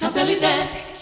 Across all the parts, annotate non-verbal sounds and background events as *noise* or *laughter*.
Satellite.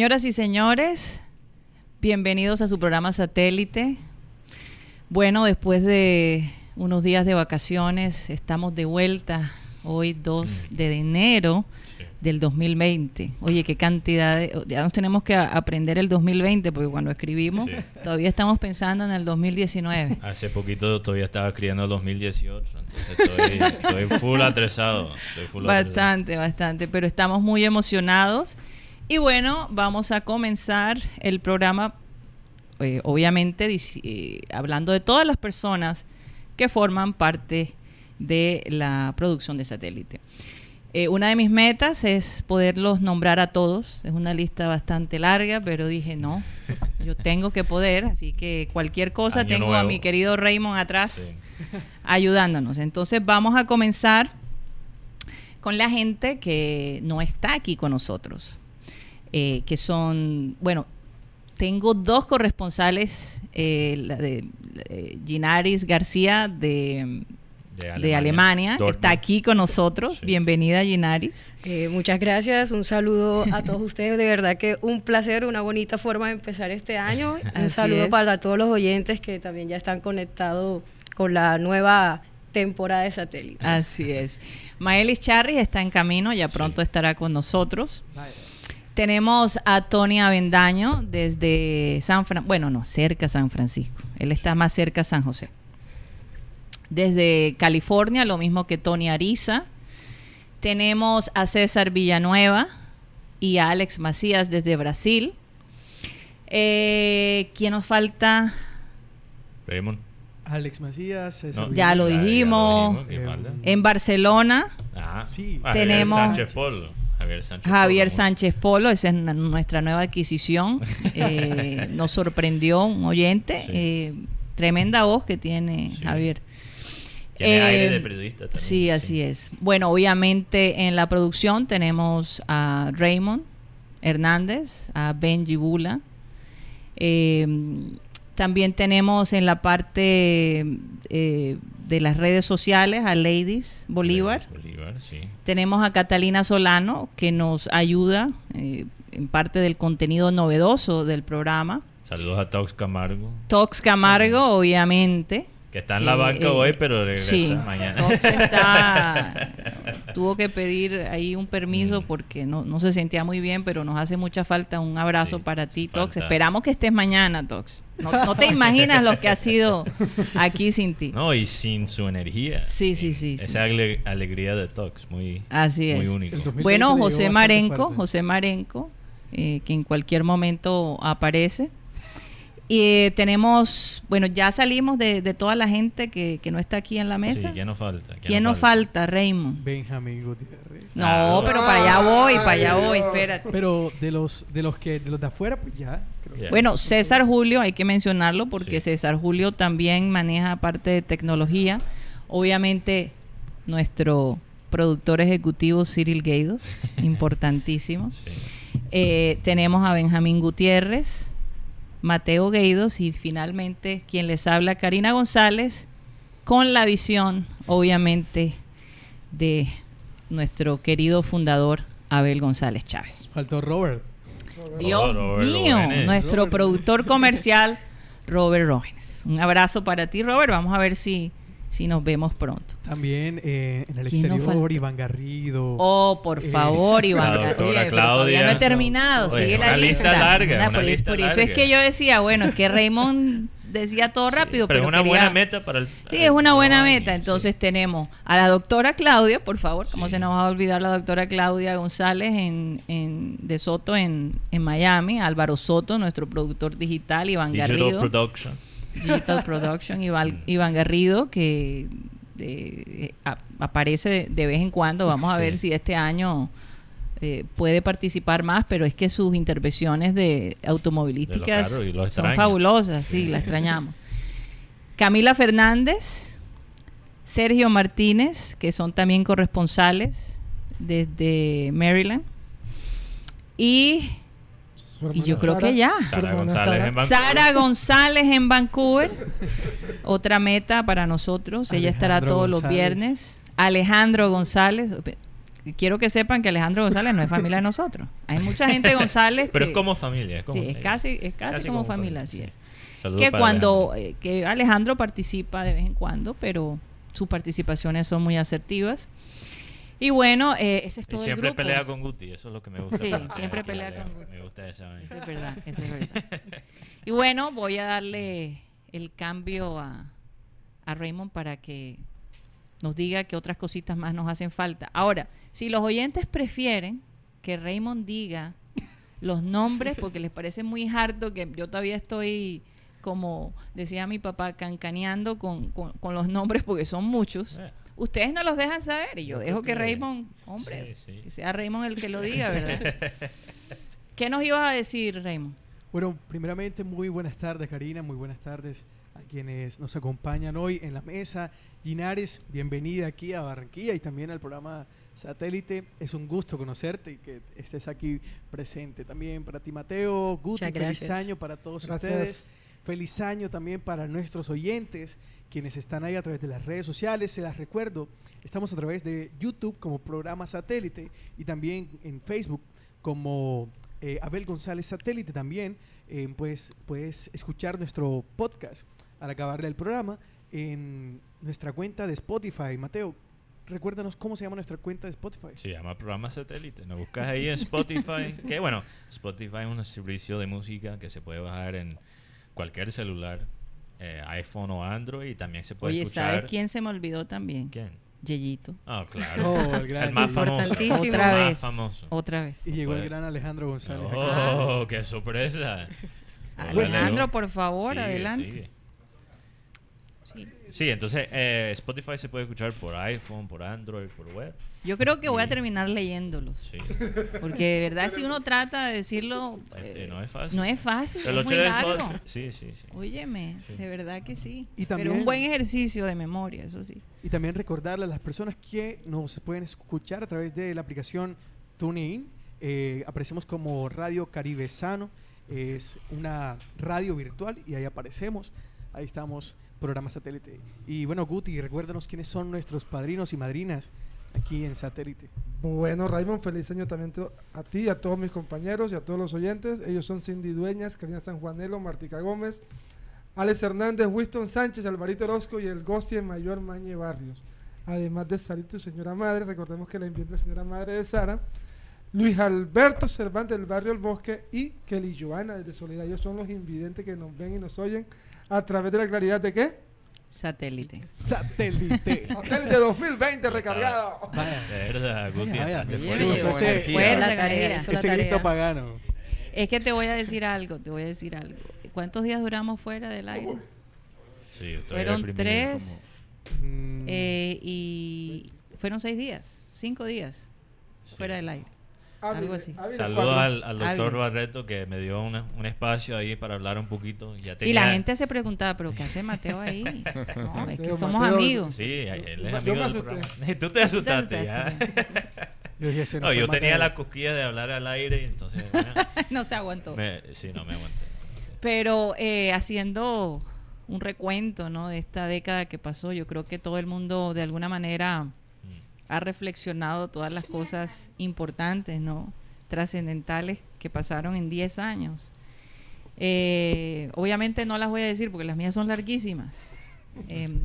Señoras y señores, bienvenidos a su programa Satélite. Bueno, después de unos días de vacaciones, estamos de vuelta hoy 2 de enero del 2020. Oye, qué cantidad de... Ya nos tenemos que aprender el 2020 porque cuando escribimos Sí. todavía estamos pensando en el 2019. Hace poquito todavía estaba escribiendo 2018, entonces estoy, estoy full atrasado. estoy full atrasado. Bastante, bastante, pero estamos muy emocionados. Y bueno, vamos a comenzar el programa, eh, obviamente, eh, hablando de todas las personas que forman parte de la producción de satélite. Eh, una de mis metas es poderlos nombrar a todos. Es una lista bastante larga, pero dije, no, *laughs* yo tengo que poder, así que cualquier cosa Año tengo a mi querido Raymond atrás Sí. ayudándonos. Entonces vamos a comenzar con la gente que no está aquí con nosotros, eh, que son, bueno, tengo dos corresponsales, eh, la de eh, Ginaris García de, de Alemania, que está aquí con nosotros. Sí. Bienvenida Ginaris. Eh, muchas gracias, un saludo a todos ustedes, de verdad que un placer, una bonita forma de empezar este año. *laughs* Un Así saludo es. para todos los oyentes que también ya están conectados con la nueva temporada de satélite. Así es. Maelis Charris está en camino, ya pronto Sí. estará con nosotros. Tenemos a Tony Avendaño desde San Fran, bueno, no, cerca San Francisco. Él está más cerca a San José. Desde California, lo mismo que Tony Ariza. Tenemos a César Villanueva y a Alex Macías desde Brasil. Eh, ¿Quién nos falta? Raymond. Alex Macías, César No, Ya lo dijimos. ¿qué Eh, falta? En Barcelona, Ah, Sí. Javier Tenemos- Sánchez Polo. Javier Sánchez Javier Polo, Sánchez Polo, esa es nuestra nueva adquisición. *laughs* Eh, nos sorprendió un oyente. Sí. eh, tremenda voz que tiene Sí. Javier. Tiene Eh, aire de periodista también. Sí, así es. Bueno, obviamente en la producción tenemos a Raymond Hernández, a Benji Bula. Eh, también tenemos en la parte eh, de las redes sociales a Ladies Bolívar. Bolívar, sí. Tenemos a Catalina Solano, que nos ayuda eh, en parte del contenido novedoso del programa. Saludos a Tox Camargo, Tox Camargo, obviamente. que está en la Eh, banca eh, hoy, pero regresa sí, mañana. Tox está, *laughs* tuvo que pedir ahí un permiso Mm. porque no, no se sentía muy bien, pero nos hace mucha falta. Un abrazo Sí, para ti, falta. Tox. Esperamos que estés mañana, Tox. No, no te imaginas lo que ha sido aquí sin ti. No, y sin su energía. Sí, sí, sí, sí. Esa ale- alegría de Tox, muy, Así muy es. único. El 2020 Bueno, José Marenco. José Marenco, eh, que en cualquier momento aparece. Y eh, tenemos, bueno, ya salimos de, de toda la gente que, que no está aquí en la mesa. Sí, ya no falta. ya ¿Quién nos falta, Raymond? Benjamín Gutiérrez. No, Ah. pero para allá voy, para allá voy, espérate. Pero de los de los que de los de afuera, pues ya. creo. Bueno, César Julio, hay que mencionarlo porque Sí. César Julio también maneja parte de tecnología. Obviamente, nuestro productor ejecutivo Cyril Gaidos, *laughs* importantísimo. Sí. Eh, tenemos a Benjamín Gutiérrez, Mateo Gueidos y finalmente quien les habla, Karina González, con la visión, obviamente, de nuestro querido fundador Abel González Chávez. Faltó Robert. Dios Robert mío, nuestro Robert. productor comercial, Robert Rogens. Un abrazo para ti, Robert. Vamos a ver si si nos vemos pronto. También eh, en el ¿Quién nos exterior? Iván Garrido. Oh, por Eh, favor, Iván. doctora Oye, pero Claudia. todavía no he terminado. Oye, sigue la lista. lista larga, Una- una por, lista por eso es que yo decía, bueno, es que Raymond decía todo rápido, pero, pero, es una quería- buena meta para el. Sí, es una buena año, meta. sí. Entonces tenemos a la doctora Claudia, por favor, como Sí. se nos va a olvidar la doctora Claudia González en, en- de Soto en, en Miami, Álvaro Soto, nuestro productor digital, Iván Digital Garrido. Production. Digital *laughs* Production, Iván. Iván Garrido, que eh, a- aparece de, de vez en cuando. Vamos a Sí. ver si este año eh, puede participar más, pero es que sus intervenciones de automovilísticas De son extraña. fabulosas, sí, Sí. la extrañamos. Camila Fernández, Sergio Martínez, que son también corresponsales desde Maryland. Y, y yo creo Sara, que ya. Sara González Sara. en Vancouver. Sara González en Vancouver. Otra meta para nosotros. Ella estará Alejandro todos los González. viernes. Alejandro González. Quiero que sepan que Alejandro González no es familia de nosotros. Hay mucha gente González *laughs* Pero que- es como familia. Es, como, sí, es casi, es casi, como, familia, así sí. es. Saludos Que para cuando Alejandro. eh, que Alejandro participa de vez en cuando, pero sus participaciones son muy asertivas. Y bueno, eh, ese es Y todo el siempre grupo. pelea con Guti, eso es lo que me gusta. Sí, siempre pelea con Guti. Me gusta esa. Eso es verdad, eso es verdad. *laughs* Y bueno, voy a darle el cambio a, a Raymond para que nos diga qué otras cositas más nos hacen falta. Ahora, si los oyentes prefieren que Raymond diga los nombres, porque les parece muy harto que yo todavía estoy, como decía mi papá, cancaneando con, con- con los nombres porque son muchos. Eh. Ustedes no los dejan saber y yo dejo que Raymond, hombre, Sí, sí. que sea Raymond el que lo diga, *laughs* ¿verdad? ¿Qué nos ibas a decir, Raymond? Bueno, primeramente, muy buenas tardes, Karina. Muy buenas tardes a quienes nos acompañan hoy en la mesa. Ginares, bienvenida aquí a Barranquilla y también al programa Satélite. Es un gusto conocerte y que estés aquí presente. También para ti, Mateo, Guti, feliz año para todos Gracias. ustedes. Feliz año también para nuestros oyentes, quienes están ahí a través de las redes sociales. Se las recuerdo, estamos a través de YouTube como programa satélite y también en Facebook como eh, Abel González Satélite también. eh, pues puedes escuchar nuestro podcast al acabar el programa en nuestra cuenta de Spotify. Mateo, recuérdanos cómo se llama nuestra cuenta de Spotify. Se llama programa satélite. Nos buscas ahí en Spotify. *laughs* que bueno, Spotify es un servicio de música que se puede bajar en cualquier celular, eh, iPhone o Android. Y también se puede Oye, escuchar. ¿sabes quién se me olvidó también? ¿Quién? Yeyito. Ah, *laughs* claro. Oh, el gran el más famoso. Otra más vez. famoso. Otra vez. Y llegó el gran Alejandro González. Oh, qué sorpresa. Alejandro, por favor, Sigue, adelante. sigue. Sí. Sí, entonces eh, Spotify se puede escuchar por iPhone, por Android, por web. Yo creo que voy a terminar leyéndolos. Sí. Porque de verdad, si uno trata de decirlo, Este, eh, no es fácil. no es fácil, Pero es muy largo. Sí, sí, sí. Óyeme, Sí. de verdad que sí. Y Pero también- un buen ejercicio de memoria, eso sí. Y también recordarle a las personas que nos pueden escuchar a través de la aplicación TuneIn. Eh, aparecemos como Radio Caribe Sano. Es una radio virtual y ahí aparecemos. Ahí estamos, programa satélite. Y bueno, Guti, recuérdanos quiénes son nuestros padrinos y madrinas aquí en satélite. Bueno, Raymond, feliz año también a ti, a todos mis compañeros y a todos los oyentes. Ellos son Cindy Dueñas, Karina San Juanelo, Martica Gómez, Alex Hernández, Winston Sánchez, Alvarito Orozco y el Gosti Mayor Mañe Barrios. Además de Sarita, su señora madre, recordemos que la invierte la señora madre de Sara. Luis Alberto Cervantes del barrio El Bosque y Kelly Joana desde Soledad. Ellos son los invidentes que nos ven y nos oyen a través de la claridad de qué? Satélite. Satélite. Hotel de 2020 recargado. Vaya. De verdad, Guti, Vaya, la tarea, la grito pagano. Es que te voy a decir algo, te voy a decir algo. ¿Cuántos días duramos fuera del aire? Sí, estoy Fueron tres Mm, eh, y fueron seis días, cinco días Sí. fuera del aire. Algo así. Saludos al, al doctor. Barreto que me dio una- un espacio ahí para hablar un poquito. Ya Sí, la gente se preguntaba, pero ¿qué hace Mateo ahí? *laughs* No, es que Mateo, somos Mateo. amigos. Sí, él es Yo amigo del programa. *laughs* Tú te asustaste ya. asustaste. yo dije, No, yo tenía Mateo. la cosquilla de hablar al aire y entonces... bueno, *laughs* no se aguantó. me- sí, no me aguanté. Pero eh, haciendo un recuento ¿no? de esta década que pasó, yo creo que todo el mundo de alguna manera. Ha reflexionado todas las cosas importantes, ¿no? trascendentales que pasaron en 10 años. Eh, obviamente no las voy a decir porque las mías son larguísimas. Em,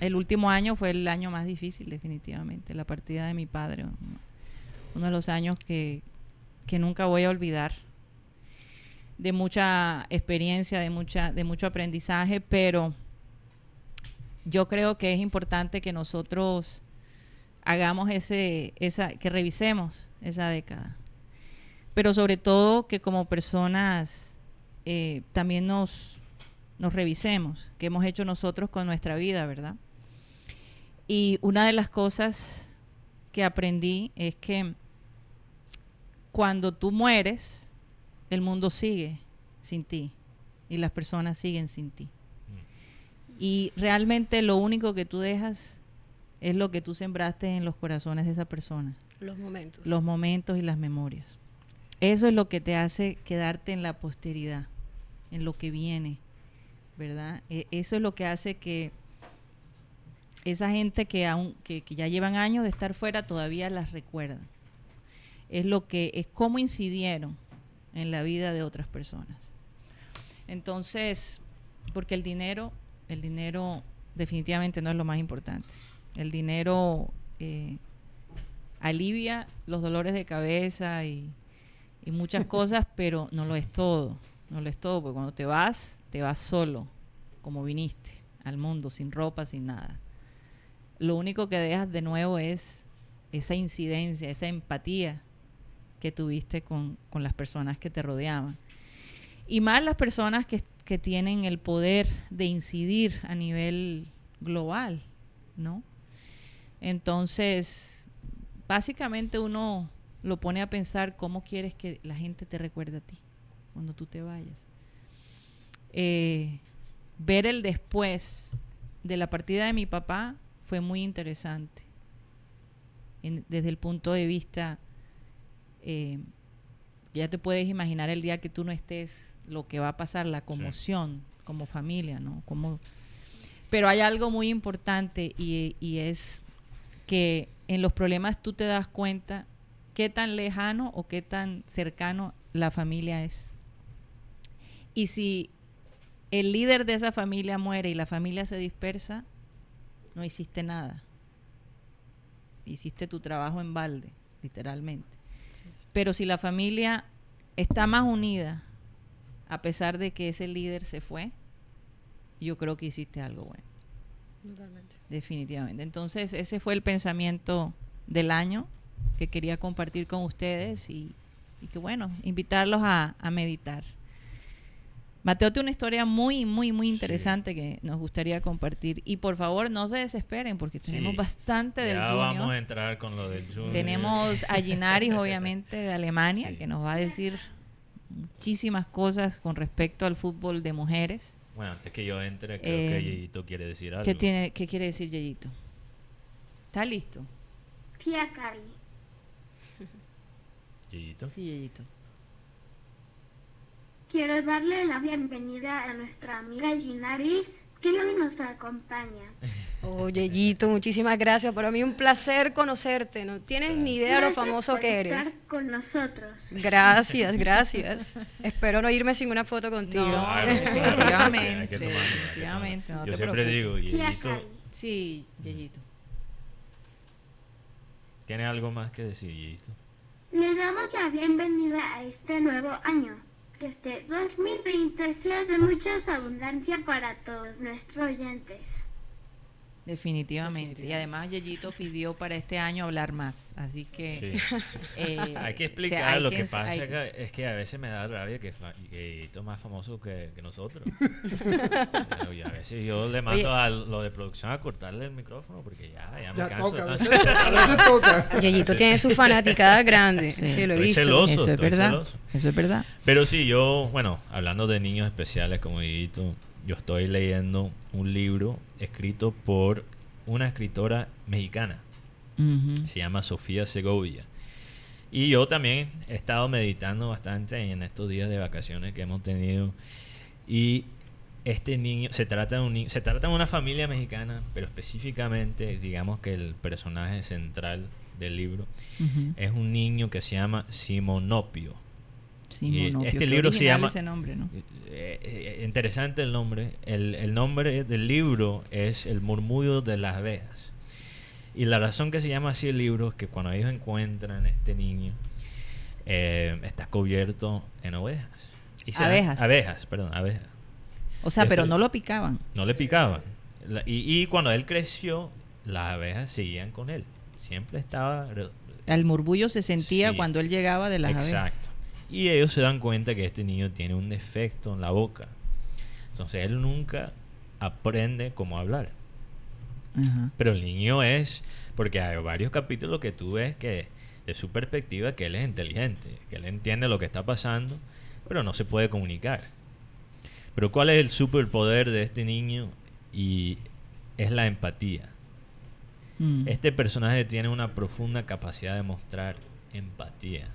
el último año fue el año más difícil, definitivamente, la partida de mi padre. Uno, de los años que, que nunca voy a olvidar de mucha experiencia, de mucha, de mucho aprendizaje, pero yo creo que es importante que nosotros hagamos ese, esa, que revisemos esa década. Pero sobre todo que como personas eh, también nos, nos revisemos, que hemos hecho nosotros con nuestra vida, ¿verdad? Y una de las cosas que aprendí es que cuando tú mueres, el mundo sigue sin ti y las personas siguen sin ti. Y realmente lo único que tú dejas es lo que tú sembraste en los corazones de esa persona, Los momentos. los momentos y las memorias. Eso es lo que te hace quedarte en la posteridad, en lo que viene, ¿verdad? E- eso es lo que hace que esa gente que, aún, que, que ya llevan años de estar fuera todavía las recuerdan. Es lo que es cómo incidieron en la vida de otras personas. Entonces, porque el dinero, el dinero definitivamente no es lo más importante. El dinero eh, alivia los dolores de cabeza y, y muchas *laughs* cosas, pero no lo es todo. No lo es todo, porque cuando te vas, te vas solo, como viniste al mundo, sin ropa, sin nada. Lo único que dejas de nuevo es esa incidencia, esa empatía que tuviste con, con las personas que te rodeaban. Y más las personas que, que tienen el poder de incidir a nivel global, ¿no? Entonces, básicamente uno lo pone a pensar cómo quieres que la gente te recuerde a ti cuando tú te vayas. Eh, ver el después de la partida de mi papá fue muy interesante. En- desde el punto de vista, eh, ya te puedes imaginar el día que tú no estés, lo que va a pasar, la conmoción como familia, ¿no? Como, pero hay algo muy importante y, y es que en los problemas tú te das cuenta qué tan lejano o qué tan cercano la familia es. Y si el líder de esa familia muere y la familia se dispersa, no hiciste nada. Hiciste tu trabajo en balde, literalmente. Pero si la familia está más unida, a pesar de que ese líder se fue, yo creo que hiciste algo bueno. Totalmente. Definitivamente. Entonces, ese fue el pensamiento del año que quería compartir con ustedes y, y que bueno, invitarlos a, a meditar. Mateo tiene una historia muy, muy, muy Sí. interesante que nos gustaría compartir. Y por favor, no se desesperen porque tenemos Sí. bastante del ya Junior. vamos a entrar con lo del Junior. Tenemos a Ginaris, obviamente, de Alemania, Sí. que nos va a decir muchísimas cosas con respecto al fútbol de mujeres. Bueno, antes que yo entre, creo Eh, que Yeyito quiere decir algo. ¿Qué, tiene, ¿Qué quiere decir Yeyito? ¿Está listo? Tía Cari, *laughs* Yeyito. Sí, Yeyito. quiero darle la bienvenida a nuestra amiga Ginaris, que hoy nos acompaña. Oye, Yito, muchísimas gracias. Para mí un placer conocerte. No tienes ni idea de lo Gracias famoso por que eres. estar con nosotros. Gracias, gracias. Espero no irme sin una foto contigo. No, Claro, *laughs* no Yo te siempre preocupes. digo, Yeyito, Sí, Yeyito. ¿tiene algo más que decir, Yeyito? le damos la bienvenida a este nuevo año. Que este 2020 sea de mucha abundancia para todos nuestros oyentes. Definitivamente. Y además Yeyito pidió para este año hablar más. Así que... Sí. eh, *laughs* hay que explicar hay lo que ens- pasa que- es que a veces me da rabia que, que Yeyito es más famoso que, que nosotros. *laughs* Pero, y a veces yo le mando Oye. a lo de producción a cortarle el micrófono porque ya, ya me Ya canso. toca, a veces, a veces toca. Yeyito tiene su fanaticada *laughs* grande. Sí. Sí, lo he Estoy visto. celoso. Eso es verdad. celoso. Eso es verdad. Pero sí, yo, bueno, hablando de niños especiales como Yeyito, yo estoy leyendo un libro escrito por una escritora mexicana. Se llama Sofía Segovia. Y yo también he estado meditando bastante en estos días de vacaciones que hemos tenido. Y este niño, se trata de un se trata de una familia mexicana, pero específicamente, digamos que el personaje central del libro es un niño que se llama Simonopio. Sí, Y monopio. este libro se llama- ese nombre, ¿no? Eh, eh, interesante el nombre. El, el nombre del libro es El murmullo de las abejas. Y la razón que se llama así el libro es que cuando ellos encuentran a este niño, eh, está cubierto en ovejas. Y Abejas. abejas, perdón, abejas. O sea, pero no lo picaban. No le picaban. La- y, y cuando él creció, las abejas seguían con él. Siempre estaba... El murmullo se sentía Sí. cuando él llegaba de las abejas. Exacto. Y ellos se dan cuenta que este niño tiene un defecto en la boca. Entonces él nunca aprende cómo hablar. Pero el niño es, porque hay varios capítulos que tú ves que de su perspectiva que él es inteligente, que él entiende lo que está pasando, pero no se puede comunicar. Pero ¿cuál es el superpoder de este niño? Y es la empatía. Mm. Este personaje tiene una profunda capacidad de mostrar empatía.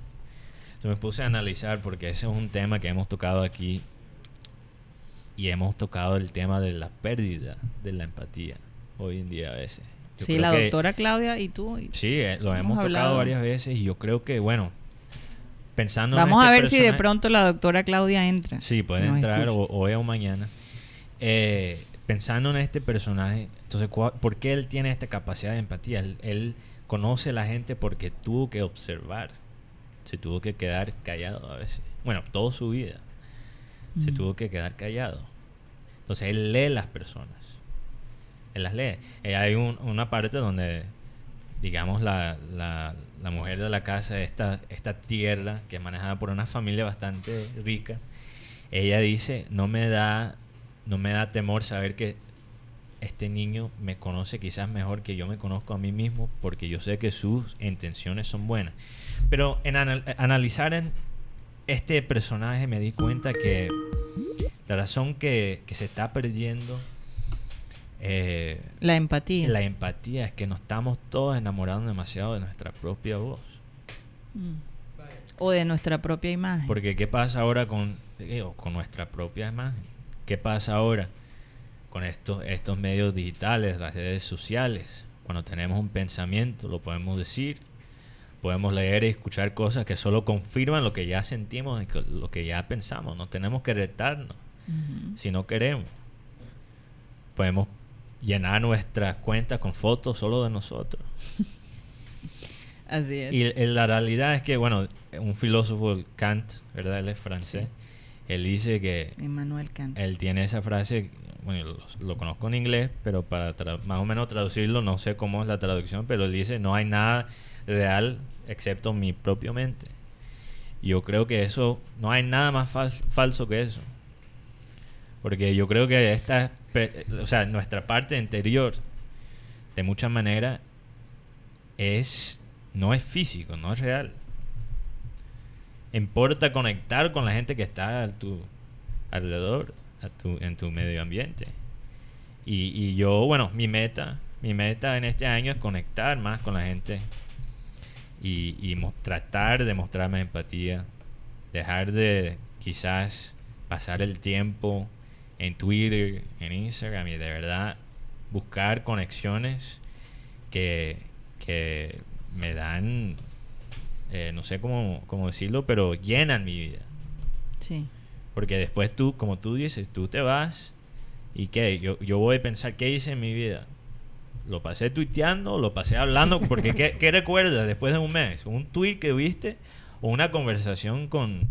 Yo me puse a analizar porque ese es un tema que hemos tocado aquí y hemos tocado el tema de la pérdida de la empatía hoy en día a veces. Yo Sí, la que- doctora Claudia y tú. y- Sí, eh, lo hemos hemos, tocado hablado. varias veces y yo creo que, bueno, pensando en Vamos este a ver si de pronto la doctora Claudia entra. Sí, puede si entrar o- hoy o mañana. Eh, pensando en este personaje, entonces, ¿cuál- ¿por qué él tiene esta capacidad de empatía? Él, él conoce a la gente porque tuvo que observar. Se tuvo que quedar callado a veces. Bueno, toda su vida. Se Mm. tuvo que quedar callado. Entonces, él lee las personas. Él las lee. Eh, hay un- una parte donde, digamos, la, la- la mujer de la casa, esta, esta tierra que es manejada por una familia bastante rica, ella dice, no me da, no me da temor saber que este niño me conoce quizás mejor que yo me conozco a mí mismo porque yo sé que sus intenciones son buenas. Pero en anal- analizar en este personaje me di cuenta que la razón que, que se está perdiendo eh, La empatía. la empatía es que nos estamos todos enamorando demasiado de nuestra propia voz. Mm. O de nuestra propia imagen. Porque ¿qué pasa ahora con, digo, con nuestra propia imagen? ¿Qué pasa ahora con estos, estos medios digitales, las redes sociales? Cuando tenemos un pensamiento, lo podemos decir, podemos leer y escuchar cosas que solo confirman lo que ya sentimos y lo que ya pensamos. No tenemos que retarnos si no queremos. Podemos llenar nuestras cuentas con fotos solo de nosotros. *laughs* Así es. Y el- la realidad es que, bueno, un filósofo, Kant, ¿verdad? Él es francés. Sí. Él dice que Emmanuel Kant. él tiene esa frase, bueno, lo, lo conozco en inglés, pero para más o menos traducirlo, no sé cómo es la traducción, pero él dice, no hay nada real excepto mi propia mente. Yo creo que eso, no hay nada más fal- falso que eso. Porque yo creo que esta, o sea, nuestra parte interior, de muchas maneras, es, no es físico, no es real. Importa conectar con la gente que está a tu alrededor, tu, en tu medio ambiente. Y, y yo, bueno, mi meta, mi meta en este año es conectar más con la gente y, y tratar de mostrar más empatía, dejar de quizás pasar el tiempo en Twitter, en Instagram y de verdad buscar conexiones que, que me dan, eh, no sé cómo, cómo decirlo, pero llenan mi vida. Sí. Porque después tú, como tú dices, tú te vas y qué, yo, yo voy a pensar qué hice en mi vida. Lo pasé tuiteando, lo pasé hablando, porque ¿qué, qué recuerdas después de un mes? ¿Un tweet que viste o una conversación con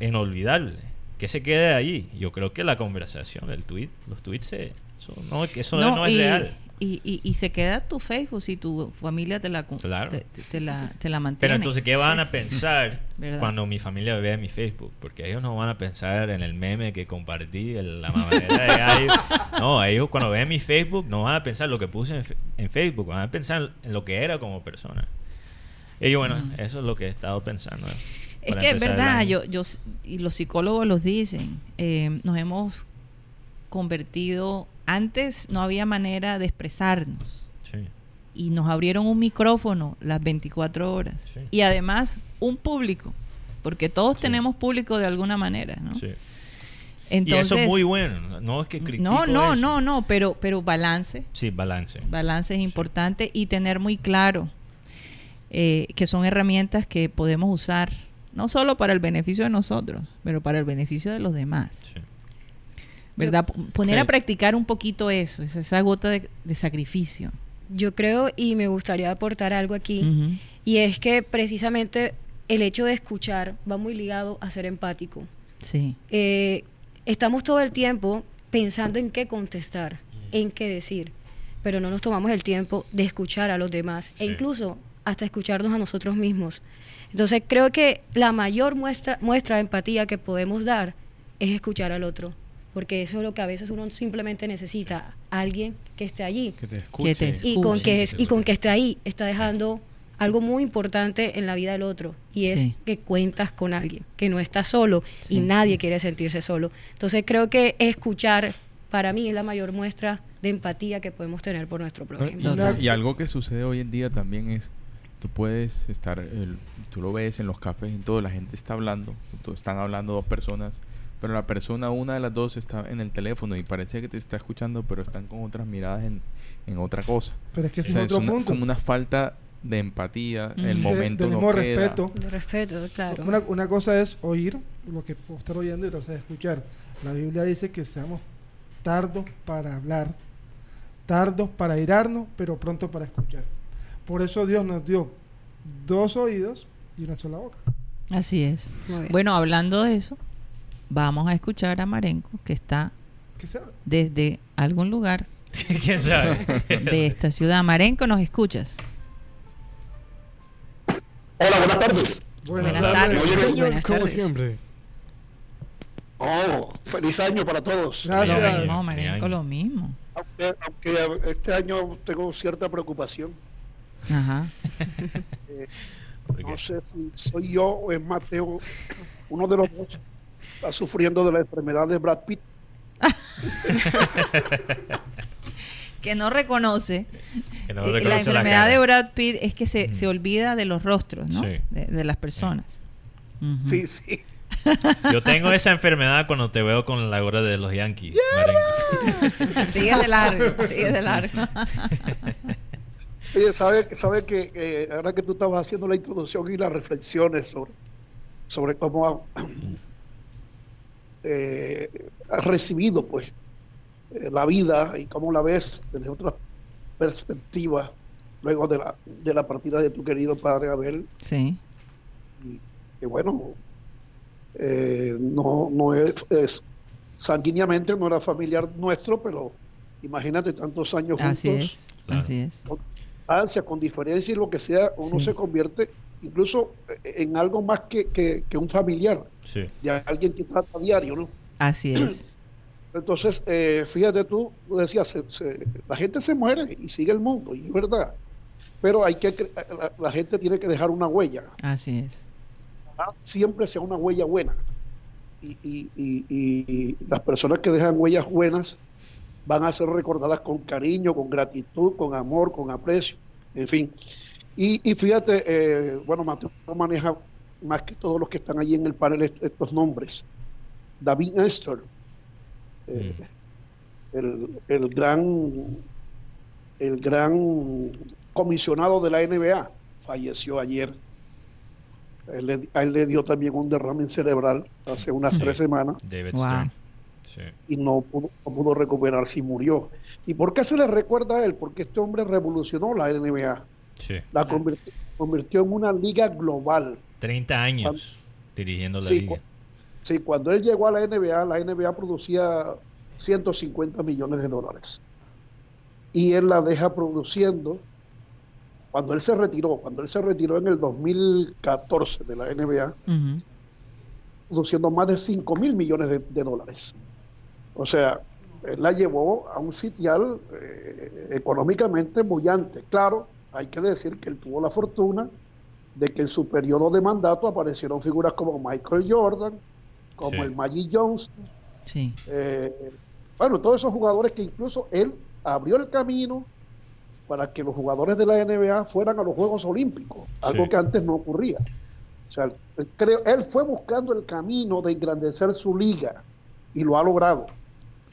inolvidable? Que se quede ahí. Yo creo que la conversación, el tweet, los tweets, se, eso no, eso no, es y, real. Y, y, y se queda tu Facebook si tu familia te la, Claro. te, la, te la mantiene. Pero entonces, ¿qué van a pensar *laughs* cuando mi familia vea mi Facebook? Porque ellos no van a pensar en el meme que compartí, en la mamadera de gallo. *laughs* No, ellos cuando vean mi Facebook no van a pensar lo que puse en, Facebook, van a pensar en lo que era como persona. Y yo, bueno, Mm. eso es lo que he estado pensando. Es para que es verdad, yo, yo, y los psicólogos los dicen, eh, nos hemos convertido, antes no había manera de expresarnos Sí, y nos abrieron un micrófono las 24 horas Sí. y además un público, porque todos Sí. tenemos público de alguna manera, ¿no? Entonces, y eso es muy bueno. No es que critico no, no, eso. no, no, pero, pero balance, Sí, balance. balance es importante y tener muy claro eh, que son herramientas que podemos usar no solo para el beneficio de nosotros, pero para el beneficio de los demás. Sí. ¿Verdad? Poner Sí. a practicar un poquito eso, esa- esa gota de, de sacrificio. Yo creo y me gustaría aportar algo aquí. Y es que precisamente el hecho de escuchar va muy ligado a ser empático. Sí. Eh, estamos todo el tiempo pensando en qué contestar, en qué decir, pero no nos tomamos el tiempo de escuchar a los demás e incluso hasta escucharnos a nosotros mismos. Entonces creo que la mayor muestra, muestra de empatía que podemos dar es escuchar al otro, porque eso es lo que a veces uno simplemente necesita, alguien que esté allí Que te Que escuche. y con que es- y con que esté ahí está dejando algo muy importante en la vida del otro y es Sí. que cuentas con alguien que no está solo Sí. y nadie quiere sentirse solo entonces creo que escuchar para mí es la mayor muestra de empatía que podemos tener por nuestro prójimo y, y algo que sucede hoy en día también es, tú puedes estar, el- tú lo ves en los cafés, en todo, la gente está hablando, están hablando dos personas, pero la persona, una de las dos está en el teléfono y parece que te está escuchando, pero están con otras miradas en, en otra cosa. Pero es que ese O sea, es otro una- punto. como una falta de empatía, Ujú. el De- momento del no mismo queda. respeto. de respeto claro Una, una cosa es oír lo que puedo estar oyendo y otra cosa es escuchar. La Biblia dice que seamos tardos para hablar, tardos para irarnos, pero pronto para escuchar. Por eso Dios nos dio dos oídos y una sola boca. Así es. Muy bien. Bueno, hablando de eso, vamos a escuchar a Marenco, que está ¿Qué se desde algún lugar *laughs* ¿Quién sabe? de esta ciudad. Marenco, ¿nos escuchas? Hola, buenas tardes. Buenas tardes. como tardes. siempre. Oh, feliz año para todos. Gracias. Lo mismo, Feliz Marenco, lo mismo. Aunque, aunque este año tengo cierta preocupación. Ajá. Porque- No sé si soy yo o es Mateo, uno de los dos, está sufriendo de la enfermedad de Brad Pitt. *laughs* Que no reconoce. que no Eh, reconoce la enfermedad cara. de Brad Pitt es que se, Ujú. se olvida de los rostros, ¿no? Sí. De, de las personas. Sí, sí. *laughs* Yo tengo esa enfermedad cuando te veo con la gorra de los Yankees. *laughs* Sigue de largo, sigue de largo. Oye, sabe, sabe que eh, ahora que tú estabas haciendo la introducción y las reflexiones sobre, sobre cómo ha- eh, has recibido pues eh, la vida y cómo la ves desde otra perspectiva luego de la, de la partida de tu querido padre Abel, Sí. y que bueno, eh, no, no es, es- sanguíneamente no era familiar nuestro, pero imagínate tantos años juntos Así es. Así es. con diferencia y lo que sea, uno Sí. se convierte incluso en algo más que, que- que un familiar, Sí. de alguien que trata a diario, ¿no? Así es. *clears throat* Entonces, eh, fíjate tú, tú decías, se- se- la gente se muere y sigue el mundo, y es verdad, pero hay que, cre- la, la gente tiene que dejar una huella, Así es. ¿ah? siempre sea una huella buena, y- y- y las personas que dejan huellas buenas van a ser recordadas con cariño, con gratitud, con amor, con aprecio, en fin. Y, y fíjate, eh, bueno, Mateo maneja más que todos los que están allí en el panel est- estos nombres. David Esther, eh, el, el gran el gran comisionado de la NBA, falleció ayer. Él le- a él le dio también un derrame cerebral hace unas Sí. tres semanas David Wow. Stern. Sí. y no pudo, no pudo recuperarse y murió. ¿Y por qué se le recuerda a él? Porque este hombre revolucionó la NBA, Sí. la convirtió, convirtió en una liga global. 30 años dirigiendo la Sí, liga. cu- Sí, cuando él llegó a la NBA, la NBA producía 150 millones de dólares. Y él la deja produciendo cuando él se retiró, cuando él se retiró en el 2014 de la NBA, produciendo más de 5 mil millones de, de dólares. O sea, él la llevó a un sitial eh, económicamente bullante. Claro, hay que decir que él tuvo la fortuna de que en su periodo de mandato aparecieron figuras como Michael Jordan, como Sí. el Magic Johnson, Sí. eh, bueno, todos esos jugadores que incluso él abrió el camino para que los jugadores de la NBA fueran a los Juegos Olímpicos, algo Sí. que antes no ocurría. O sea, él, creo, él fue buscando el camino de engrandecer su liga y lo ha logrado.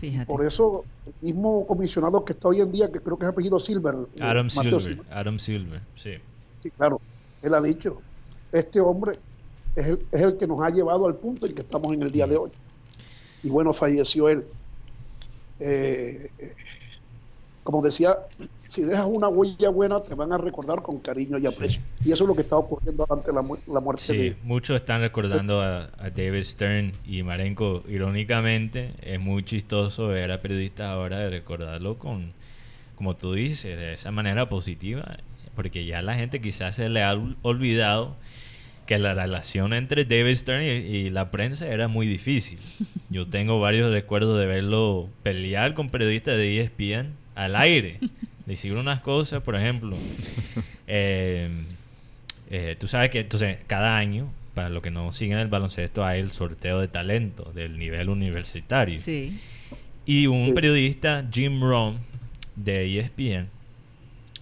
Fíjate. Por eso, el mismo comisionado que está hoy en día, que creo que es apellido Silver. eh, Adam Silver. Adam Silver. Sí. Sí, claro. Él ha dicho, este hombre es el, es el que nos ha llevado al punto en que estamos en el día de hoy. Y bueno, falleció él. Eh, como decía, si dejas una huella buena, te van a recordar con cariño y aprecio. Y eso es lo que está ocurriendo ante la, mu- la muerte Sí, de muchos están recordando a, a David Stern y Marenko. Irónicamente, es muy chistoso ver a periodistas ahora recordarlo con, como tú dices, de esa manera positiva, porque ya la gente quizás se le ha ol- olvidado que la relación entre David Stern y, y la prensa era muy difícil. *laughs* Yo tengo varios recuerdos de verlo pelear con periodistas de ESPN al aire, *laughs* decir unas cosas, por ejemplo. *laughs* eh, eh, tú sabes que entonces cada año, para los que no siguen el baloncesto, hay el sorteo de talento del nivel universitario. Sí. Y un periodista, Jim Rohn, de ESPN,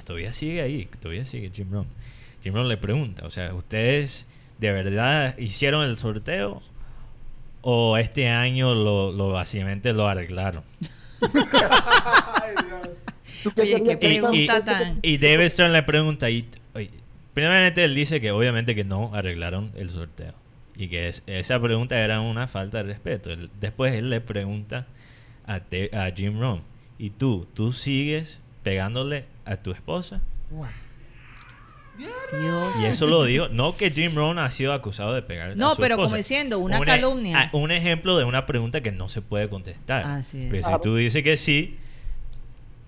todavía sigue ahí, todavía sigue Jim Rohn. Jim Rohn le pregunta, o sea, ¿ustedes de verdad hicieron el sorteo o este año lo, lo básicamente lo arreglaron? *laughs* *laughs* ¿Tú qué Oye, qué querías Y- pregunta y- tan... Y David Stern le pregunta, y, oye, primeramente él dice que obviamente que no arreglaron el sorteo. Y que es- esa pregunta era una falta de respeto. Él- después él le pregunta a, Te- a Jim Rohn, ¿y tú, tú sigues pegándole a tu esposa? Dios. Y eso lo *laughs* digo, no que Jim Rohn ha sido acusado de pegar No, a su pero esposa. como diciendo, una Un e- calumnia. un ejemplo de una pregunta que no se puede contestar. Así es. Pero si tú dices que sí,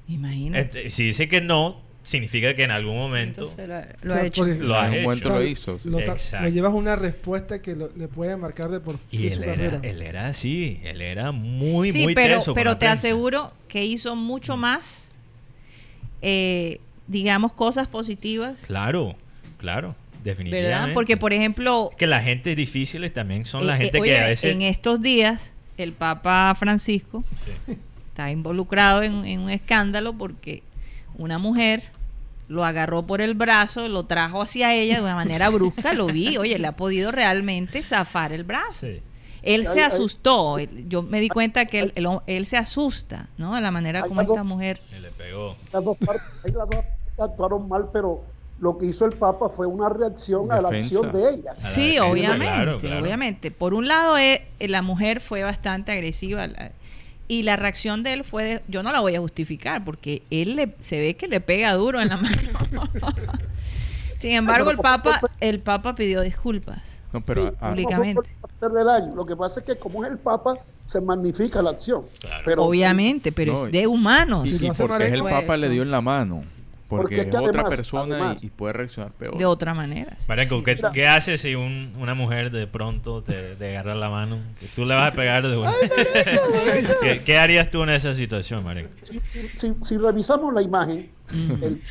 Imagínate. si dice que no, significa que en algún momento... Entonces, lo, O lo sea, ha hecho. porque- Lo has en hecho. momento lo hizo. sí. Lo, Exacto. lo llevas una respuesta que lo- le puede marcar de por Y fin él su era, carrera. él era así, él era muy, sí, muy pero, teso pero te prensa. aseguro que hizo mucho más, eh, digamos, cosas positivas, Claro, claro, definitivamente. ¿verdad? Porque, por ejemplo, que la gente difíciles también son la eh, gente eh, que a óyeme, veces... en estos días el Papa Francisco Sí. está involucrado en, en un escándalo porque una mujer lo agarró por el brazo, lo trajo hacia ella de una manera brusca, lo vi, oye, le ha podido realmente zafar el brazo. Sí. Él se Hay- asustó, él- yo me di cuenta que él, él- él se asusta, ¿no? De la manera como esta mujer... Y le pegó. las dos partes, las dos actuaron mal, pero lo que hizo el Papa fue una reacción a la acción de ella. la Sí, defensa, obviamente, claro, claro. obviamente. Por un lado, eh, la mujer fue bastante agresiva la- y la reacción de él fue, de- yo no la voy a justificar porque él le, se ve que le pega duro en la *laughs* mano. Sin embargo, el Papa, el Papa pidió disculpas. No, pero Sí, fue públicamente. daño. Lo que pasa es que como es el Papa, se magnifica la acción. Claro. Pero, Obviamente, pero No, es de humanos, y, y hace porque es el Papa le eso. dio en la mano. Porque, Porque es es que otra además- persona y- además- y, puede reaccionar peor. de otra manera. Marenco, ¿qué, Mira. qué haces si un- una mujer de pronto te, te agarra la mano? Que tú le vas a pegar de una... ¿Qué, qué harías tú en esa situación, Marenco? si, si- si- si revisamos la imagen, el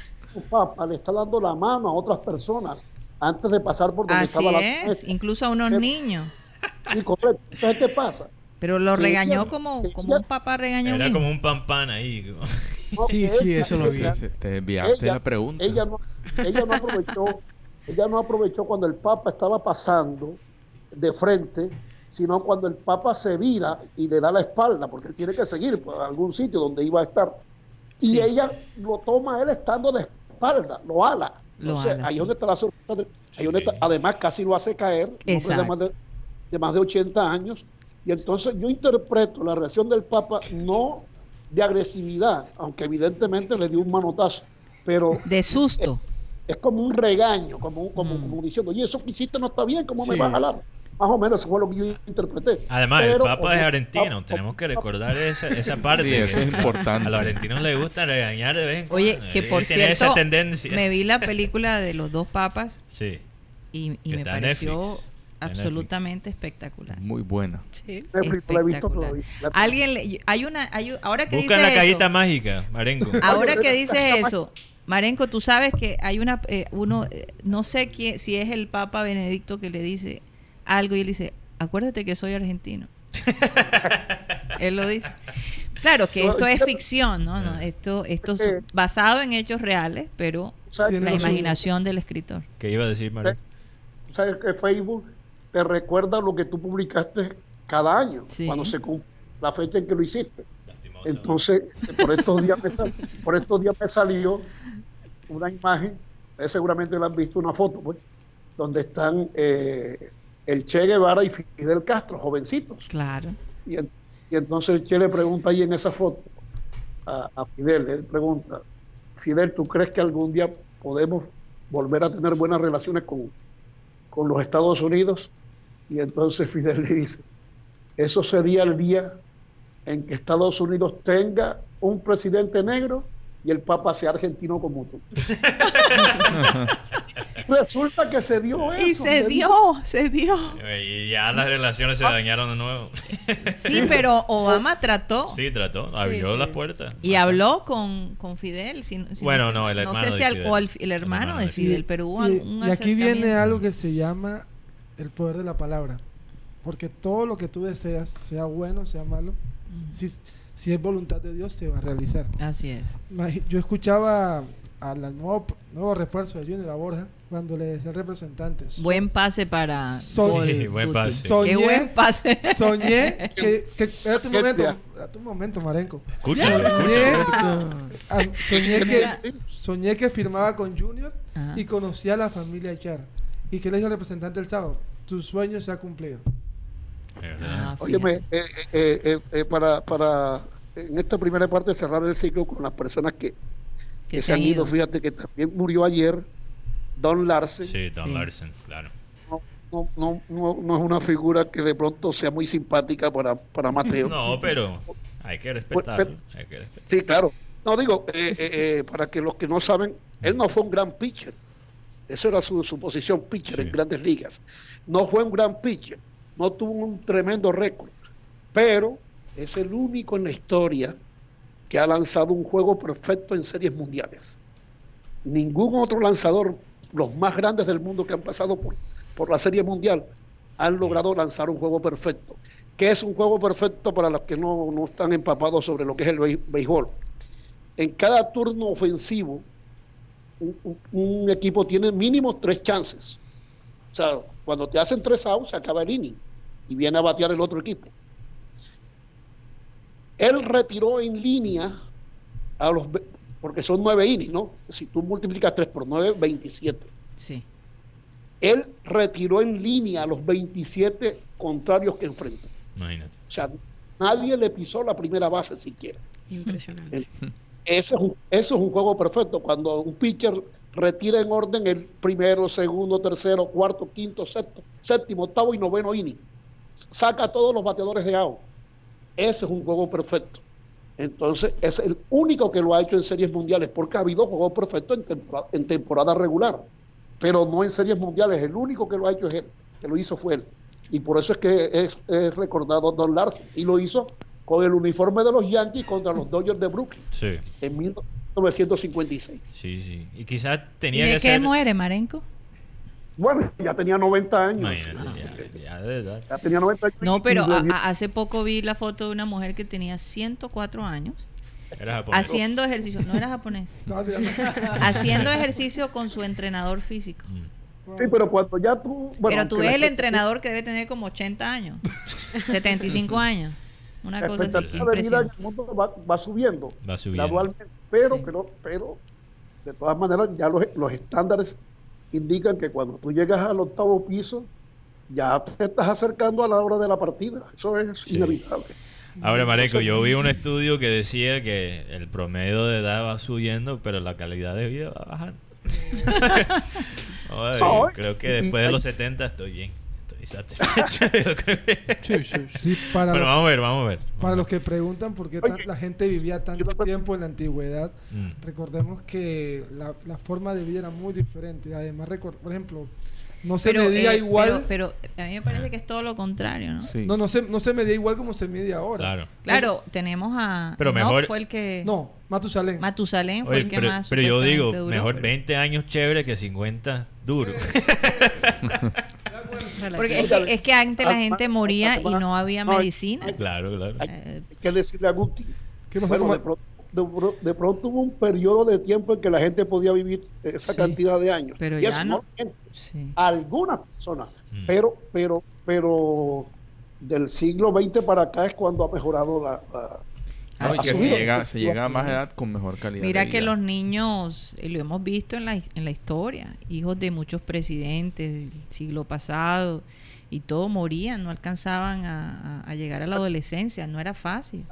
Papa le está dando la mano a otras personas antes de pasar por donde Así estaba la es, incluso a unos Sí. niños. Sí, correcto. Entonces, ¿qué pasa? Pero lo Sí, regañó sí. como, Sí, como sí. un papá un Era como un pan ahí. No, Sí, sí, ella- eso lo vi. te desviaste de la pregunta. Ella no, ella no aprovechó, ella no aprovechó cuando el Papa estaba pasando de frente, sino cuando el Papa se vira y le da la espalda, porque él tiene que seguir por algún sitio donde iba a estar. Y ella lo toma él estando de espalda, lo ala. Lo Entonces, ala, ahí sí. donde está la sorpresa. de- ahí donde está- además, casi lo hace caer. De más de, de más de 80 años. Y entonces yo interpreto la reacción del Papa no de agresividad, aunque evidentemente le dio un manotazo, pero De susto. es como un regaño, como, un- como, Mm. como diciendo, oye, eso que hiciste no está bien, ¿cómo me vas a jalar? Más o menos eso fue lo que yo interpreté. Además, el Papa es argentino. Tenemos que recordar esa, *laughs* esa parte. Sí, eso es importante. A los argentinos les gusta regañar de vez en Oye, cuando. que Ellos por cierto, esa tendencia. me vi la *laughs* película de los dos papas Sí. y, y Que me pareció Netflix. Absolutamente espectacular. Muy buena. Sí. Espectacular. Alguien, le- hay una, hay, ahora que Buscan dice la cajita eso, mágica, Marenco. *laughs* ahora Oye, que dices eso, Marenco, tú sabes que hay una, eh, uno, eh, no sé quién, si es el Papa Benedicto que le dice algo y él dice, acuérdate que soy argentino. *laughs* él lo dice. Claro que esto es ficción, ¿no? no esto, esto es basado en hechos reales, pero ¿Sabes Tiene la imaginación del escritor. ¿Qué iba a decir, Marenco? ¿Sabes que Facebook te recuerda lo que tú publicaste cada año, Sí. cuando se cumple la fecha en que lo hiciste? Entonces, por estos días me, sal- por estos días me salió una imagen, seguramente la han visto, una foto, pues, donde están eh, el Che Guevara y Fidel Castro, jovencitos. Claro. Y, en- y entonces el Che le pregunta ahí en esa foto a, a Fidel, le pregunta, Fidel, ¿tú crees que algún día podemos volver a tener buenas relaciones con, con los Estados Unidos? Y entonces Fidel le dice, eso sería el día en que Estados Unidos tenga un presidente negro y el Papa sea argentino como tú. *laughs* Resulta que se dio eso. Y se dio, se dio. Y ya las relaciones se dañaron de nuevo. Sí, pero Obama trató Sí, trató, abrió sí. las puertas. y habló con, con Fidel. si- si Bueno, no, el hermano sé si de al- Fidel. o el, el hermano hermano de de Fidel, pero hubo y, un y aquí viene algo que se llama el poder de la palabra. Porque todo lo que tú deseas, sea bueno, sea malo, si, si es voluntad de Dios, se va a realizar. Así es. Yo escuchaba al nuevo, nuevo refuerzo de Junior a Borja cuando le decía al representante. so- Buen pase para so- gol. Sí, buen pase. Soñé, Qué buen pase. soñé *laughs* que, que era tu ¿Qué momento, era tu momento, Marenco. Escúchalo, Soñé, soñé que soñé que firmaba con Junior Ajá. y conocía a la familia Char y que le dijo al representante el sábado, tu sueño se ha cumplido. Ah, Óyeme, fíjate. eh, eh, eh, eh, para, para en esta primera parte cerrar el ciclo con las personas que, que se han ido, fíjate que también murió ayer Don Larsen. Sí, Don Sí. Larsen, claro. No, no, no, no, no es una figura que de pronto sea muy simpática para, para Mateo. No, pero hay que respetarlo. Hay que respetar. Sí, claro. No digo, eh, eh, eh, para que los que no saben, él no fue un gran pitcher. Esa era su, su posición, pitcher Sí. en grandes ligas. No fue un gran pitcher, no tuvo un tremendo récord, pero es el único en la historia que ha lanzado un juego perfecto en series mundiales. Ningún otro lanzador, los más grandes del mundo que han pasado por, por la serie mundial, han logrado lanzar un juego perfecto. ¿Qué es un juego perfecto para los que no, no están empapados sobre lo que es el béis- béisbol? En cada turno ofensivo, un, un- un equipo tiene mínimo tres chances. O sea, cuando te hacen tres outs, se acaba el inning y viene a batear el otro equipo. Él retiró en línea a los, porque son nueve innings, ¿no? Si tú multiplicas tres por nueve, 27. Sí. Él retiró en línea a los 27 contrarios que enfrentó. Imagínate. O sea, nadie le pisó la primera base siquiera. Impresionante. El- Ese es un, eso es un juego perfecto. Cuando un pitcher retira en orden el primero, segundo, tercero, cuarto, quinto, sexto, séptimo, octavo y noveno inning. Saca a todos los bateadores de out. Ese es un juego perfecto. Entonces, es el único que lo ha hecho en series mundiales, porque ha habido juegos perfectos en temporada, en temporada regular, pero no en series mundiales. El único que lo ha hecho es él, que lo hizo fue él. Y por eso es que es, es recordado Don Larsen. Y lo hizo con el uniforme de los Yankees contra los Dodgers de Brooklyn Sí, en 1956. sí, sí. Y quizás ¿Y tenía de que qué ser. muere, Marenco? Bueno, ya tenía 90 años. Imagínate, ya, ya. Ya tenía 90 años. No, pero Y- a- a- hace poco vi la foto de una mujer que tenía 104 años Era japonés. haciendo ejercicio. No era japonés. *laughs* Haciendo ejercicio con su entrenador físico. Mm. Sí, pero cuando ya tú... bueno, Pero tú ves la el entrenador que debe tener como 80 años, 75 años. Una La cosa así, de vida en impresión. el mundo va, va subiendo. Va subiendo. Gradualmente. Pero, Sí. pero, pero, de todas maneras, ya los, los estándares indican que cuando tú llegas al octavo piso, ya te estás acercando a la hora de la partida. Eso es Sí. inevitable. Ahora, Mareco, yo vi un estudio que decía que el promedio de edad va subiendo, pero la calidad de vida va bajando. *laughs* *laughs* Oye, creo que después de los 70 estoy bien. Estoy satisfecho. *laughs* Yo creo que- Sí, sí, para, Bueno, los, vamos a ver, vamos a ver. Vamos para a los que preguntan por qué tan- la gente vivía tanto tiempo en la antigüedad, Mm. recordemos que la, la forma de vida era muy diferente. Además, recor- por ejemplo, no se Pero, medía eh, igual. Pero, pero a mí me parece que es todo lo contrario, ¿no? Sí. No, no se, no se medía igual como se mide ahora. Claro. Claro, tenemos a. Pero Enoch mejor- fue el que. No, Matusalén. Matusalén fue Oye, el que pero, más. pero yo digo, duró, mejor pero- 20 años chévere que 50 duro. *laughs* *laughs* Porque es que, es que antes la Ah, gente ma- moría ma- y no había no, medicina. claro, claro. Hay, Eh, que decirle a Guti. ¿Qué pasó Bueno, de pronto, de, de pronto hubo un periodo de tiempo en que la gente podía vivir esa Sí, cantidad de años. pero y ya eso no. gente, sí. algunas personas, Mm. pero, pero, pero del siglo XX para acá es cuando ha mejorado la, la- Ah, No, y ha que se llega, se llega a más edad con mejor calidad. Mira de que los niños, eh, lo hemos visto en la, en la historia, hijos de muchos presidentes del siglo pasado, y todo morían, no alcanzaban a, a- a llegar a la adolescencia, no era fácil.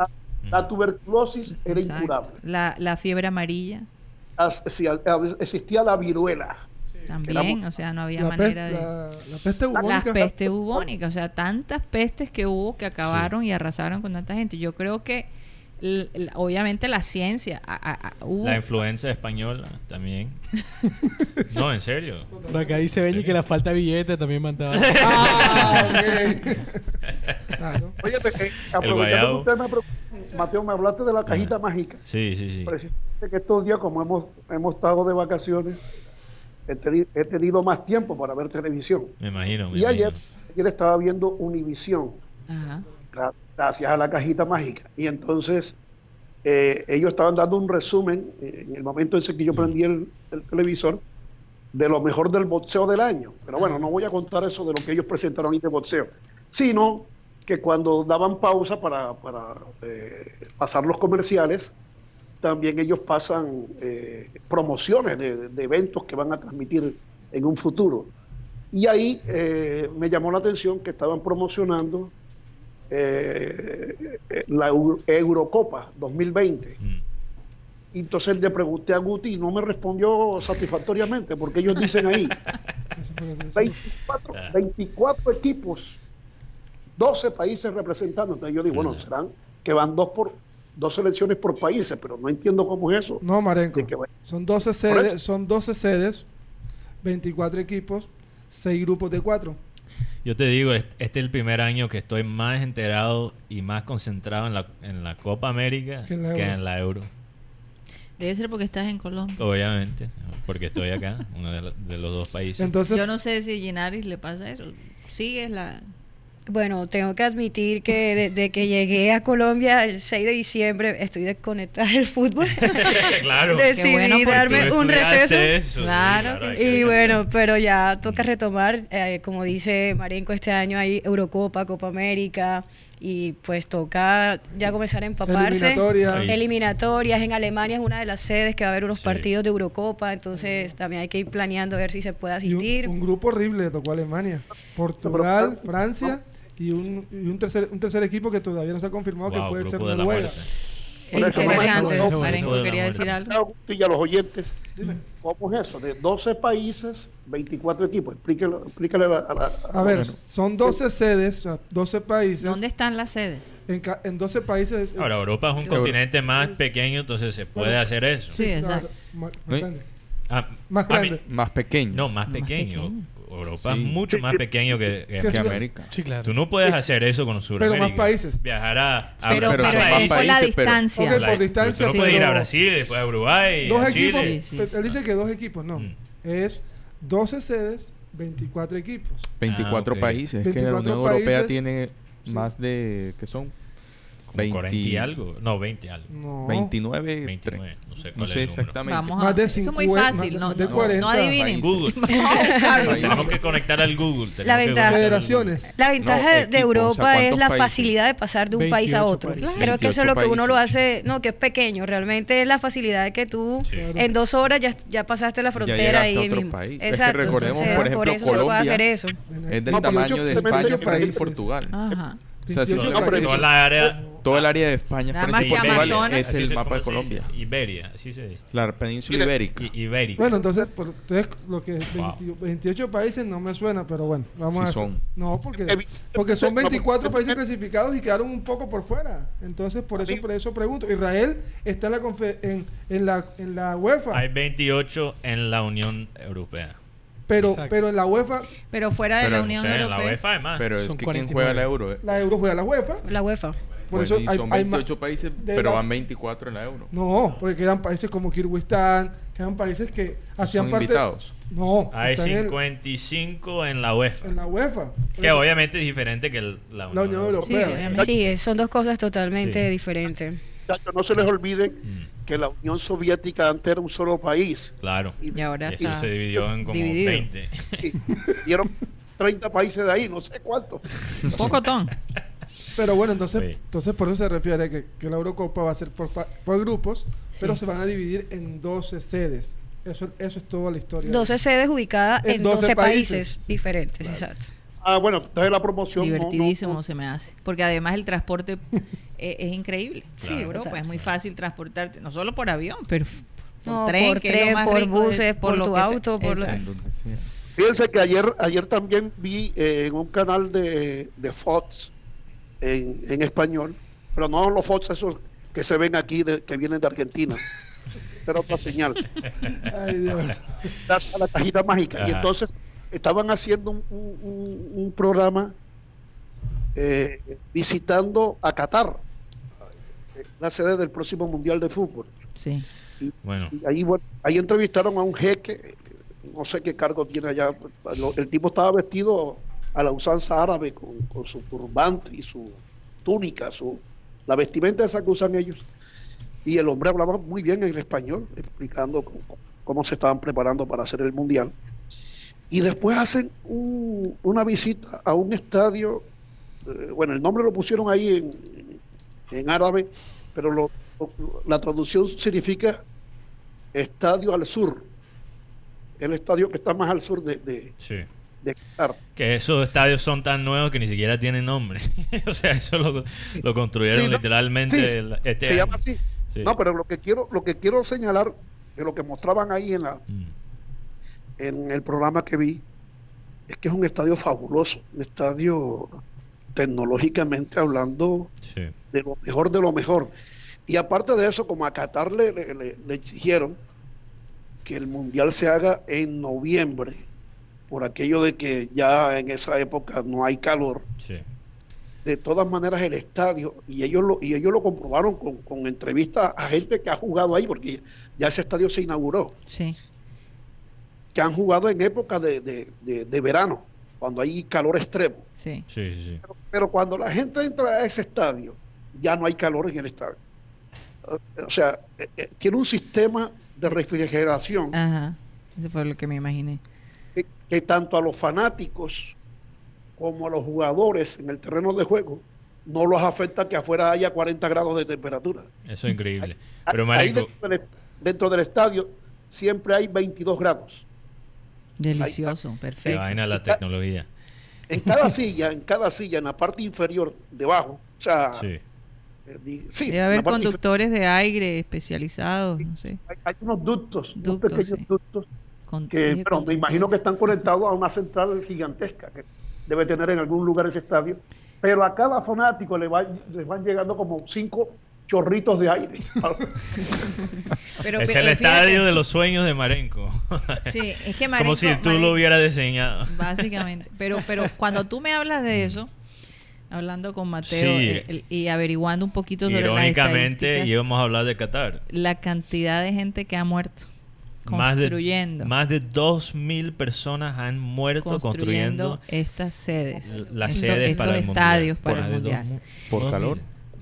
La tuberculosis era Exacto. incurable. La, la fiebre amarilla As- sí, a- a- existía la viruela. también, o sea, no había La, manera peste, de... la, la peste Las bubónica. pestes bubónicas, o sea, tantas pestes que hubo que acabaron y arrasaron con tanta gente. Yo creo que, obviamente, la ciencia, a- a- hubo... La influenza española también. *laughs* no, en serio. Por acá dice Benny que la falta de billete también mandaba. *laughs* Ah, ok. claro. *laughs* Oye, eh, aprovechando usted me Mateo, me hablaste de la cajita Ajá. mágica. Sí, sí, sí. Precisamente que estos días, como hemos, hemos estado de vacaciones, he, teni- he tenido más tiempo para ver televisión. Me imagino. me Y ayer, imagino. ayer estaba viendo Univisión, Ajá. gra- gracias a la cajita mágica. Y entonces eh, ellos estaban dando un resumen eh, en el momento ese que yo prendí el, el televisor de lo mejor del boxeo del año. Pero bueno, no voy a contar eso de lo que ellos presentaron ahí de boxeo, sino que cuando daban pausa para, para, eh, pasar los comerciales, también ellos pasan promociones de, de eventos que van a transmitir en un futuro. Y ahí me llamó la atención que estaban promocionando eh, la Eu- Eurocopa 2020. Mm. Y entonces le pregunté a Guti y no me respondió satisfactoriamente, porque ellos dicen ahí, *laughs* Eso fue- eso- 24, Ah. 24 equipos, 12 países representando. Entonces yo digo, bueno, Ajá. serán que van dos por dos selecciones por países, pero no entiendo cómo es eso. No, Marenco. Que Son 12 eso. sedes, son 12 sedes, 24 equipos, 6 grupos de 4. Yo te digo, est- este es el primer año que estoy más enterado y más concentrado en la, en la Copa América Que en la que Euro. en la Euro. Debe ser porque estás en Colombia. Obviamente, porque estoy acá, *laughs* uno de, los- de los dos países. Entonces, Yo no sé si a Ginaris le pasa eso. Sigues la... Bueno, tengo que admitir que desde que llegué a Colombia el 6 de diciembre estoy desconectada del fútbol. *laughs* claro. *laughs* Decidí bueno darme Tú un receso. eso, Claro sí. Y bueno, pero ya toca retomar, eh, como dice Marenco, este año hay Eurocopa, Copa América, y pues toca ya comenzar a empaparse. eliminatoria. Ahí. Eliminatorias, en Alemania es una de las sedes que va a haber unos Sí. partidos de Eurocopa, entonces también hay que ir planeando a ver si se puede un, asistir. un grupo horrible le tocó a Alemania, Portugal, Francia y un, y un tercer un tercer equipo que todavía no se ha confirmado Wow, que puede ser Noruega. Interesante. Marenco, Marenco Eso de quería decir algo. y a los oyentes, Dime. ¿cómo es eso? De 12 países, 24 equipos. Explíquele, explícale a la- a la- A ver, son 12 sedes, o sea, 12 países. ¿Dónde están las sedes? En, ca- en 12 países. Ahora, Europa es un Euro- continente más pequeño, entonces se puede Bueno, hacer eso. Sí, claro, exacto. ma- ¿No? más grande. Ah, Más a mí- grande. Más pequeño. no, más Más pequeño. Europa Sí. es mucho Sí, más sí. pequeño que, que- Que que. América. Sí, claro. Tú no puedes hacer eso con Sudamérica. más países. Viajar a, a Pero, pero pero, son es más por la países, pero- distancia. Ok, La- por distancia, Tú no puedes ir a pero- Brasil, después a Uruguay, Dos a equipos. Chile. Sí, sí, él- dice que dos equipos, no. Mm. Es 12 sedes, 24 equipos. 24 Ah, ok. países. Es que la 24 Unión Europea países. tiene Sí. más de. ¿Qué son? Como 40 y algo. No, 20 algo. No. 29. 29. No sé No cuál sé es el número. exactamente. Vamos a... Más de Eso es muy 50, fácil. más No, de no, 40 no adivinen. Google. *laughs* Tenemos que conectar al Google. La ventaja- Federaciones. La ventaja No, de Europa o sea, es ¿cuántos la países? facilidad de pasar de un país a 28 otro. países. Creo que eso es lo que 28 uno lo hace, no, que es pequeño, realmente es la facilidad de que tú Sí. En dos horas ya, ya pasaste la frontera otro mismo. país. Es que Exacto. recordemos, entonces, por ejemplo, eso se puede Colombia- hacer eso. Es del tamaño 28 de 28 España, países. Portugal. Ajá. O sea, si 28 usted No, Toda la área. toda el área de España Nada frente más a que Portugal Amazonas. es el mapa de ¿cómo se Colombia. dice? Iberia, así se dice. La península I- ibérica. ibérica. Bueno, entonces, por, entonces lo que es Wow. 20 28 países no me suena, pero bueno, vamos Sí a son. No, porque, porque son *laughs* no, 24 porque- países clasificados y quedaron un poco por fuera. Entonces, por eso, por eso pregunto. Israel está en la confe- en, en la en la UEFA, Hay 28 en la Unión Europea. Pero Exacto. pero en la UEFA Pero fuera de Pero, la Unión O sea, en la Europea. UEFA además. Pero es Son que ¿quién 49. juega la euro? eh? la Euro juega la UEFA. La UEFA. Por Pues, eso y hay, son hay ma- 28 países, pero la- van 24 en la euro. No, porque quedan países como Kirguistán, quedan países que hacían Son parte invitados. No, Hay están en, 55 en la UEFA. en la UEFA. Que obviamente es diferente que el- la Unión, La Unión Sí, Europea. Sí, son dos cosas totalmente Sí. diferentes. No se les olviden Mm, que la Unión Soviética antes era un solo país claro. y Y ahora Y eso se dividió en como dividido. 20. y dieron 30 países de ahí, no sé cuántos. Pocotón. Pero bueno, entonces, Sí. entonces por eso se refiere que, que la Eurocopa va a ser por, por grupos, pero Sí. se van a dividir en 12 sedes. Eso, eso es toda la historia. 12 sedes ubicadas En en 12 12 países, países. diferentes, exacto. Ah, bueno, entonces la promoción. no- no- Divertidísimo no- se me hace. Porque además el transporte *laughs* eh, es increíble. Sí. Europa es muy fácil transportarte, no solo por avión, pero por No, tren, por que es lo tren, más por de- buses, por tu que sea. auto, por lo- sea. Fíjense que ayer, ayer también vi eh, en un canal de, de Fox en, en español, pero no los Fox esos que se ven aquí, de- que vienen de Argentina. *laughs* Era otra señal. Ay, Dios. darse a la cajita mágica. Y entonces estaban haciendo un, un- un- un programa eh, visitando a Qatar, la sede del próximo Mundial de Fútbol. Sí. Bueno, Y ahí, bueno, ahí entrevistaron a un jeque, no sé qué cargo tiene allá. lo- El tipo estaba vestido a la usanza árabe con, con su turbante y su túnica, su, la vestimenta esa que usan ellos. Y el hombre hablaba muy bien en español, explicando cómo, cómo se estaban preparando para hacer el mundial. Y después hacen un- una visita a un estadio, eh, bueno, el nombre lo pusieron ahí en, en árabe, pero lo- lo- la traducción significa Estadio al Sur, el estadio que está más al sur de, de, sí. de Qatar. Que esos estadios son tan nuevos que ni siquiera tienen nombre. *laughs* o sea, eso lo, lo construyeron Sí, no, literalmente sí, el- este se año. llama así. Sí. No, pero lo que quiero, lo que quiero señalar de lo que mostraban ahí en la, Mm, en el programa que vi, es que es un estadio fabuloso, un estadio tecnológicamente hablando sí. de lo mejor de lo mejor. Y aparte de eso, como a Qatar le, le- le- le exigieron que el mundial se haga en noviembre, por aquello de que ya en esa época no hay calor, Sí. de todas maneras el estadio, y ellos lo, y ellos lo comprobaron con, con entrevistas a gente que ha jugado ahí, porque ya ese estadio se inauguró, Sí. Que han jugado en época de, de- de- de verano, cuando hay calor extremo. Sí. Sí, sí, sí. Pero, pero cuando la gente entra a ese estadio, ya no hay calor en el estadio. O sea, eh, eh, tiene un sistema de refrigeración Ajá. Eso fue lo que me imaginé. que, que tanto a los fanáticos como a los jugadores en el terreno de juego no los afecta que afuera haya 40 grados de temperatura. Eso es increíble. Pero, Ahí marico, dentro del, dentro del estadio siempre hay 22 grados. Delicioso, perfecto. vaina la tecnología. En cada silla, en cada silla, en la parte inferior, debajo, o sea, Sí. eh, sí, Debe haber conductores de aire especializados, no sé. hay, hay unos ductos, unos Ductos, pequeños sí. ductos Con, que bueno, me imagino que están conectados a una central gigantesca que debe tener en algún lugar ese estadio, pero a cada fanático le van, les van llegando como cinco chorritos de aire. *laughs* Pero, es pero, el estadio de los sueños de Marenco. Sí, es que Como si Marenco- tú lo hubieras diseñado. Básicamente. Pero, pero cuando tú me hablas de eso, hablando con Mateo Sí. el- el- y averiguando un poquito sobre las Irónicamente, estadísticas, íbamos a hablar de Qatar. la cantidad de gente que ha muerto Más de, construyendo, más de 2.000 personas han muerto construyendo, construyendo estas sedes, las estos, sedes estos para el estadios mundial. para el mundial. dos ¿Por calor?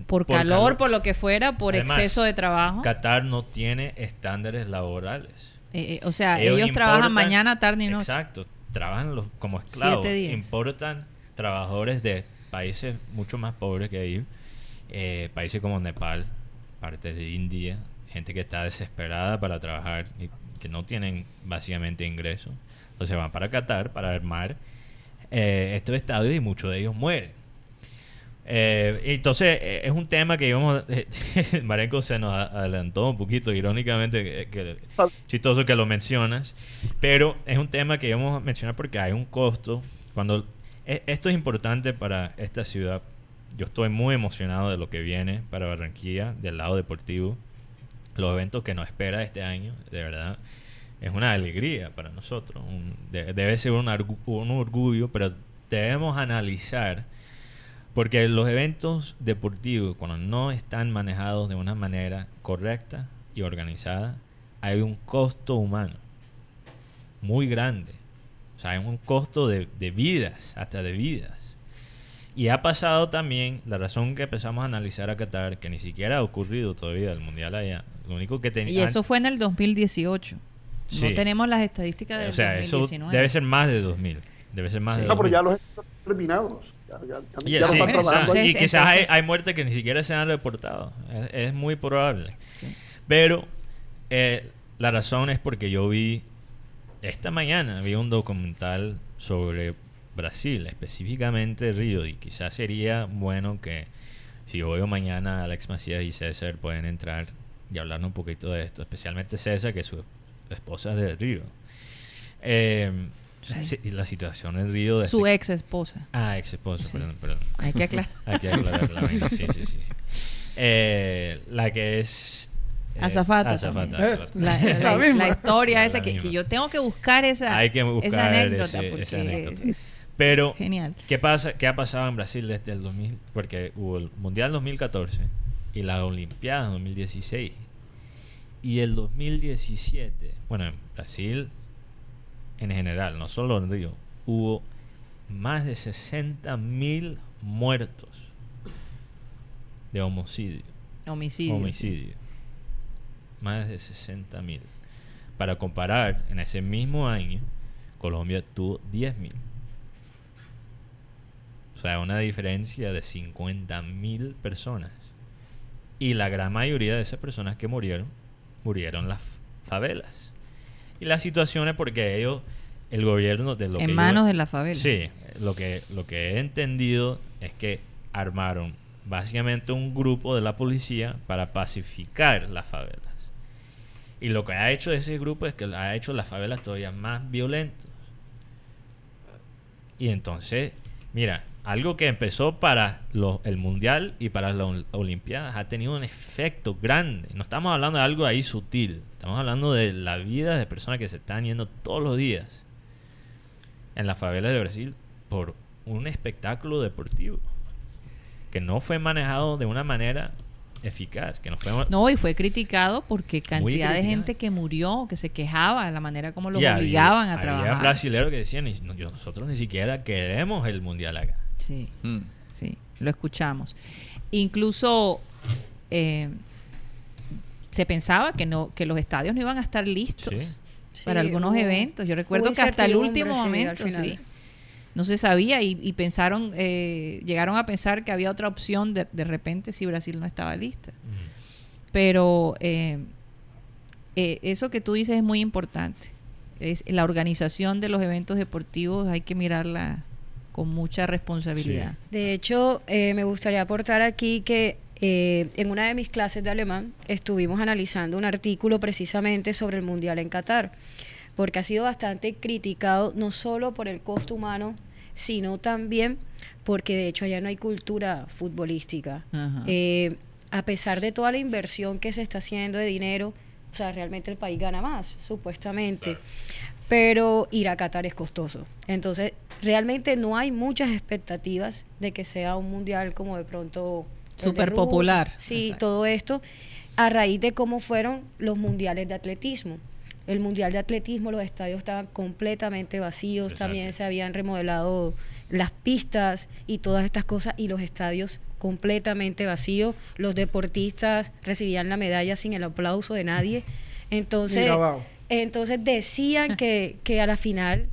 Por, Por calor, calor. por lo que fuera, por Además, exceso de trabajo. Qatar no tiene estándares laborales. Eh, eh, o sea, ellos, trabajan importan- mañana, tarde y noche. Exacto, trabajan los, como esclavos. Importan trabajadores de países mucho más pobres que ellos, eh, países como Nepal, partes de India, gente que está desesperada para trabajar y que no tienen básicamente ingresos. Entonces van para Qatar para armar eh, estos estadios y muchos de ellos mueren. Eh, entonces eh, es un tema que íbamos *laughs* Marenco se nos adelantó un poquito irónicamente que, chistoso que lo mencionas pero es un tema que íbamos a mencionar porque hay un costo. Cuando e- esto es importante para esta ciudad. Yo estoy muy emocionado de lo que viene para Barranquilla del lado deportivo. Los eventos que nos espera este año de verdad es una alegría para nosotros. Un- de- debe ser un orgullo pero debemos analizar porque los eventos deportivos, cuando no están manejados de una manera correcta y organizada, hay un costo humano muy grande. O sea, hay un costo de, de vidas, hasta de vidas. Y ha pasado también, la razón que empezamos a analizar a Qatar, que ni siquiera ha ocurrido todavía el Mundial allá. Lo único que tenía... Y eso fue en el 2018. Sí. No tenemos las estadísticas del O sea, eso 2019. debe ser más de 2000. Debe ser más de no, pero 2000. ya los están terminados. Ya, ya- ya- Y, sí, ahí. quizás hay, muertes que ni siquiera se han reportado. Es, es muy probable. Sí. Pero eh, la razón es porque yo vi, esta mañana vi un documental sobre Brasil, específicamente Río, y quizás sería bueno que si hoy o mañana Alex Macías y César pueden entrar y hablar un poquito de esto, especialmente César, que su esposa es de Río. Eh, la, si- la situación en Río... desde Su ex esposa. Ah, ex esposa, Sí. perdón, perdón. Hay que aclarar. *laughs* Hay que aclarar la vaina, sí, sí, sí. Eh, la que es... eh, Azafata azafata, azafata. La, la- La misma. la historia La esa que, misma. que yo tengo que buscar esa, Hay que buscar esa anécdota ese- porque esa anécdota. es- es Pero, genial. ¿qué pasa? ¿Qué ha pasado en Brasil desde el 2000? Porque hubo el Mundial 2014 y la Olimpiada 2016. Y el 2017, bueno, en Brasil en general, no solo en Río, hubo más de 60 mil muertos de homicidio. Homicidio. Homicidio. Más de 60 mil. Para comparar, en ese mismo año, Colombia tuvo 10 mil. O sea, una diferencia de 50 mil personas. Y la gran mayoría de esas personas que murieron, murieron las favelas. Y la situación es porque ellos, el gobierno de lo que En yo- manos de la favela. Sí, lo que, lo que he entendido es que armaron básicamente un grupo de la policía para pacificar las favelas. Y lo que ha hecho ese grupo es que ha hecho las favelas todavía más violentas. Y entonces, mira, algo que empezó para lo- el Mundial y para las ol- Olimpiadas ha tenido un efecto grande. No estamos hablando de algo ahí sutil. Estamos hablando de la vida de personas que se están yendo todos los días en las favelas de Brasil por un espectáculo deportivo que no fue manejado de una manera eficaz, que no fue No, y fue criticado porque cantidad de gente que murió, que se quejaba de la manera como los Y había- obligaban a Había trabajar. brasileños que decían, "Ni- no, yo- nosotros ni siquiera queremos el mundial acá. Sí, Mm. sí, lo escuchamos. Incluso eh, se pensaba que no que los estadios no iban a estar listos Sí. Sí, para algunos hubo- eventos. Yo recuerdo que hasta el último momento, sí, no se sabía y, y pensaron, eh, llegaron a pensar que había otra opción de, de repente si Brasil no estaba lista. Pero eh, eh, eso que tú dices es muy importante. Es la organización de los eventos deportivos hay que mirarla con mucha responsabilidad. De hecho, eh, me gustaría aportar aquí que eh, en una de mis clases de alemán estuvimos analizando un artículo precisamente sobre el Mundial en Qatar, porque ha sido bastante criticado no solo por el costo humano, sino también porque de hecho allá no hay cultura futbolística. Ajá. Eh, a pesar de toda la inversión que se está haciendo de dinero, o sea, realmente el país gana más, supuestamente. Pero ir a Qatar es costoso. Entonces, realmente no hay muchas expectativas de que sea un mundial como de pronto. Súper popular. Sí, Exacto. todo esto a raíz de cómo fueron los mundiales de atletismo. El mundial de atletismo, los estadios estaban completamente vacíos, también se habían remodelado las pistas y todas estas cosas y los estadios completamente vacíos. Los deportistas recibían la medalla sin el aplauso de nadie. Entonces, grabado. Entonces decían que, *laughs* que a la final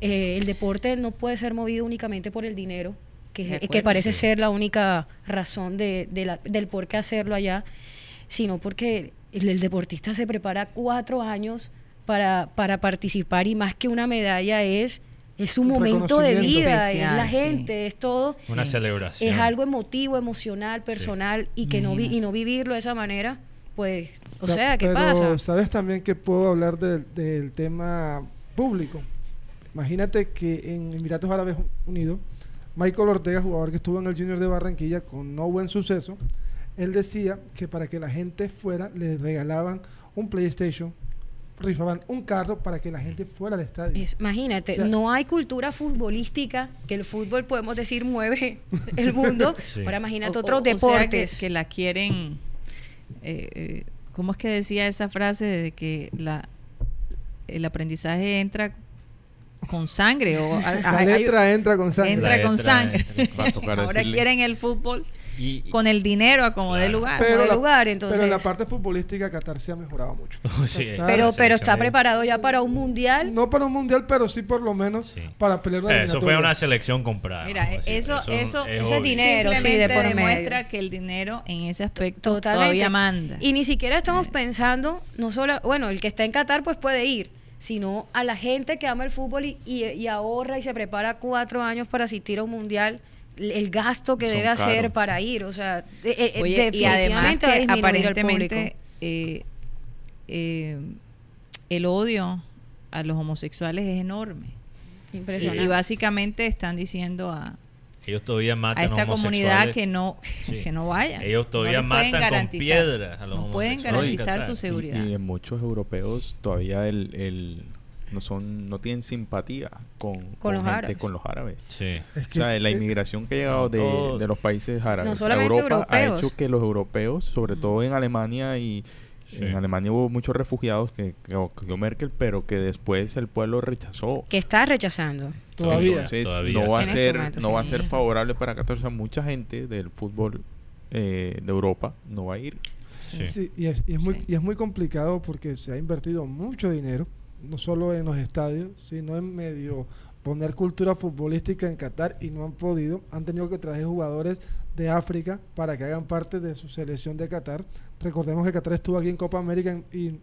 eh, el deporte no puede ser movido únicamente por el dinero, que, acuerdo, que parece sí. ser la única razón de, de la- del por qué hacerlo allá, sino porque el, el deportista se prepara cuatro años para, para participar y más que una medalla es, es su Un momento de vida, es la sí. gente, es todo. Una Sí. celebración. Es algo emotivo, emocional, personal y que no vi- y no vivirlo de esa manera, pues, o Sa- sea, ¿qué pero pasa? sabes también que puedo hablar del- del tema público. Imagínate que en Emiratos Árabes Unidos, Michael Ortega, jugador que estuvo en el Junior de Barranquilla con no buen suceso, él decía que para que la gente fuera le regalaban un PlayStation, rifaban un carro para que la gente fuera al estadio. Es- imagínate, O sea- no hay cultura futbolística, que el fútbol podemos decir mueve *laughs* el mundo. Sí. Ahora imagínate O- otros o- o sea, que- deportes. que, la quieren. Eh, eh, ¿Cómo es que decía esa frase de que la, el aprendizaje entra con sangre? O, a- la a- hay- letra entra con sangre. entra La con letra sangre. entra *laughs* Ahora decirle. quieren el fútbol Y, con el dinero a como Claro. lugar. Pero- la, lugar, entonces- pero en la parte futbolística Qatar se ha mejorado mucho. *laughs* Sí, Pero- pero, está preparado ya para un mundial. No para un mundial, pero sí por lo menos Sí. para pelear una Eh, Eso fue una selección comprada. Mira, decir. eso, eso, es dinero, sí, de por demuestra medio. que el dinero en ese aspecto Totalmente. todavía manda. Y ni siquiera estamos Eh. pensando, no solo, bueno, el que está en Qatar pues puede ir, sino a la gente que ama el fútbol y, y- y ahorra y se prepara cuatro años para asistir a un mundial, el gasto que Son debe hacer caros. para ir, o sea, de- eh, eh, Oye, y además definitivamente va a que el aparentemente público. eh, eh, el odio a los homosexuales es enorme. Y, Impresionante. y básicamente están diciendo a, Ellos todavía a matan esta comunidad que no, *laughs* Sí. que no vayan. Ellos todavía No matan con piedras a los No pueden garantizar su Y- seguridad. Y, y en muchos europeos todavía el, el- no son no tienen simpatía con, Con los gente- árabes. con los árabes. Sí. Es O que sea, es- la inmigración que ha llegado de, de los países árabes No a Europa ha hecho que los europeos, sobre todo en Alemania y Sí. en Alemania hubo muchos refugiados que que acogió Merkel, pero que después el pueblo rechazó. que está rechazando. Todavía. Entonces Todavía. no va a ser momento, no va a ser favorable para Qatar. O sea, mucha gente del fútbol eh, de Europa no va a ir. Sí. Sí, y es, y es muy, y es muy complicado porque se ha invertido mucho dinero, no solo en los estadios, sino en medio poner cultura futbolística en Qatar y no han podido. Han tenido que traer jugadores de África para que hagan parte de su selección de Qatar. Recordemos que Qatar estuvo aquí en Copa América y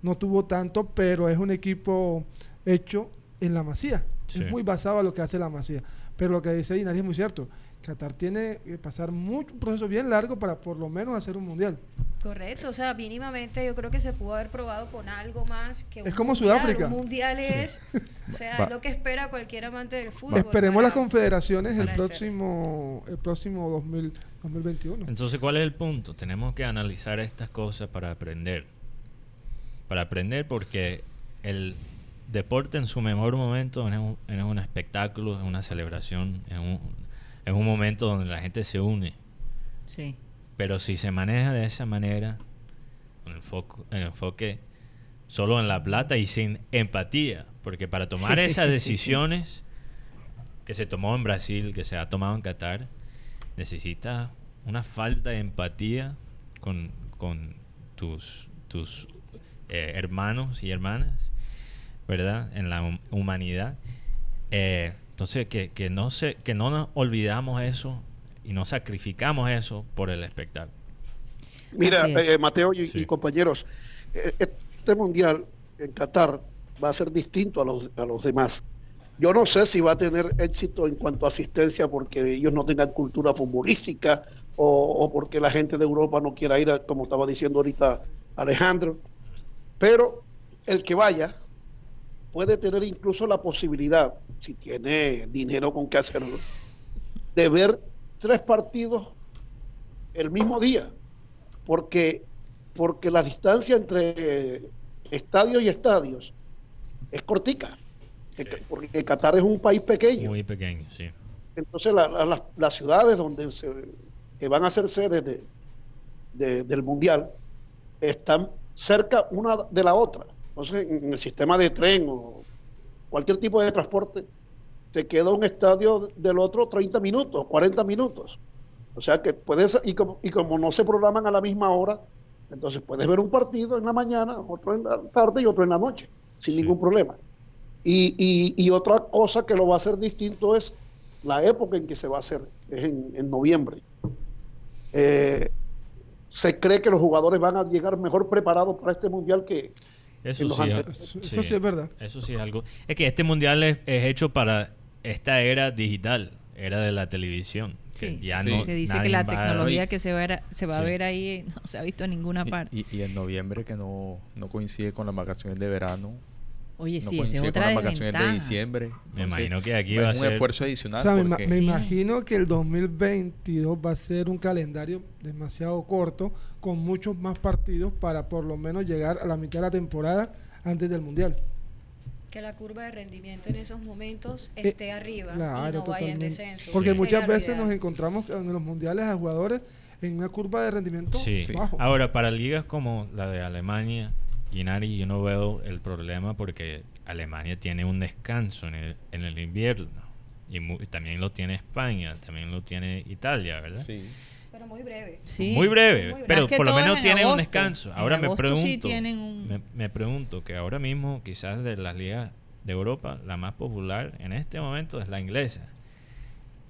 no tuvo tanto, pero es un equipo hecho en la Masía. Sí. Es muy basado a lo que hace la Masía. Pero lo que dice Inari es muy cierto. Qatar tiene que pasar mucho, un proceso bien largo para por lo menos hacer un mundial. Correcto, o sea, mínimamente yo creo que se pudo haber probado con algo más que Es un como mundial. Sudáfrica. Un mundial es, o sea, Va. es lo que espera cualquier amante del fútbol. Esperemos para- las confederaciones el próximo el próximo 2000, 2021. Entonces, ¿cuál es el punto? Tenemos que analizar estas cosas para aprender. Para aprender porque el deporte en su mejor momento es un, es un espectáculo, es una celebración, es un, es un momento donde la gente se une. Sí. Pero si se maneja de esa manera, con el, foco, el enfoque solo en la plata y sin empatía, porque para tomar Sí, esas sí, decisiones que se tomó en Brasil, que se ha tomado en Qatar, necesita una falta de empatía con, con tus, tus eh, hermanos y hermanas, ¿verdad? En la hum- humanidad. Eh, entonces, que, que, no se, que no nos olvidamos eso y no sacrificamos eso por el espectáculo. Mira, es. eh, Mateo y, Sí. y compañeros, eh, este mundial en Qatar va a ser distinto a los, a los demás. Yo no sé si va a tener éxito en cuanto a asistencia porque ellos no tengan cultura futbolística o, o porque la gente de Europa no quiera ir, a- como estaba diciendo ahorita Alejandro. Pero el que vaya puede tener incluso la posibilidad, si tiene dinero con qué hacerlo, de ver tres partidos el mismo día porque, porque la distancia entre estadios y estadios es cortica. Sí. Porque Qatar es un país pequeño. Muy pequeño, sí. Entonces, la- la- las- las ciudades donde se, que van a ser sedes de, de- del Mundial están cerca una de la otra. Entonces, en el sistema de tren o cualquier tipo de transporte, te queda un estadio del otro 30 minutos, 40 minutos. O sea que puedes, y como, y como no se programan a la misma hora, entonces puedes ver un partido en la mañana, otro en la tarde y otro en la noche, sin Sí. ningún problema. Y, y- y otra cosa que lo va a hacer distinto es la época en que se va a hacer, es en, en noviembre. Eh, se cree que los jugadores van a llegar mejor preparados para este mundial que Eso sí, Eso, eso sí es verdad. Eso sí es algo. Es que este mundial es, es hecho para esta era digital, era de la televisión. que Sí, ya sí. no, se dice que la va a- tecnología que se, verá- se va a ver ahí no se ha visto en ninguna Y- parte. Y, y en noviembre que no, no coincide con las vacaciones de verano. Oye, no sí, esa es otra con las vacaciones de diciembre. Me imagino que aquí va a un ser- esfuerzo O adicional. sea, me, Sí. imagino que el 2022 va a ser un calendario demasiado corto, con muchos más partidos para por lo menos llegar a la mitad de la temporada antes del Mundial. Que la curva de rendimiento en esos momentos Eh, esté arriba y no vaya en descenso. Porque muchas veces nos encontramos en los mundiales a jugadores en una curva de rendimiento Sí. bajo. Ahora, para ligas como la de Alemania, Inari, yo no veo el problema porque Alemania tiene un descanso en el, en el invierno. Y mu- y también lo tiene España, también lo tiene Italia, ¿verdad? Sí. Pero muy breve. Sí. Muy breve, Muy breve. pero que por lo menos en tienen un descanso. Ahora me pregunto, sí tienen un- me, me pregunto que ahora mismo quizás de las ligas de Europa, la más popular en este momento es la inglesa.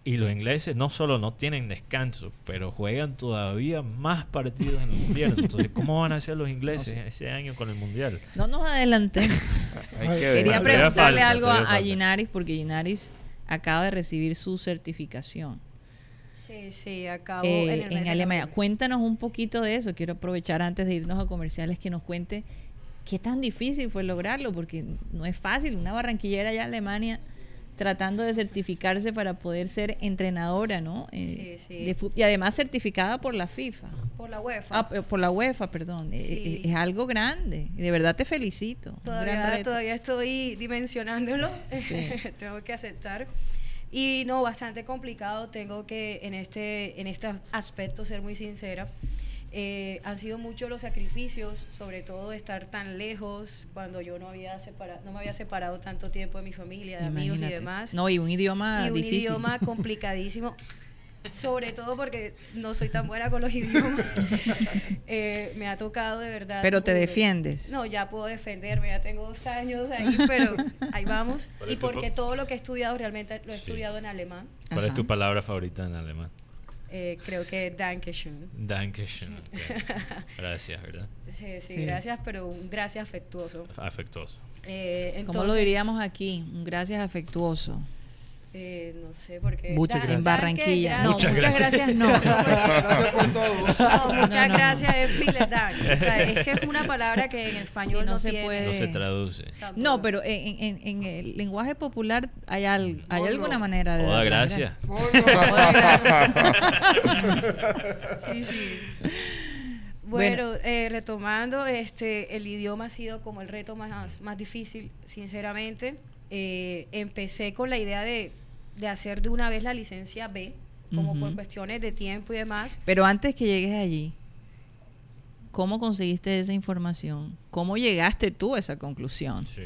Y los ingleses no solo no tienen descanso, pero juegan todavía más partidos en el mundial. Entonces, ¿cómo van a hacer los ingleses *laughs* ese año con el mundial? No nos adelantemos. *laughs* Hay que. Quería preguntarle falta, algo a. Ginaris, porque Ginaris acaba de recibir su certificación Sí, sí, acabo eh, en, en Alemania. Cuéntanos un poquito de eso. Quiero aprovechar antes de irnos a comerciales que nos cuente qué tan difícil fue lograrlo, porque no es fácil. Una barranquillera allá en Alemania tratando de certificarse para poder ser entrenadora, ¿no? Eh, Sí, sí. de y además certificada por la FIFA. Por la UEFA. Ah, p- por la UEFA, perdón. Eh, Sí. eh, es algo grande. De verdad te felicito. Todavía, todavía estoy dimensionándolo, Sí. *laughs* tengo que aceptar. Y no, bastante complicado, tengo que en este, en este aspecto ser muy sincera. Eh, han sido muchos los sacrificios, sobre todo de estar tan lejos cuando yo no, había separa- no me había separado tanto tiempo de mi familia, de amigos y Imagínate. demás. No, y un idioma y un difícil. idioma *laughs* complicadísimo. Sobre todo porque no soy tan buena con los *laughs* idiomas. Eh, me ha tocado de verdad. Pero te defiendes. No, ya puedo defenderme, ya tengo dos años ahí, pero *laughs* ahí vamos. ¿Cuál Y es porque po- todo lo que he estudiado realmente lo he Sí. estudiado en alemán. ¿Cuál es Ajá. tu palabra favorita en alemán? Eh, creo que Dankeschön. Dankeschön. ok. *laughs* Gracias, ¿verdad? Sí, sí, Sí. gracias, pero un gracias afectuoso. Afectuoso. Eh, ¿Cómo lo entonces, diríamos aquí? Un gracias afectuoso. Eh, no sé, porque... Muchas gracias. En ¿saben Barranquilla. No, Muchas muchas gracias. gracias, no. Gracias por todo. No, muchas No, no, no. gracias es Dank. O sea, es que es una *laughs* palabra que en español Sí, no no, se tiene. puede. No se traduce. tampoco. No, pero en, en- en el lenguaje popular hay, al- hay alguna manera de... Dar las gracias. No, *laughs* Sí, sí. Bueno, eh, retomando, este, el idioma ha sido como el reto más, más difícil, sinceramente. Eh, empecé con la idea de, de hacer de una vez la licencia B, como por cuestiones de tiempo y demás. Pero antes que llegues allí, ¿cómo conseguiste esa información? ¿Cómo llegaste tú a esa conclusión? Sí.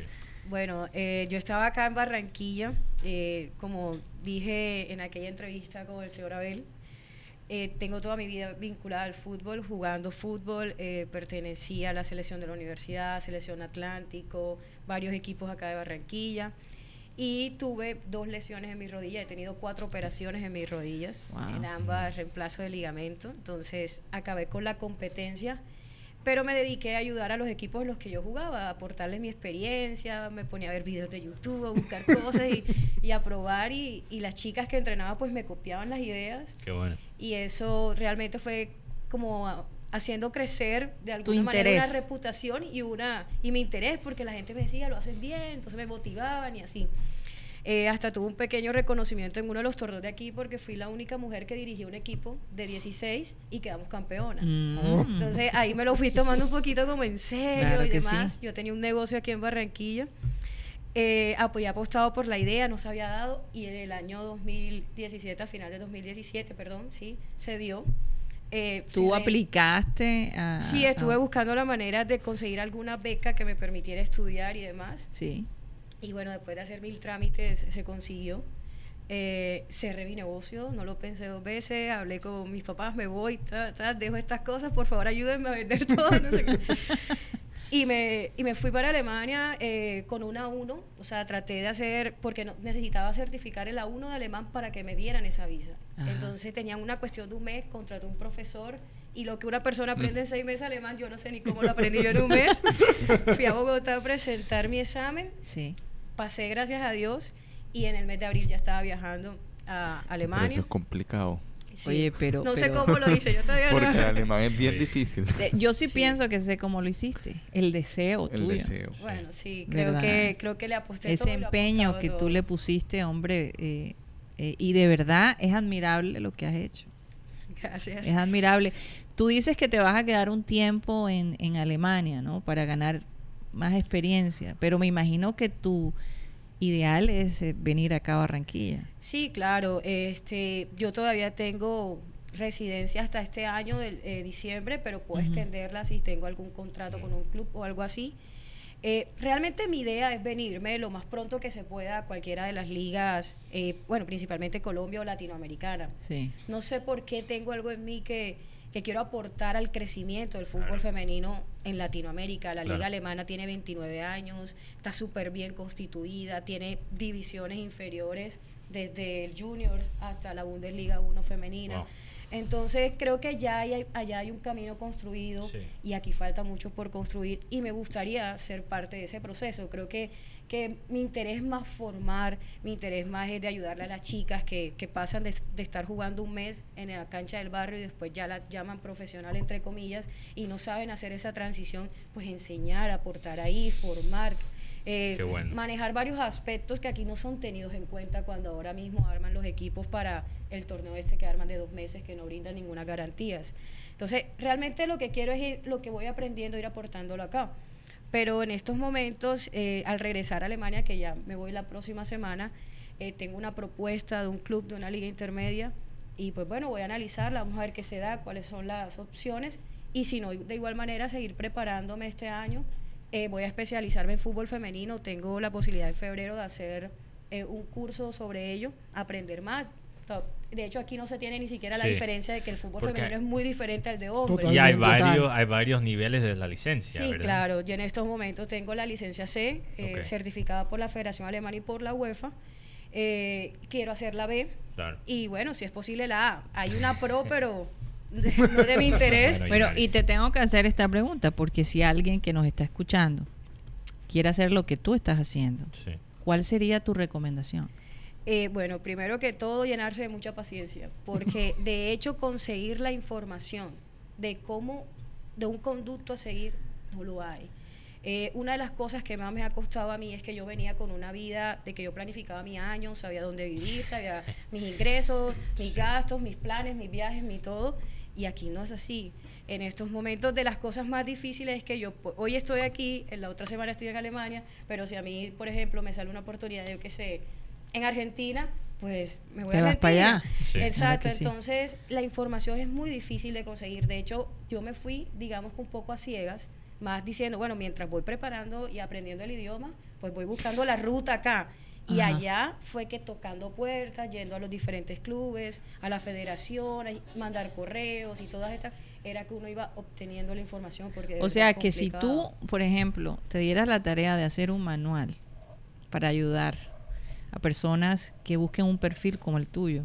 Bueno, eh, yo estaba acá en Barranquilla, eh, como dije en aquella entrevista con el señor Abel, eh, tengo toda mi vida vinculada al fútbol, jugando fútbol, eh, pertenecía a la selección de la universidad, selección Atlántico, varios equipos acá de Barranquilla, y tuve dos lesiones en mi rodilla, he tenido cuatro operaciones en mis rodillas, Wow. en ambas reemplazo de ligamento, entonces acabé con la competencia pero me dediqué a ayudar a los equipos en los que yo jugaba, a aportarles mi experiencia, me ponía a ver videos de YouTube, a buscar *laughs* cosas y, y a probar y, y las chicas que entrenaba pues me copiaban las ideas Qué bueno. y eso realmente fue como haciendo crecer de alguna manera una reputación y una y mi interés porque la gente me decía lo haces bien, entonces me motivaban y así. Eh, hasta tuve un pequeño reconocimiento en uno de los torneos de aquí porque fui la única mujer que dirigió un equipo de 16 y quedamos campeonas. Mm. Entonces ahí me lo fui tomando un poquito como en serio Claro y demás. sí. Yo tenía un negocio aquí en Barranquilla. Eh, había apostado por la idea, no se había dado y en el año 2017, a final de 2017, perdón, sí, se dio. Eh, ¿Tú aplicaste a...? Sí, estuve a- buscando la manera de conseguir alguna beca que me permitiera estudiar y demás. Sí. Y bueno, después de hacer mil trámites se consiguió. Eh, cerré mi negocio, no lo pensé dos veces, hablé con mis papás, me voy, ta, ta, dejo estas cosas, por favor ayúdenme a vender todo. no sé. *laughs* y, me, y me fui para Alemania eh, con una A1, o sea, traté de hacer, porque no- necesitaba certificar el A1 de alemán para que me dieran esa visa. Ajá. Entonces tenían una cuestión de un mes, contraté un profesor y lo que una persona aprende en seis meses alemán, yo no sé ni cómo lo aprendí yo en un mes. *laughs* Fui a Bogotá a presentar mi examen, Sí. pasé gracias a Dios y en el mes de abril ya estaba viajando a Pero Alemania. eso es complicado. Sí. Oye, pero- No sé cómo lo hice, yo todavía *laughs* Porque el no. alemán es bien difícil. *laughs* Eh, Yo sí, Sí. pienso que sé cómo lo hiciste. El deseo El tuyo. deseo. Bueno, sí, creo ¿Verdad? que, creo que le aposté Ese todo empeño que tú le pusiste, hombre, eh, eh, y de verdad es admirable lo que has hecho. Gracias. Es admirable. Tú dices que te vas a quedar un tiempo en, en Alemania, ¿no? Para ganar más experiencia. Pero me imagino que tu ideal es eh, venir acá a Barranquilla. Sí, claro. Este, yo todavía tengo residencia hasta este año de diciembre, pero puedo extenderla si tengo algún contrato con un club o algo así. Eh, realmente mi idea es venirme lo más pronto que se pueda a cualquiera de las ligas, eh, bueno, principalmente Colombia o Latinoamericana. Sí. No sé por qué tengo algo en mí que, que quiero aportar al crecimiento del fútbol femenino en Latinoamérica. La Claro. liga alemana tiene 29 años, está súper bien constituida, tiene divisiones inferiores desde el Junior hasta la Bundesliga 1 femenina. Wow. Entonces creo que ya hay, allá hay un camino construido Sí. y aquí falta mucho por construir y me gustaría ser parte de ese proceso. Creo que, que mi interés más formar, mi interés más es de ayudarle a las chicas que, que pasan de, de estar jugando un mes en la cancha del barrio y después ya la llaman profesional entre comillas y no saben hacer esa transición, pues enseñar, aportar ahí, formar. eh, bueno. manejar varios aspectos que aquí no son tenidos en cuenta cuando ahora mismo arman los equipos para el torneo este que arman de dos meses que no brindan ninguna garantías. Entonces, realmente lo que quiero es ir- lo que voy aprendiendo, ir aportándolo acá. Pero en estos momentos, eh, al regresar a Alemania, que ya me voy la próxima semana, eh, tengo una propuesta de un club, de una liga intermedia, y pues bueno, voy a analizarla, vamos a ver qué se da, cuáles son las opciones, y si no, de igual manera, seguir preparándome este año. Eh, voy a especializarme en fútbol femenino, tengo la posibilidad en febrero de hacer eh, un curso sobre ello, aprender más. De hecho, aquí no se tiene ni siquiera la Sí. diferencia de que el fútbol Porque- femenino es muy diferente al de hombres. Total. Y hay varios, hay varios niveles de la licencia, Sí, ¿verdad? claro. Yo en estos momentos tengo la licencia C, eh, certificada por la Federación Alemana y por la UEFA. Eh, quiero hacer la B Claro. y bueno, si es posible la A. Hay una pro, *laughs* pero de- no es de mi *laughs* interés. Bueno, Pero, y te tengo que hacer esta pregunta, porque si alguien que nos está escuchando quiere hacer lo que tú estás haciendo, Sí. ¿cuál sería tu recomendación? Eh, bueno, primero que todo, llenarse de mucha paciencia, porque *laughs* de hecho conseguir la información de cómo, de un conducto a seguir, no lo hay. Eh, una de las cosas que más me ha costado a mí es que yo venía con una vida de que yo planificaba mi año, sabía dónde vivir, sabía *laughs* mis ingresos, mis gastos, mis planes, mis viajes, mi todo, y aquí no es así. En estos momentos de las cosas más difíciles es que yo hoy estoy aquí, en la otra semana estoy en Alemania, pero si a mí, por ejemplo, me sale una oportunidad, yo qué sé, en Argentina, pues me voy Te a vas pa' Argentina. allá. Sí. Exacto, sí. entonces la información es muy difícil de conseguir. De hecho, yo me fui, digamos, un poco a ciegas, más diciendo, bueno, mientras voy preparando y aprendiendo el idioma, pues voy buscando la ruta acá. Y Ajá. allá fue que tocando puertas, yendo a los diferentes clubes, a la federación, a mandar correos y todas estas, era que uno iba obteniendo la información. Porque O sea, que si tú, por ejemplo, te dieras la tarea de hacer un manual para ayudar a personas que busquen un perfil como el tuyo,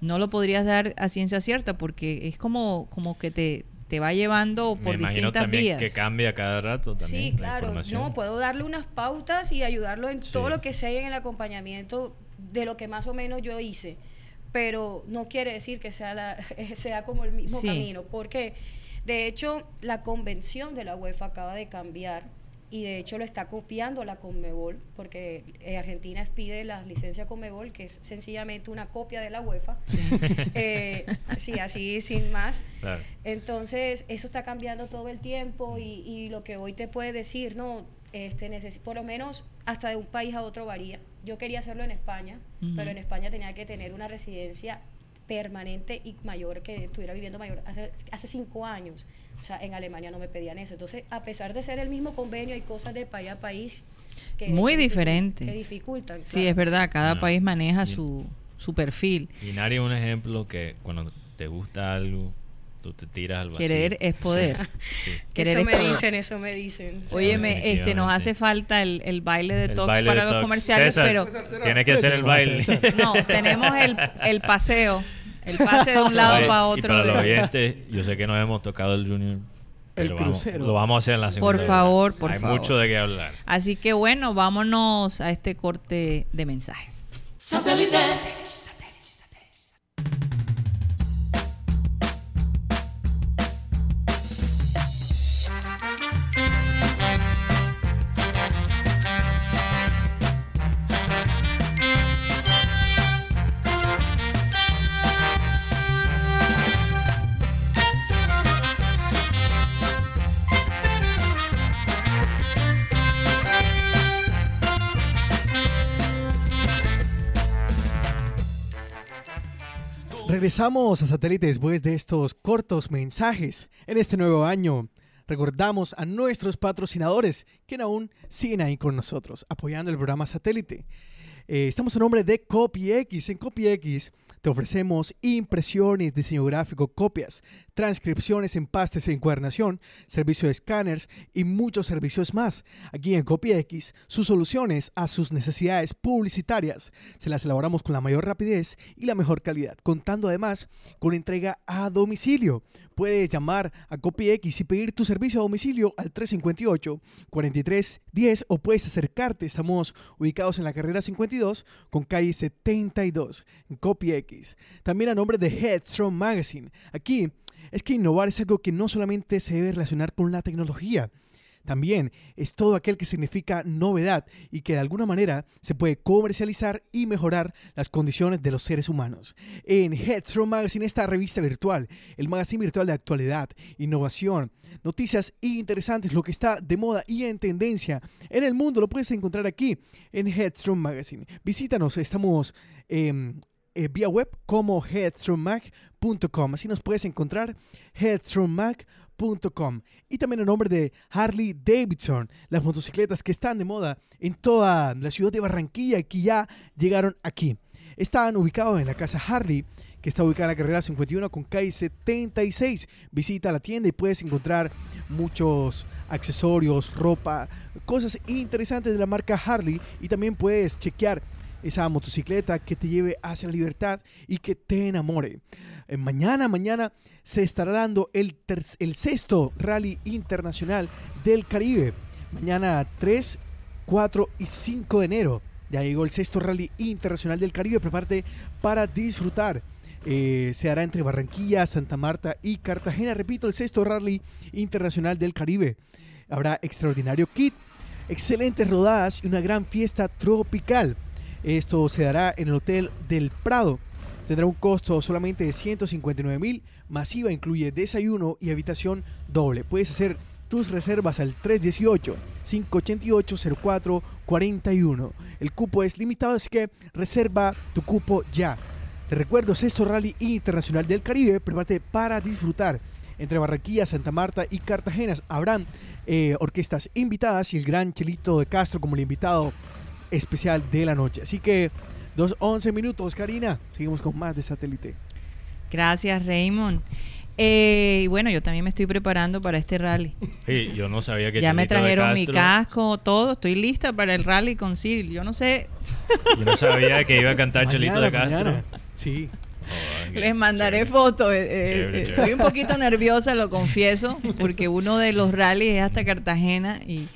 no lo podrías dar a ciencia cierta porque es como, como que te, te va llevando Me por imagino distintas también vías. que cambia cada rato también Sí, la claro. No, puedo darle unas pautas y ayudarlo en todo lo que sea en el acompañamiento de lo que más o menos yo hice. Pero no quiere decir que sea, la, *laughs* sea como el mismo Sí. camino, porque de hecho la convención de la UEFA acaba de cambiar y de hecho lo está copiando la Conmebol, porque Argentina pide la licencia Conmebol, que es sencillamente una copia de la UEFA. *laughs* Eh, sí, así sin más. Claro. Entonces, eso está cambiando todo el tiempo y, y lo que hoy te puede decir, no, este necesi- por lo menos hasta de un país a otro varía. Yo quería hacerlo en España, Ujú. pero en España tenía que tener una residencia permanente y mayor que estuviera viviendo mayor hace, hace cinco años. O sea, en Alemania no me pedían eso. Entonces, a pesar de ser el mismo convenio, hay cosas de país a país que Muy diferentes. Que dificultan. Sí, claro. es verdad, cada No. país maneja Y- su, su perfil. Y Nari es un ejemplo que cuando te gusta algo, tú te tiras al vacío. Querer es poder. Sí. Querer Eso es me poder. dicen, eso me dicen. Óyeme, este, nos hace falta el, el baile de tox para de los comerciales, César, pero Tiene que ser el baile. no, tenemos el, el paseo, el pase de un *laughs* lado para Y otro. para los oyentes, yo sé que no hemos tocado el Junior. El pero vamos- crucero. lo vamos a hacer en la segunda. Por favor, por Hay favor. mucho de qué hablar. Así que bueno, vámonos a este corte de mensajes. Regresamos a Satélite después de estos cortos mensajes. En este nuevo año, recordamos a nuestros patrocinadores que aún siguen ahí con nosotros, apoyando el programa Satélite. Eh, estamos a nombre de CopyX. En CopyX te ofrecemos impresiones, diseño gráfico, copias, transcripciones, empastes, encuadernación, servicio de escáneres y muchos servicios más. Aquí en CopyX, sus soluciones a sus necesidades publicitarias se las elaboramos con la mayor rapidez y la mejor calidad, contando además con entrega a domicilio. Puedes llamar a CopyX y pedir tu servicio a domicilio al 358-4310 o puedes acercarte. Estamos ubicados en la carrera 52 con calle 72 en CopyX. También a nombre de Headstrong Magazine. Aquí es que innovar es algo que no solamente se debe relacionar con la tecnología, también es todo aquel que significa novedad y que de alguna manera se puede comercializar y mejorar las condiciones de los seres humanos. En Headstrong Magazine, esta revista virtual, el magazine virtual de actualidad, innovación, noticias interesantes, lo que está de moda y en tendencia en el mundo, lo puedes encontrar aquí en Headstrong Magazine. Visítanos, estamos... em, eh, vía web como headstrongmag.com. Así nos puedes encontrar headstrongmag.com. Y también en nombre de Harley Davidson, las motocicletas que están de moda en toda la ciudad de Barranquilla y que ya llegaron aquí. Están ubicados en la casa Harley, que está ubicada en la carrera 51 con calle 76. Visita la tienda y puedes encontrar muchos accesorios, ropa, cosas interesantes de la marca Harley y también puedes chequear esa motocicleta que te lleve hacia la libertad y que te enamore. Eh, mañana, mañana se estará dando el, el sexto Rally Internacional del Caribe. Mañana 3, 4 y 5 de enero. Ya llegó el sexto Rally Internacional del Caribe. Prepárate para disfrutar. Eh, se hará entre Barranquilla, Santa Marta y Cartagena. Repito, el sexto Rally Internacional del Caribe. Habrá extraordinario kit, excelentes rodadas y una gran fiesta tropical. Esto se dará en el Hotel del Prado. Tendrá un costo solamente de 159 mil. Masiva incluye desayuno y habitación doble. Puedes hacer tus reservas al 318-588-0441. El cupo es limitado, así que reserva tu cupo ya. Te recuerdo, sexto Rally Internacional del Caribe. Prepárate para disfrutar. Entre Barranquilla, Santa Marta y Cartagena habrán eh, orquestas invitadas y el gran Chelito de Castro como el invitado especial de la noche. Así que, dos 11 minutos, Karina. Seguimos con más de satélite. Gracias, Raymond. Eh, y bueno, yo también me estoy preparando para este rally. *laughs* Sí, yo no sabía que Ya me trajeron mi casco, todo. Estoy lista para el rally con Cyril. Yo no sé, Yo no sabía que iba a cantar Chelito de Mañana, Castro. mañana. Sí. Oh, les mandaré fotos. eh, eh, eh. Estoy un poquito nerviosa, lo confieso, porque uno de los rallies es hasta Cartagena y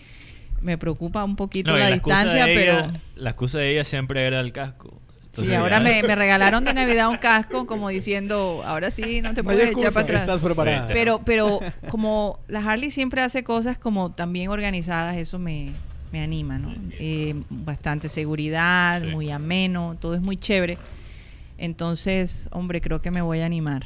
me preocupa un poquito No, la, distancia, pero... la excusa de ella siempre era el casco. Sí, Entonces ahora ya- me, me regalaron de Navidad un casco como diciendo, ahora sí, no te No puedes echar excusa, para atrás. Estás preparada. Pero, pero como la Harley siempre hace cosas como también organizadas, eso me, me anima, ¿no? Eh, bastante seguridad, Sí. muy ameno, todo es muy chévere. Entonces, hombre, creo que me voy a animar.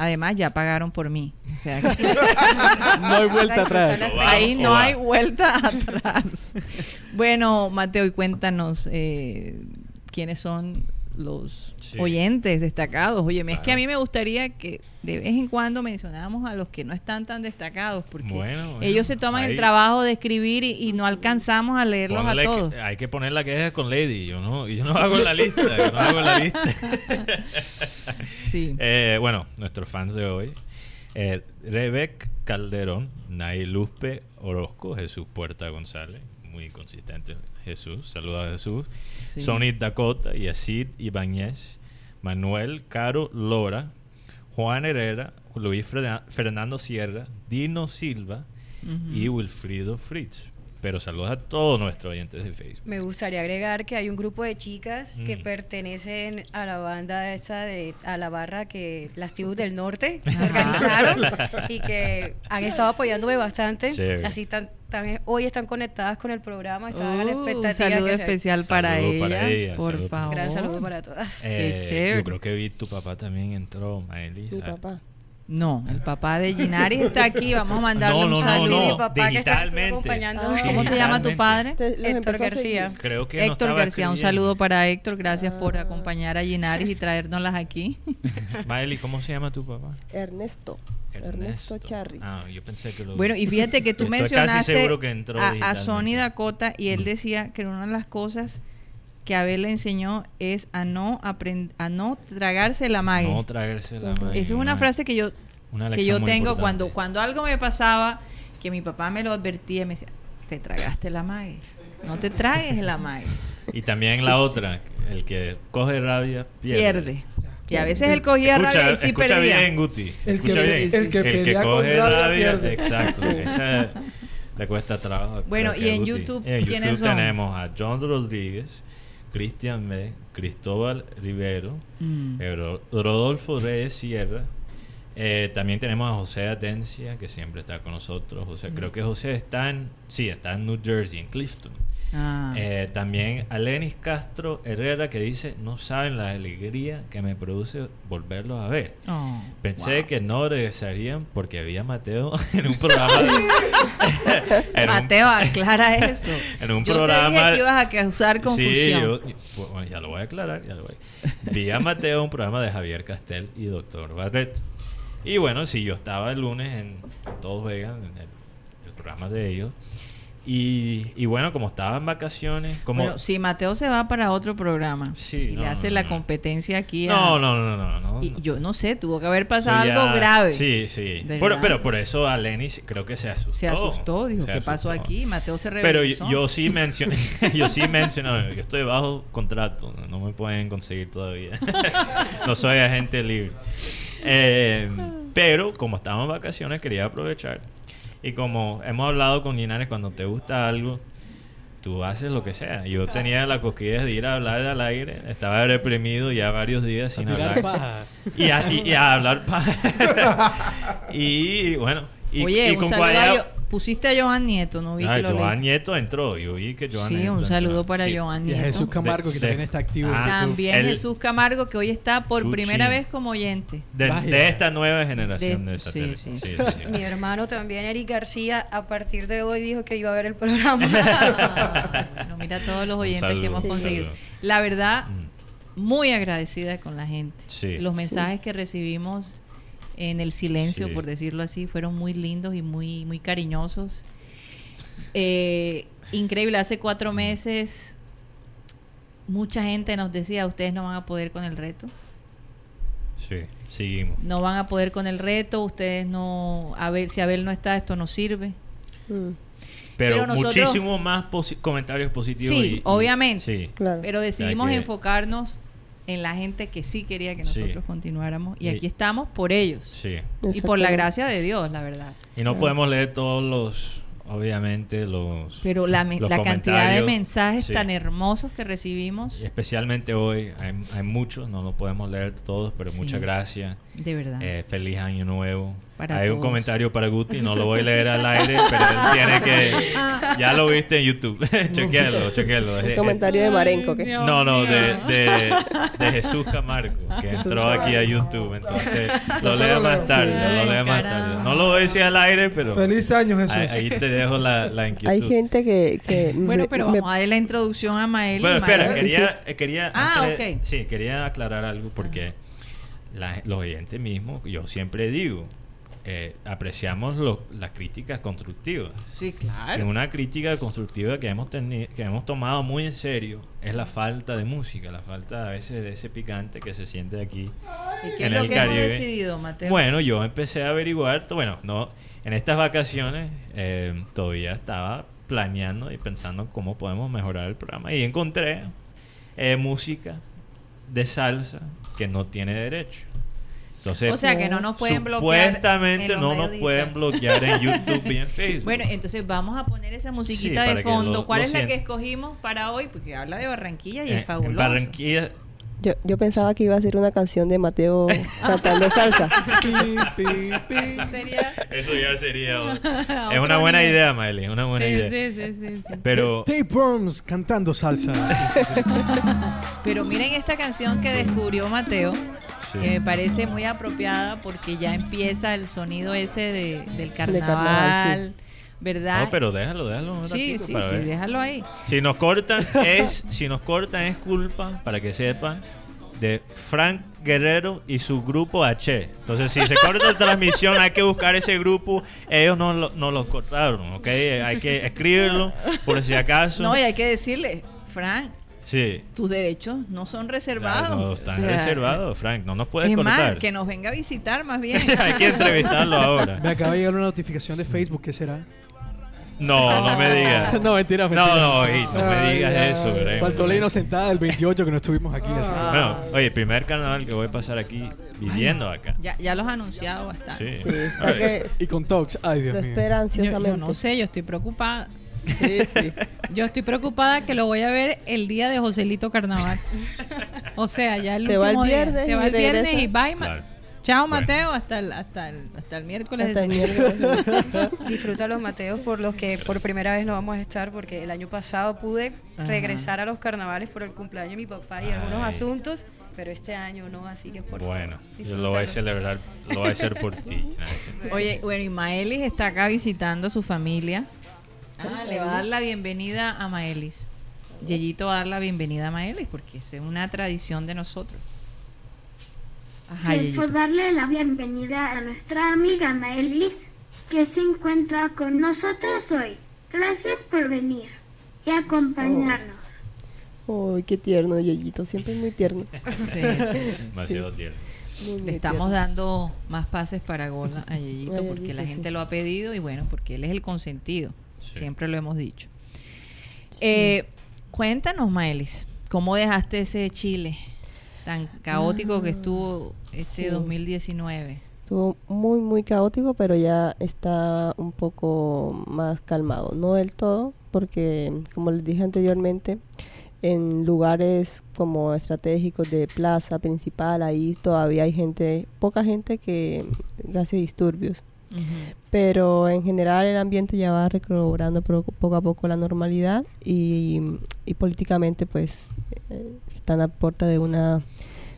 Además, ya pagaron por mí. O sea, que *laughs* No hay vuelta atrás. Ahí no hay vuelta *laughs* atrás. bueno, Mateo, y cuéntanos eh, quiénes son los Sí. oyentes destacados. Oye, es que a Claro. mí me gustaría que de vez en cuando mencionáramos a los que no están tan destacados, porque Bueno, bueno, ellos se toman ahí- el trabajo de escribir y, y no alcanzamos a leerlos Ponle a que- todos. hay que poner la queja con Lady. Yo no, yo no hago la lista. Yo no hago la lista. *laughs* Sí. Eh, bueno, nuestros fans de hoy. Eh, Rebec Calderón, Nay Luzpe Orozco, Jesús Puerta González, muy consistente Jesús, saluda a Jesús. Sí. Sonny Dakota, Yacid Ibáñez, Manuel Caro Lora, Juan Herrera, Luis Fernando Sierra, Dino Silva y Wilfrido Fritz. Pero saludos a todos nuestros oyentes de Facebook. Me gustaría agregar que hay un grupo de chicas que Mm. pertenecen a la banda esta de a la barra que las tribus del norte *laughs* se organizaron y que han estado apoyándome bastante. Chévere. Así tan- hoy están conectadas con el programa, están a la Uh, expectativa. un saludo que especial para, Saludo ellas, para ellas, por saludo favor. Gran saludo para todas. Eh, chévere. Yo creo que vi tu papá también entró, Maelisa. Mi papá. No, el papá de Ginari está aquí. Vamos a mandarle No, un no, no, saludo. No. mi papá que está aquí digitalmente. acompañando. Ah, ¿Cómo se llama tu padre? Héctor García. Creo que no Héctor García, un saludo para Héctor. Gracias por Ah. acompañar a Ginaris y traérnoslas aquí. *laughs* Maeli, ¿cómo se llama tu papá? Ernesto. Ernesto, Charris. Ah, yo pensé que lo Bueno, y fíjate que tú *laughs* mencionaste que entró a, a. Sony Dakota y él Mm. decía que una de las cosas que Abel le enseñó es a no aprend- a no tragarse la mague. No tragarse la magia. Esa es una frase que yo una que yo tengo importante. cuando cuando algo me pasaba que mi papá me lo advertía y me decía, "Te tragaste la mague. No te tragues la mague." *laughs* Y también la otra, el que coge rabia pierde. Pierde. Y a veces él cogía escucha, rabia y sí escucha perdía. bien, Guti. El escucha que- bien. el que pelea con coge rabia rabia, pierde. exacto. Esa le cuesta trabajo. Bueno, y que en Guti. YouTube, En ¿quiénes YouTube son? tenemos a John Rodríguez, Cristian B., Cristóbal Rivero, Mm. Ro- Rodolfo Reyes Sierra. Eh, también tenemos a José Atencia, que siempre está con nosotros. José, creo que José está en, sí, está en New Jersey, en Clifton. Ah. Eh, también a Lenis Castro Herrera que dice, no saben la alegría que me produce volverlos a ver. Oh, Pensé wow. que no regresarían porque había Mateo *laughs* en un programa. de- *laughs* en un- Mateo, aclara eso. *laughs* en un Yo te programa. dije que ibas a causar confusión. Sí, yo, bueno, ya lo voy a aclarar. Ya lo voy. Vi a Mateo en un programa de Javier Castel y Doctor Barret. Y bueno, sí, yo estaba el lunes en Todos Vegan, en el, el programa de ellos. Y, y bueno, como estaba en vacaciones, como... Bueno, si Mateo se va para otro programa Sí, y no, le hace no, la no. competencia aquí a- no, no, no, no, no. Y yo no sé, tuvo que haber pasado ya- algo grave. Sí, sí. Pero, pero por eso a Lenny creo que se asustó. Se asustó, dijo, Se ¿qué pasó aquí? Mateo se Pero reveló. yo, yo sí mencioné, *laughs* *laughs* yo sí mencioné, yo estoy bajo contrato, no me pueden conseguir todavía. *laughs* no soy agente libre. Eh, pero como estamos en vacaciones, quería aprovechar. Y como hemos hablado con Linares, cuando te gusta algo, tú haces lo que sea. Yo tenía la cosquilla de ir a hablar al aire, estaba reprimido ya varios días sin A tirar hablar. paja. Y a, y- y a hablar paja. *laughs* y bueno, y, Oye, y un con saludo a Guayabo- Yo- Pusiste a Joan Nieto, no vi Ay, que lo Joan leí. Nieto entró. Yo vi que Joan Sí, Nieto un saludo entró. para Sí. Joan Y a Nieto. Jesús Camargo, que De- también de- está activo. en Ah. También El- Jesús Camargo, que hoy está por Chuchi. primera vez como oyente. De, esta nueva generación De- de, sí, satélites. sí. Sí, sí, sí. Mi hermano también, Eric García, a partir de hoy dijo que iba a ver el programa. *laughs* No, mira todos los oyentes saludo, que hemos conseguido. saludo. La verdad, Mm. muy agradecida con la gente. Sí. Los mensajes que recibimos en el silencio, Sí. por decirlo así, fueron muy lindos y muy, muy cariñosos. Eh, increíble, hace cuatro meses mucha gente nos decía, ustedes no van a poder con el reto. Sí, seguimos. No van a poder con el reto, ustedes no, a ver, si Abel no está, esto no sirve. Mm, Pero, Pero nosotros- muchísimo más posi- comentarios positivos. Sí, y- y- obviamente. sí. claro. Pero decidimos que- enfocarnos en la gente que sí quería que Sí. nosotros continuáramos y Y- aquí estamos por ellos. Sí. Y por la gracia de Dios, la verdad. Y no podemos leer todos los, obviamente, los... Pero la, los la cantidad de mensajes sí. tan hermosos que recibimos, Y especialmente hoy, hay, hay muchos, no los podemos leer todos, pero Sí. muchas gracias. De verdad. Eh, feliz año nuevo. Para Hay un comentario para Guti, no lo voy a leer al aire, pero él tiene que... Ya lo viste en YouTube. *laughs* chequealo, chequealo. Un comentario de Marenco. Dios No, no, de, mío. de, de Jesús Camargo, que entró aquí a YouTube. Entonces, lo lea más tarde, lo lea más tarde. No lo voy a decir al aire, pero Feliz año, Jesús. ahí, ahí te dejo la, la inquietud. hay gente que... que Bueno, pero me- vamos a darle la introducción a Mael. Bueno, espera, Sí, quería, quería, Ah, antes de- ok. sí, quería aclarar algo porque la- los oyentes mismos, yo siempre digo, eh, apreciamos lo- las críticas constructivas. Sí, Y claro. una crítica constructiva que hemos que hemos tomado muy en serio es la falta de música, la falta a veces de ese picante que se siente aquí. ¿Y qué en es lo el que hemos Caribe. decidido, Mateo? Bueno, yo empecé a averiguar, bueno, no, en estas vacaciones eh, todavía estaba planeando y pensando cómo podemos mejorar el programa y encontré eh, música de salsa que no tiene derecho. Entonces, o sea que no nos pueden bloquear. supuestamente no nos pueden bloquear en YouTube y en *laughs* Facebook. Bueno, entonces vamos a poner esa musiquita Sí, de fondo. lo- ¿Cuál lo es la que escogimos para hoy? Porque habla de Barranquilla y en, es en fabuloso. Barranquilla yo, yo pensaba que iba a ser una canción de Mateo *laughs* cantando salsa. *laughs* Eso sería... eso ya sería *laughs* es una buena idea, es una buena Sí, idea. sí, sí, sí, sí. Pero Dave Burns cantando salsa. Pero miren esta canción que descubrió Mateo, Sí. que me parece muy apropiada porque ya empieza el sonido ese de, del carnaval, carnaval, ¿verdad? no, pero déjalo, déjalo sí, sí, para sí, ver. déjalo ahí. Si nos cortan es si nos cortan es culpa para que sepan de Frank Guerrero y su grupo H. Entonces, si se corta la transmisión, hay que buscar ese grupo. Ellos no lo, no lo cortaron, ¿ok? Hay que escribirlo por si acaso. No, y hay que decirle, Frank, Sí. Tus derechos no son reservados. Claro, no, O están sea, reservados, Frank. No nos puedes Es cortar. más, que nos venga a visitar más bien. *laughs* Hay que entrevistarlo ahora. Me acaba de llegar una notificación de Facebook, ¿qué será? No, no me digas. *laughs* no, mentira, mentira. No, no, ey, no me digas ay. eso, Greg. Faltó la inocentada del 28 que no estuvimos aquí. así. Bueno, oye, primer carnaval que voy a pasar aquí viviendo acá. Ya, ya los ha anunciado bastante. Sí. Sí, está Oye, que Y con Tox, ay Dios lo mío. espera Yo, ansiosamente. yo no sé, yo estoy preocupada. Sí, sí. *laughs* Yo estoy preocupada que lo voy a ver el día de Joselito Carnaval. O sea, ya el Se va el último día. viernes Se y va el viernes regresa. y bye. ma- Claro. Chao, Bueno. Mateo, hasta el, hasta el, hasta el miércoles. Hasta el de miércoles. *laughs* Disfruta los Mateos por los que por primera vez no vamos a estar porque el año pasado pude Ajá. regresar a los carnavales por el cumpleaños de mi papá y algunos asuntos, pero este año no, así que por Bueno, favor, yo lo voy a celebrar, lo voy a hacer por ti. *laughs* Oye, bueno, y Maelis está acá visitando a su familia. Ah, le va a dar la bienvenida a Maelis. Yeyito va a dar la bienvenida a Maelis porque es una tradición de nosotros. Ajá, Quiero Yeyito. darle la bienvenida a nuestra amiga Maelis, que se encuentra con nosotros hoy. Gracias por venir y acompañarnos. Uy, qué tierno, Yeyito. Siempre es muy tierno. *laughs* Sí, sí, sí. Demasiado tierno. Muy, muy Le estamos tierno. dando más pases para gol a Yeyito A porque la gente sí. lo ha pedido y bueno, porque él es el consentido. Sí. Siempre lo hemos dicho. Eh, cuéntanos, Maelis, ¿cómo dejaste ese Chile tan caótico que Ah, estuvo este sí. 2019? Estuvo muy, muy caótico, pero ya está un poco más calmado. No del todo, porque como les dije anteriormente, en lugares como estratégicos de plaza principal, ahí todavía hay gente, poca gente que hace disturbios. Pero en general el ambiente ya va recobrando poco a poco la normalidad y, y políticamente pues están a puerta de una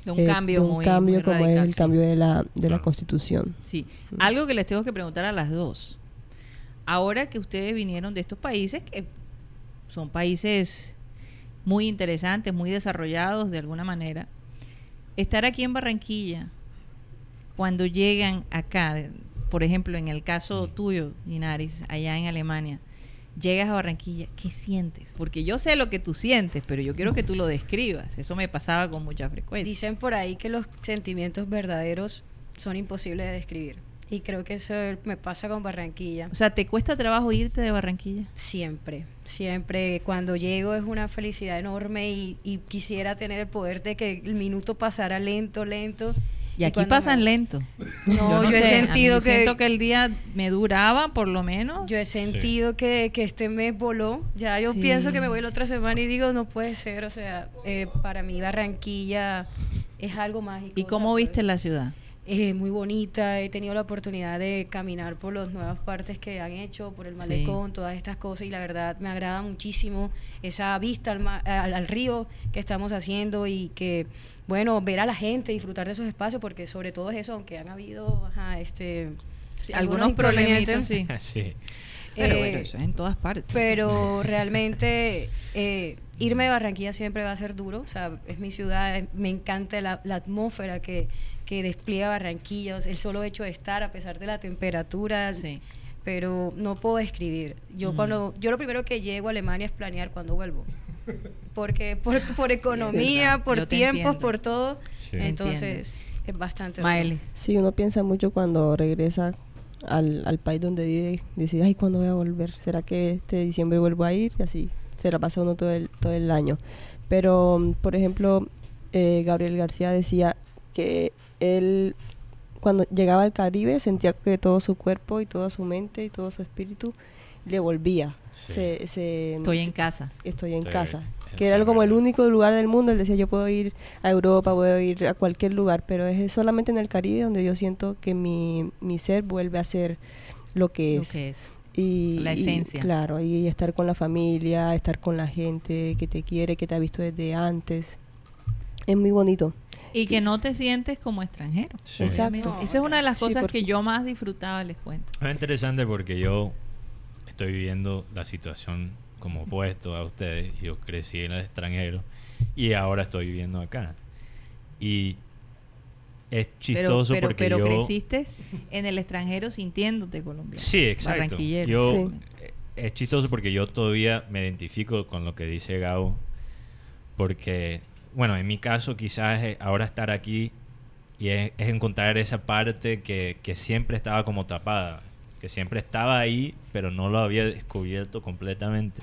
De un eh, cambio de un muy, cambio muy como es el sí. cambio de la de la constitución. Sí, algo que les tengo que preguntar a las dos. Ahora que ustedes vinieron de estos países que son países muy interesantes, muy desarrollados de alguna manera, estar aquí en Barranquilla, cuando llegan acá, por ejemplo, en el caso tuyo, Linares, allá en Alemania, llegas a Barranquilla, ¿qué sientes? Porque yo sé lo que tú sientes, pero yo quiero que tú lo describas. Eso me pasaba con mucha frecuencia. Dicen por ahí que los sentimientos verdaderos son imposibles de describir. Y creo que eso me pasa con Barranquilla. O sea, ¿te cuesta trabajo irte de Barranquilla? Siempre, siempre. Cuando llego es una felicidad enorme y, y quisiera tener el poder de que el minuto pasara lento, lento. Y aquí pasan me- lento. No, yo, he sé, sentido que, siento que el día me duraba por lo menos. yo he sentido que, que este mes voló. Ya yo Sí. pienso que me voy la otra semana y digo no puede ser. O sea, eh, para mí Barranquilla es algo mágico. ¿Y o cómo sea, viste la ciudad? Eh, muy bonita. He tenido la oportunidad de caminar por las nuevas partes que han hecho, por el malecón, todas estas cosas. Y la verdad me agrada muchísimo esa vista al, mar- al, al río que estamos haciendo y que, bueno, ver a la gente, disfrutar de esos espacios, porque sobre todo es eso, aunque han habido ajá, este, Sí, algunos problemitas, sí. *laughs* sí. Pero eh, bueno, eso es en todas partes. pero *laughs* realmente eh, irme de Barranquilla siempre va a ser duro. O sea, es mi ciudad, eh, me encanta la, la atmósfera que, que despliega sea, el solo hecho de estar a pesar de la temperatura. Sí. Pero no puedo describir. Yo Mm. cuando yo lo primero que llego a Alemania es planear cuando vuelvo. *laughs* Porque por, por economía, por Yo tiempos, por todo. Sí. Entonces es bastante duro. Maelis. sí uno piensa mucho cuando regresa al, al país donde vive decir ay cuándo voy a volver será que este diciembre vuelvo a ir y así se la pasa uno todo el todo el año pero por ejemplo eh, Gabriel García decía que él cuando llegaba al Caribe sentía que todo su cuerpo y toda su mente y todo su espíritu le volvía Sí. se, se- Estoy en casa. estoy en Sí, casa. Que era como el único lugar del mundo. Él decía, yo puedo ir a Europa, puedo ir a cualquier lugar, pero es solamente en el Caribe donde yo siento que mi, mi ser vuelve a ser lo que Lo es. que es. Y, La y, esencia. claro, y estar con la familia, estar con la gente que te quiere, que te ha visto desde antes. Es muy bonito. Y que no te sientes como extranjero. Sí. Exacto. Obviamente. Esa es una de las Sí, cosas porque- que yo más disfrutaba, les cuento. Es interesante porque yo estoy viviendo la situación como opuesto a ustedes. Yo crecí en el extranjero y ahora estoy viviendo acá. Y es chistoso pero, porque pero yo... creciste en el extranjero sintiéndote colombiano. Sí, exacto. Barranquillero. Yo, Sí. Es chistoso porque yo todavía me identifico con lo que dice Gabo. porque, bueno, en mi caso quizás eh, ahora estar aquí y es, es encontrar esa parte que, que siempre estaba como tapada, que siempre estaba ahí, pero no lo había descubierto completamente.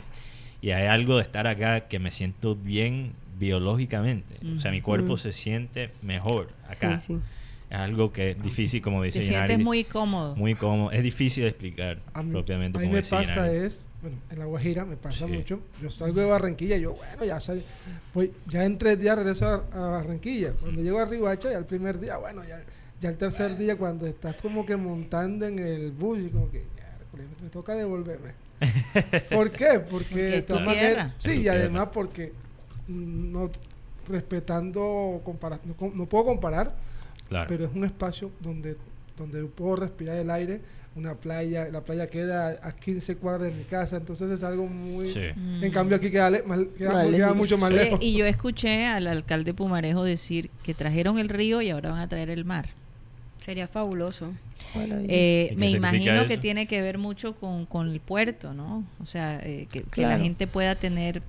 Y hay algo de estar acá que me siento bien biológicamente. O sea, mi cuerpo se siente mejor acá. Sí, sí. Es algo que es difícil, como dice Te sientes muy cómodo. muy cómodo. Es difícil de explicar A mí, propiamente. a mí como me dice pasa es, bueno, en La Guajira me pasa Sí. mucho. Yo salgo de Barranquilla y yo, bueno, ya salí. Voy, ya en tres días regreso a, a Barranquilla. Cuando llego a Ribacha, ya el primer día, bueno, ya, ya el tercer día, cuando estás como que montando en el bus y como que, "Miércoles, me, me toca devolverme. *laughs* ¿Por qué? Porque, Porque de todas maneras- sí, y además porque no respetando, compara- no, puedo comparar, Claro. pero es un espacio donde, donde puedo respirar el aire, una playa, la playa queda a 15 cuadras de mi casa, entonces es algo muy... Sí. Mm. En cambio aquí queda, le- más- queda- mucho más Sí. Lejos. y yo escuché al alcalde Pumarejo decir que trajeron el río y ahora van a traer el mar. Sería fabuloso. Eh, ¿Y qué me imagino que tiene que ver mucho con, con el puerto, ¿no? O sea, eh, que, que la gente pueda tener,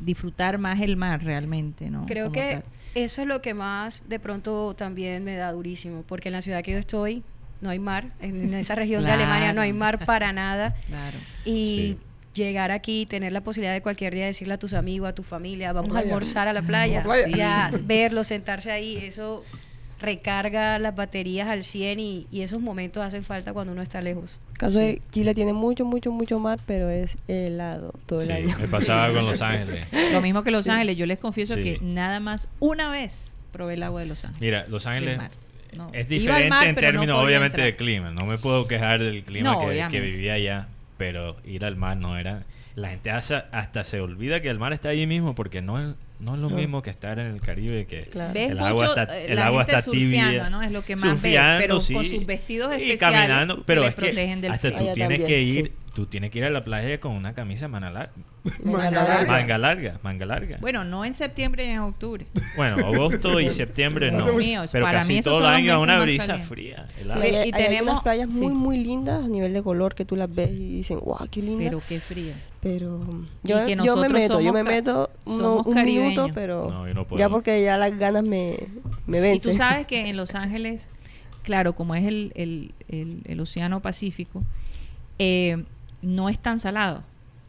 disfrutar más el mar realmente, ¿no? Creo Como que tal. eso es lo que más de pronto también me da durísimo, porque en la ciudad que yo estoy no hay mar, en, en esa región Claro. de Alemania no hay mar para nada *laughs* Claro. y Sí. llegar aquí, tener la posibilidad de cualquier día decirle a tus amigos, a tu familia, vamos a almorzar a la playa, a *laughs* verlos, sentarse ahí, eso recarga las baterías al 100 y, y esos momentos hacen falta cuando uno está lejos. El caso de Chile tiene mucho, mucho, mucho mar, pero es helado todo el Sí, año. me pasaba con Los Ángeles. Lo mismo que Los Ángeles, yo les confieso Sí. que nada más una vez probé el agua de Los Ángeles. Mira, Los Ángeles mar. No. es diferente mar, en no términos, obviamente, entrar. de clima. No me puedo quejar del clima No, que, vivía allá, pero ir al mar no era... La gente hasta, hasta se olvida que el mar está allí mismo porque no es, no es lo No. mismo que estar en el Caribe que Claro. Ves el mucho agua está, eh, el la agua gente está tibia. surfeando, ¿no? Es lo que más ves, pero sí. con sus vestidos y especiales caminando, que pero les es que protegen del hasta frío. tú Allá tienes también, que ir, sí. tú tienes que ir a la playa con una camisa manga larga, Manga larga. manga larga, manga larga. Bueno, no en septiembre ni en octubre. Bueno, agosto y septiembre no, pero para casi mí todo el año meses una brisa calientes. fría. Sí, hay, y tenemos- unas playas muy, muy lindas a nivel de color que tú las ves y dicen, wow, qué linda. Pero qué frío. Pero Y yo, que yo me meto, yo somos me meto uno- pero No, yo no puedo. ya porque ya las ganas me, me Y vencen. tú sabes que en Los Ángeles, claro, como es el, el, el- el Océano Pacífico, eh, no es tan salado.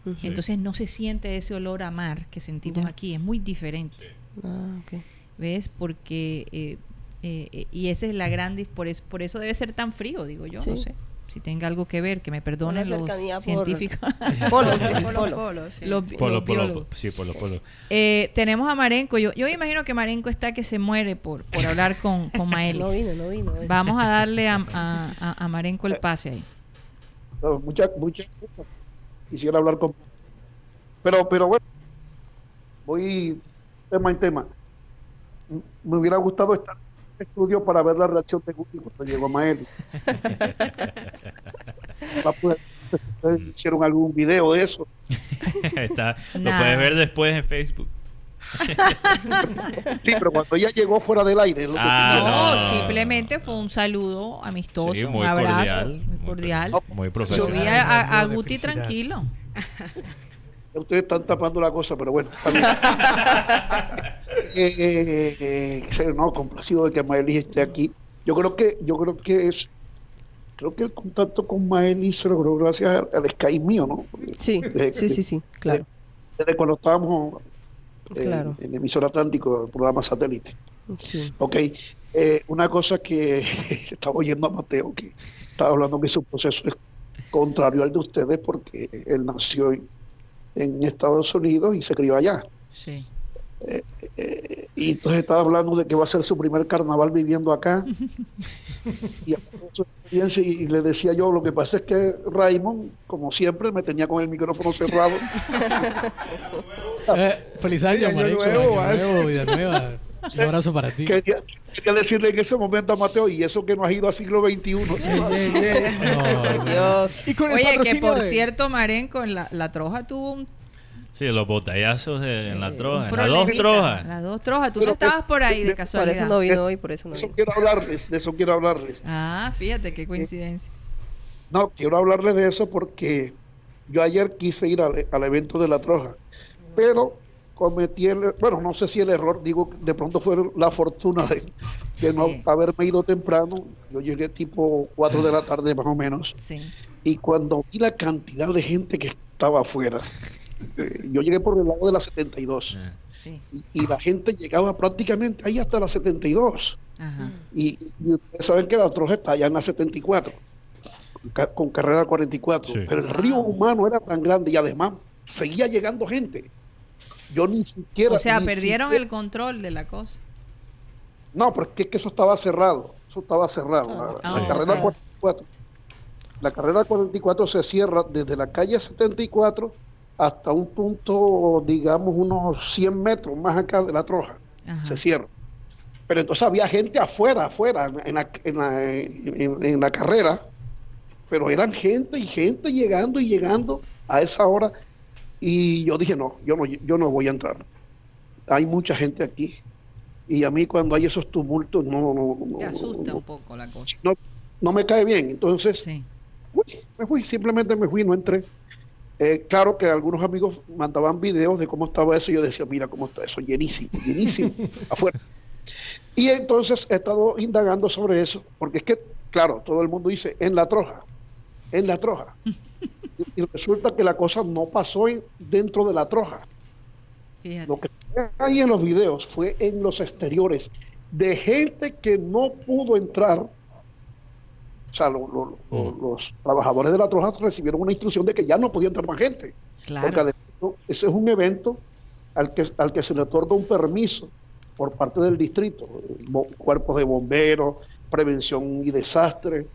Ujú. Entonces no se siente ese olor a mar que sentimos aquí. Es muy diferente. Ah, ok. ¿Ves? Porque... eh, eh, y esa es la gran... Por, es- por eso debe ser tan frío, digo yo. No sé. Si tenga algo que ver, que me perdonen los por- científicos. *laughs* Polo, sí, Polo, polo. polo, sí. los, Polo, los polo, biólogos. po- sí, polo, polo. Eh, tenemos a Marenco. Yo, yo imagino que Marenco está que se muere por, por hablar con, con Maelis. No vino, no vino. eh. Vamos a darle a, a, a- a Marenco el pase ahí. No, muchas muchas cosas quisiera hablar con pero pero bueno voy tema en tema me hubiera gustado estar estudio para ver la reacción de Guti cuando llegó Maeli *laughs* a ustedes hicieron algún video de eso Está, lo Nada. puedes ver después en Facebook. sí pero cuando ella llegó fuera del aire lo Ah. No, no. simplemente fue un saludo amistoso, Sí, un muy abrazo, cordial, muy cordial. Muy Yo profesional. vi a, a- a Guti tranquilo. *laughs* ustedes están tapando la cosa pero bueno está bien. *laughs* Eh, eh, eh, no complacido de que Maeli esté aquí yo creo que yo creo que es creo que el contacto con Maeli se logró gracias al, al Skype mío no Sí, desde- sí, sí, sí, claro. desde cuando estábamos en, Claro. en emisor Atlántico el programa satélite Sí. ok eh, una cosa que *laughs* estaba oyendo a Mateo que estaba hablando que su proceso es contrario al de ustedes porque él nació en, en Estados Unidos y se crió allá Sí. Eh, y entonces estaba hablando de que va a ser su primer carnaval viviendo acá. *laughs* y le decía yo, lo que pasa es que Raymond, como siempre, me tenía con el micrófono cerrado. *laughs* Eh, feliz año, Año nuevo, año nuevo, vida nueva. Un abrazo para ti. quería, quería decirle en ese momento a Mateo, y eso que no has ido a siglo XXI. No. *laughs* *laughs* Y con el Oye, que por de- cierto, Marenco, en la, la troja tuvo un, Sí, los botellazos de- en la eh, troja. En las dos trojas. Las dos trojas. Tú Pero no estabas pues, por ahí de por Por eso casualidad. no vino hoy, por eso no De eso vino. quiero hablarles, de eso quiero hablarles. Ah, fíjate qué coincidencia. No, quiero hablarles de eso porque yo ayer quise ir al, al evento de la Troja, pero cometí el, bueno, no sé si el error, digo, de pronto fue la fortuna de, de no haberme ido temprano. Yo llegué tipo 4 de la tarde más o menos. Sí. Y cuando vi la cantidad de gente que estaba afuera, eh, yo llegué por el lado de la 72 Ah. Sí. y, y la gente llegaba prácticamente ahí hasta la 72. Ajá. Y, y ustedes saben que la troja está allá en la 74, con ca- con carrera 44. Sí. Pero el río humano era tan grande y además seguía llegando gente. Yo ni siquiera. O sea, perdieron siquiera- el control de la cosa. No, porque es que eso estaba cerrado. Eso estaba cerrado. La, Ah, la carrera ok. 44. La carrera 44 se cierra desde la calle 74 hasta un punto, digamos, unos 100 metros más acá de la troja. Ajá. Se cierra. Pero entonces había gente afuera, afuera, en la, en la, en- en la carrera. Pero eran gente y gente llegando y llegando a esa hora. Y yo dije, no, yo no, yo no voy a entrar. Hay mucha gente aquí. Y a mí cuando hay esos tumultos, no, no, no, Te no, asusta no, un poco la cosa. no, no me cae bien. Entonces, Sí. uy, me fui, simplemente me fui, no entré. Eh, claro que algunos amigos mandaban videos de cómo estaba eso y yo decía, mira cómo está eso, llenísimo, llenísimo, *laughs* afuera. Y entonces he estado indagando sobre eso, porque es que, claro, todo el mundo dice, en la troja, en la troja. *laughs* Y, resulta que la cosa no pasó en- dentro de la troja. Fíjate. Lo que se ve ahí en los videos fue en los exteriores de gente que no pudo entrar. O sea, lo- lo- lo- Mm. los trabajadores de la Troja recibieron una instrucción de que ya no podía entrar más gente. Porque Claro. además, ¿no? ese es un evento al que, al que se le otorga un permiso por parte del distrito, eh, cuerpos de bomberos, prevención y desastre,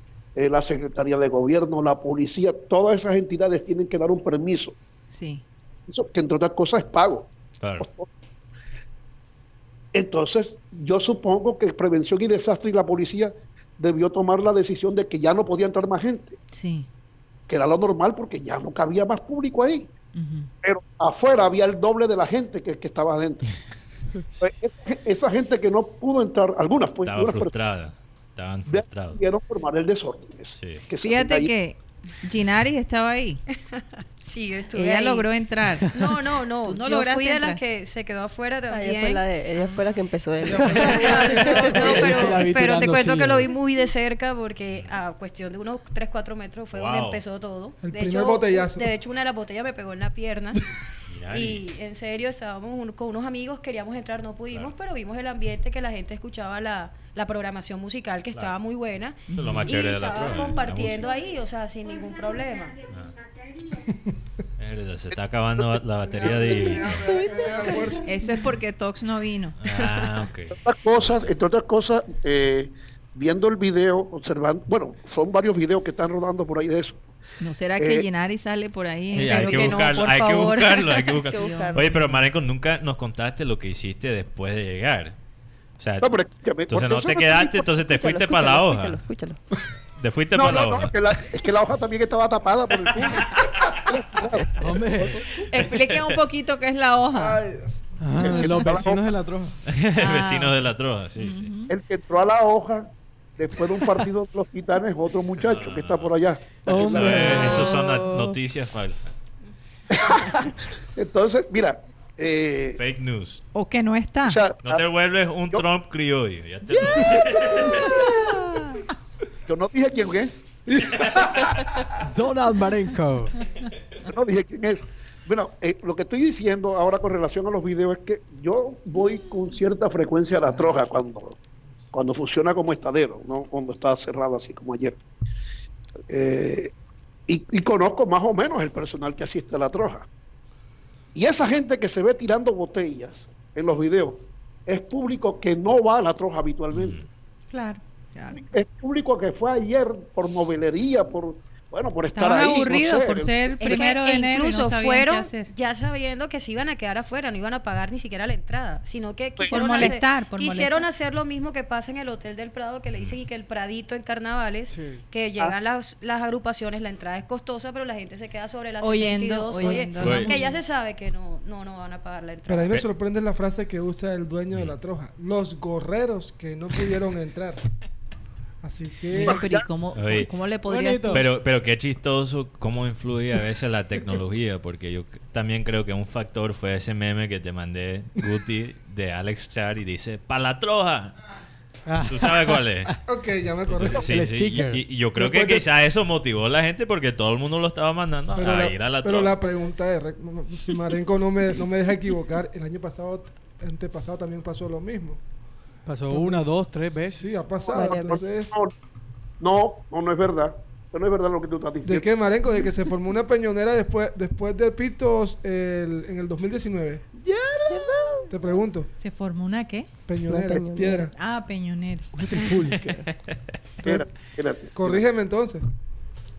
eh, la Secretaría de Gobierno, la policía, todas esas entidades tienen que dar un permiso, Sí. eso que entre otras cosas es pago. Claro. Entonces, yo supongo que Prevención y Desastre y la policía debió tomar la decisión de que ya no podía entrar más gente, Sí. que era lo normal porque ya no cabía más público ahí. Pero afuera había el doble de la gente que, que estaba adentro. *laughs* Pues, esa, esa gente que no pudo entrar, algunas pues, Estaba algunas personas frustrada. Estaban frustrados. decidieron formar el desorden. ese, Sí. que Fíjate que Ginaris estaba ahí. *laughs* Sí, yo estuve Ella ahí. logró entrar. No, no, no. Tú no yo lograste fui de las que se quedó afuera Ah, también. ella, fue la de- ella fue la que empezó el... *laughs* No, *laughs* pero, pero te cuento que lo vi muy de cerca porque a cuestión de unos 3, 4 metros fue donde Wow. empezó todo. El de primer hecho, botellazo. De hecho, una de las botellas me pegó en la pierna. Y en serio, estábamos un- con unos amigos, queríamos entrar, no pudimos, Claro. pero vimos el ambiente, que la gente escuchaba la, la programación musical, que Claro. estaba muy buena. Eso es lo más y chévere de la estaba compartiendo ahí, o sea, sin ningún problema. Es verdad, *laughs* se está acabando la batería de... *laughs* Eso es porque Tox no vino. Ah, ok. Entre otras cosas, entre otras cosas eh, viendo el video, observando, bueno, son varios videos que están rodando por ahí de eso. ¿No será que Eh, Ginaris sale por ahí? Sí, hay que, que no, buscarlo, por hay que buscarlo, hay que *laughs* Hay que buscarlo. buscarlo. Oye, pero Marenco, nunca nos contaste lo que hiciste después de llegar. O sea, No, pero escúchame, entonces no te no quedaste, entonces te fuiste para la hoja. Escúchalo, escúchalo. Te fuiste No, para la no, no, hoja. que la- es que la hoja también estaba tapada por el. *laughs* Hombre. Expliquen un poquito qué es la hoja. Ay, Dios. Ah, El que los la vecinos de la troja. *laughs* El Ah. vecino de la troja, sí, sí. El que entró a la hoja después de un partido de los titanes, otro muchacho que está por allá. Eso es- Esas son noticias falsas. *laughs* Entonces, mira, eh, Fake news. O que no está. o sea, No te vuelves un Yo- Trump criollo. Ya te- *laughs* yo no dije quién es. *laughs* Donald Marenco. Yo no dije quién es. Bueno, eh, lo que estoy diciendo ahora con relación a los videos es que yo voy con cierta frecuencia a la troja cuando, cuando funciona como estadero, no cuando está cerrado así como ayer. Eh, y, y conozco más o menos el personal que asiste a la troja. Y esa gente que se ve tirando botellas en los videos es público que no va a la troja habitualmente. Claro. claro. Es público que fue ayer por novelería, por bueno, por estar Estaban ahí. no aburridos sé, por ser primero de enero y incluso no fueron qué hacer. ya sabiendo que se iban a quedar afuera, no iban a pagar ni siquiera la entrada, sino que Por quisieron, molestar, hacer, por quisieron molestar. hacer lo mismo que pasa en el Hotel del Prado, que le dicen y que el Pradito en carnavales, Sí. que llegan las, las agrupaciones, la entrada es costosa, pero la gente se queda sobre las Oyendo, 72, oyendo oye, la que ya se sabe que no, no, no van a pagar la Pero entrada. a mí me sorprende la frase que usa el dueño de la troja. Los gorreros que no pudieron entrar. *laughs* Así que... Mira, pero ¿y cómo, Oye, cómo le podrías Pero, pero qué chistoso cómo influye a veces la tecnología, porque yo también creo que un factor fue ese meme que te mandé, Guti, de Alex Char, y dice, ¡Pa la troja! Ah. ¿Tú sabes cuál es? *laughs* Ok, ya me acordé. Sí, El sí, sticker. Y, y yo creo que Después de- quizá eso motivó a la gente porque todo el mundo lo estaba mandando Pero, a la, ir a la pero troja. la pregunta es, si Marenco no me, no me deja equivocar, el año pasado, antepasado también pasó lo mismo. Pasó una, dos, tres veces. Sí, ha pasado. Entonces, No, no, no es verdad. Eso no es verdad lo que tú estás diciendo. ¿de qué Marenco? De que se formó una peñonera después, después de Pitos el- en el 2019. Te pregunto, ¿Se formó una qué? peñonera, Una peñonera. piedra. Ah, peñonera. *laughs* Espérate, espérate. Corrígeme entonces.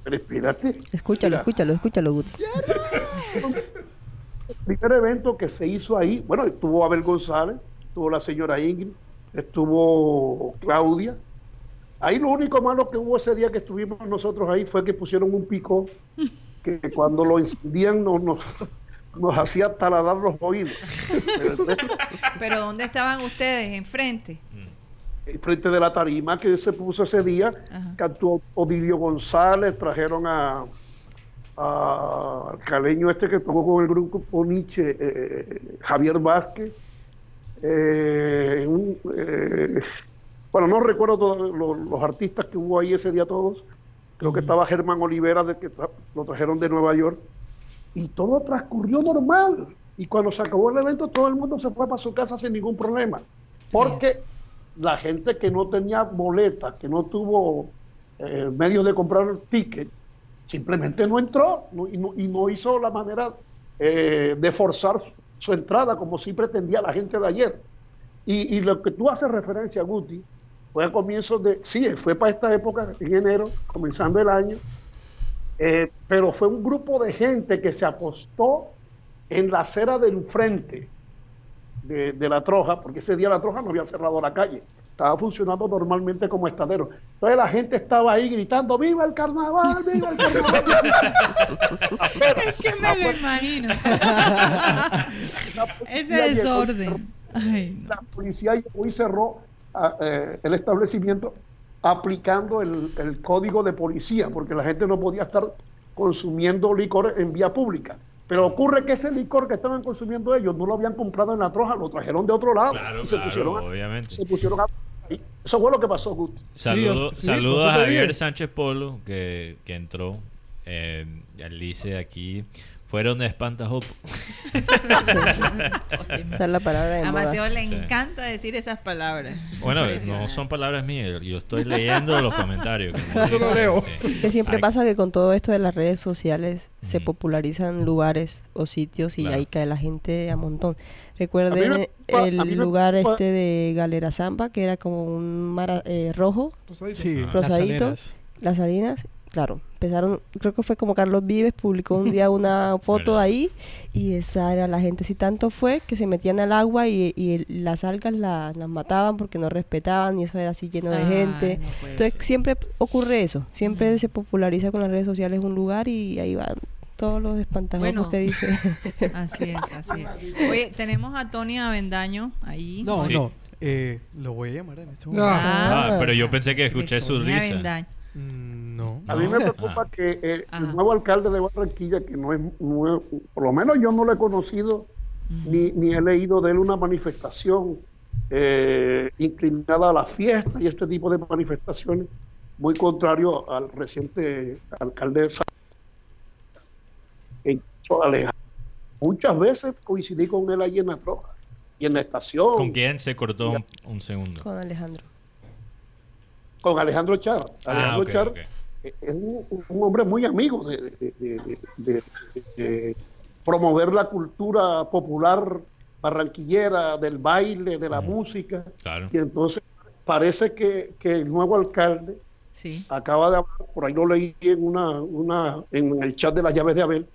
Pero espérate. Escúchalo, Mira, escúchalo, escúchalo, Guti. El primer evento que se hizo ahí, bueno, estuvo Abel González, estuvo la señora Ingrid, estuvo Claudia. Ahí lo único malo que hubo ese día que estuvimos nosotros ahí fue que pusieron un pico que *laughs* cuando lo encendían nos, nos, nos hacía taladrar los oídos. Pero ¿dónde estaban ustedes? ¿Enfrente? frente de la tarima que se puso ese día, Ajá. cantó Odidio González, trajeron a, a- al caleño este que tocó con el grupo Nietzsche, eh, Javier Vázquez, eh, un, eh, bueno, no recuerdo todos los, los artistas que hubo ahí ese día todos, creo que estaba Germán Olivera, de que tra- lo trajeron de Nueva York, y todo transcurrió normal, y cuando se acabó el evento todo el mundo se fue para su casa sin ningún problema, porque la gente que no tenía boleta, que no tuvo eh, medios de comprar ticket, simplemente no entró no- y, no, y no hizo la manera eh, de forzar su, entrada como sí pretendía la gente de ayer. Y, y lo que tú haces referencia, Guti, fue a comienzos de, sí, fue para esta época, en enero, comenzando el año, eh, pero fue un grupo de gente que se apostó en la acera del frente de, de la troja, porque ese día la troja no había cerrado la calle, estaba funcionando normalmente como estadero. Entonces la gente estaba ahí gritando, ¡Viva el carnaval! ¡Viva el carnaval! Pero *laughs* Es que me lo imagino. *laughs* Ese desorden. Ay, no. la policía llegó y cerró ah, eh, el establecimiento aplicando el, el código de policía, porque la gente no podía estar consumiendo licor en vía pública. Pero ocurre que ese licor que estaban consumiendo ellos no lo habían comprado en la troja, lo trajeron de otro lado. Claro, y se claro, pusieron a- obviamente. se pusieron a- Eso fue lo que pasó, Guti. Saludo- Sí, sí, saludos a Javier. Sánchez Polo, que, que entró. Eh, él dice aquí, fueron de espantajopo. *laughs* Esa es la palabra de A moda. Mateo le Sí. encanta decir esas palabras. Bueno, no Impresionante. son palabras mías, yo estoy leyendo los comentarios. *laughs* como Eso lo leo. sí. Que siempre Ay, pasa que con todo esto de las redes sociales se Ujú. popularizan lugares o sitios y Claro. ahí cae la gente a montón. A mí Recuerden me el me lugar este de Galera Zamba, que era como un mar eh, rojo, Rosadito. Sí, las Rosadito. las Salinas. Claro, empezaron, creo que fue como Carlos Vives publicó un día una *laughs* foto ¿Verdad? ahí y esa era la gente. Si tanto fue que se metían al agua y, y el- las algas la- las mataban porque no respetaban y eso era así lleno de Ay, gente. no Entonces ser. siempre ocurre eso, siempre se populariza con las redes sociales un lugar y ahí van todos los espantajos Bueno. que dice. *laughs* Así es, así es. Oye, tenemos a Tony Avendaño ahí. No, Sí. no. eh, lo voy a llamar en este momento. Ah, Ah. pero yo pensé que escuché su Tony risa. Avendaño. Mm, no. A mí me preocupa Ah. que eh, el nuevo alcalde de Barranquilla, que no es, es- por lo menos yo no lo he conocido, ni, ni he leído de él una manifestación eh, inclinada a la fiesta y este tipo de manifestaciones, muy contrario al reciente alcalde de Sa- que hizo Alejandro. Muchas veces coincidí con él allí en la troja y en la estación. ¿Con quién se cortó un, un segundo? con Alejandro. Con Alejandro Char. Ah, Alejandro Char es un, un hombre muy amigo de, de- de- de- de- de promover la cultura popular barranquillera, del baile, de la música. Claro. Y entonces parece que, que el nuevo alcalde Sí. acaba de hablar, por ahí lo leí en, una, una, en el chat de las llaves de Abel,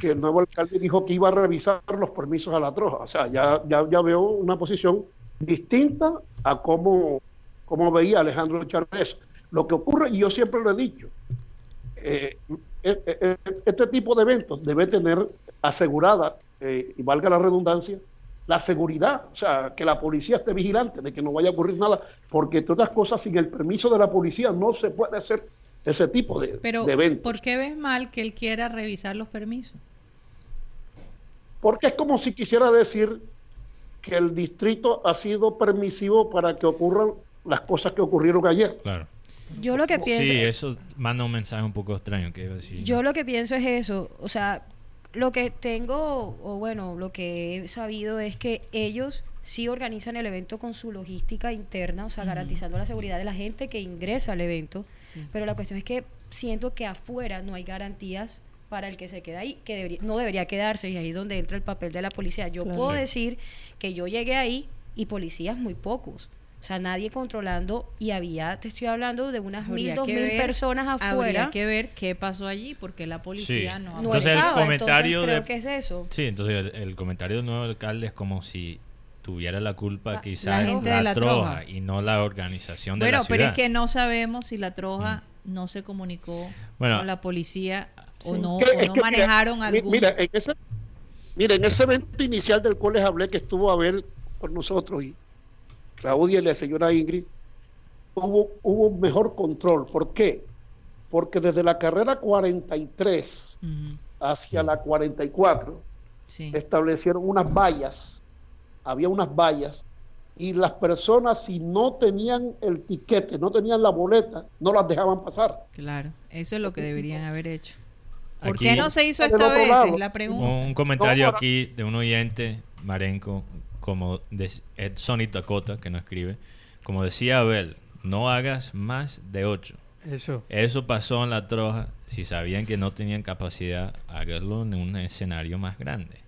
que el nuevo alcalde dijo que iba a revisar los permisos a la troja. O sea, ya, ya, ya veo una posición distinta a cómo, cómo veía Alejandro Chávez. Lo que ocurre, y yo siempre lo he dicho, eh, eh, eh, este tipo de eventos debe tener asegurada, eh, y valga la redundancia, la seguridad, o sea, que la policía esté vigilante de que no vaya a ocurrir nada, porque entre otras cosas, sin el permiso de la policía no se puede hacer ese tipo de, Pero, de eventos. ¿por qué ves mal que él quiera revisar los permisos? Porque es como si quisiera decir que el distrito ha sido permisivo para que ocurran las cosas que ocurrieron ayer. Claro. Yo lo que pienso, Sí, eso manda un mensaje un poco extraño que iba a decir. yo lo que pienso es eso, o sea, lo que tengo, o bueno, lo que he sabido es que ellos sí organizan el evento con su logística interna, o sea, garantizando la seguridad de la gente que ingresa al evento, Sí. pero la cuestión es que siento que afuera no hay garantías para el que se queda ahí, que debería- no debería quedarse, y ahí es donde entra el papel de la policía. Yo Claro. puedo decir que yo llegué ahí y policías muy pocos. O sea, nadie controlando y había, te estoy hablando de unas mil, Habría dos mil ver- personas Habría afuera. que ver qué pasó allí, porque la policía Sí. no... No Entonces, el estaba, comentario entonces creo de- que es eso. Sí, entonces el, el comentario del nuevo alcalde es como si tuviera la culpa La- quizás la gente de la troja, troja. y no la organización de Bueno, la ciudad. pero es que no sabemos si la troja no se comunicó Bueno. con la policía o no, o no que, manejaron mira, mi- algún... Mira, en ese, mira, en ese evento inicial del cual les hablé, que estuvo Abel con nosotros y Claudia y la señora Ingrid, hubo, hubo un mejor control. ¿Por qué? Porque desde la carrera 43 Ujú, hacia la 44 sí. establecieron unas vallas, había unas vallas, y las personas si no tenían el tiquete, no tenían la boleta, no las dejaban pasar. Claro, eso es lo que deberían haber hecho. ¿Por Aquí- qué no se hizo esta vez? lado. Es la pregunta. Un comentario aquí de un oyente, Marenco, como de Ed Sonny Dakota, que no escribe. Como decía Abel, no hagas más de ocho. Eso. Eso pasó en la troja. Si sabían que no tenían capacidad, háganlo en un escenario más grande.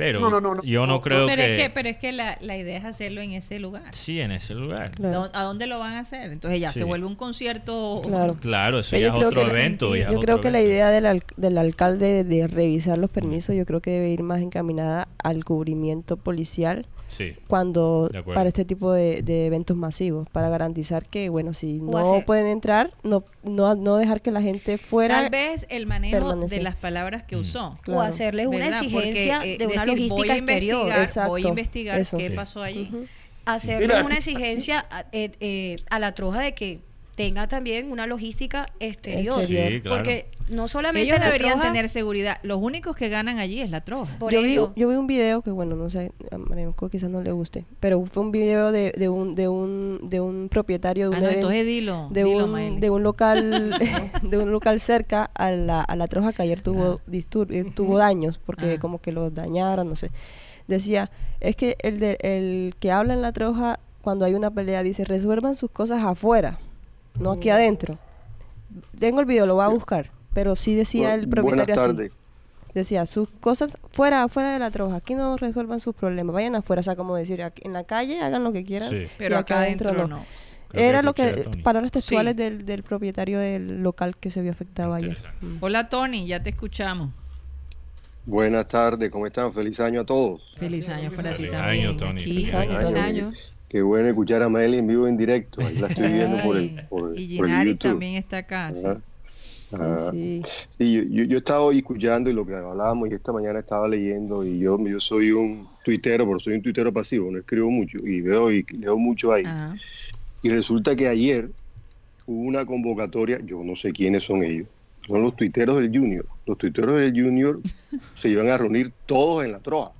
Pero No, no, no, no, yo no, creo pero, que... es que, pero es que la, la idea es hacerlo en ese lugar. Sí, en ese lugar. Claro. ¿Dó- ¿A dónde lo van a hacer? Entonces ya Sí. se vuelve un concierto. Claro. Claro, eso ya es otro evento. Yo creo que la evento. idea del, al- del alcalde de revisar los permisos, yo creo que debe ir más encaminada al cubrimiento policial Sí. cuando para este tipo de, de eventos masivos, para garantizar que, bueno, si O no hacer- pueden entrar, no, no, no dejar que la gente fuera. Tal vez el manejo de las palabras que Mm. usó. Claro. O hacerles una ¿verdad? exigencia Porque, eh, de una decir, voy logística a exterior. investigar, Exacto, Voy a investigar eso. qué Sí. pasó allí. Hacerles Mira. una exigencia a, eh, eh, a la troja de que tenga también una logística exterior. Exterior. Sí, claro. Porque no solamente Ellos la deberían troja- tener seguridad. Los únicos que ganan allí es la troja. Por yo, vi, eso. yo vi un video que, bueno, no sé, a Marianco quizás no le guste, pero fue un video de, de, un, de, un, de un propietario de Ah, un no, evento- entonces dilo. de dilo, un, de un local *laughs* *laughs* de un local cerca a la, a la troja que ayer tuvo distur- eh, tuvo daños porque Ah. como que lo dañaron no sé decía es que el de, el que habla en la troja cuando hay una pelea dice resuelvan sus cosas afuera no aquí adentro tengo el video lo voy a buscar pero sí decía el Buenas propietario así decía sus cosas fuera fuera de la troja aquí no resuelvan sus problemas vayan afuera o sea como decir aquí- en la calle hagan lo que quieran Sí. Pero y acá adentro no. Que era lo que, palabras textuales Sí. del, del propietario del local que se vio afectado ayer. Mm. Hola Tony, ya te escuchamos. Buenas tardes, ¿cómo están? Feliz año a todos. Feliz año para ti Feliz también. año, Tony. Aquí. Feliz año, Feliz Tony. año. Qué bueno escuchar a Meli en vivo en directo. Ahí la estoy viendo por el, por, y Ginari también está acá. sí. Yo, yo, yo estaba hoy escuchando y lo que hablábamos y esta mañana estaba leyendo y yo, yo soy un tuitero, pero soy un tuitero pasivo, no escribo mucho y veo y leo mucho ahí. Ajá. Y resulta que ayer hubo una convocatoria, yo no sé quiénes son ellos, son los tuiteros del Junior. Los tuiteros del Junior se iban a reunir todos en la troja.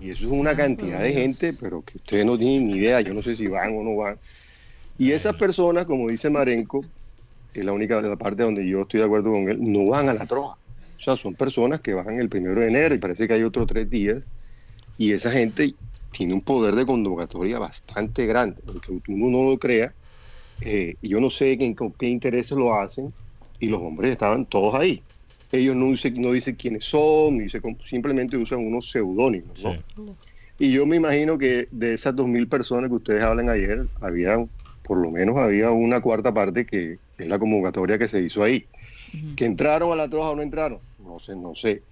Y eso es una cantidad de gente, pero que ustedes no tienen ni idea, yo no sé si van o no van. Y esas personas, como dice Marenco, es la única la parte donde yo estoy de acuerdo con él, no van a la troja. O sea, son personas que van el primero de enero y parece que hay otros tres días. Y esa gente tiene un poder de convocatoria bastante grande, porque uno no lo crea. eh, y yo no sé en con qué intereses lo hacen, y los hombres estaban todos ahí. Ellos no dicen, no dicen quiénes son, ni dicen cómo- simplemente usan unos seudónimos. ¿no? Sí. Y yo me imagino que de esas 2.000 personas que ustedes hablan ayer, había, por lo menos había una cuarta parte que es la convocatoria que se hizo ahí. Ujú. ¿Que entraron a la troja o no entraron? No sé, no sé.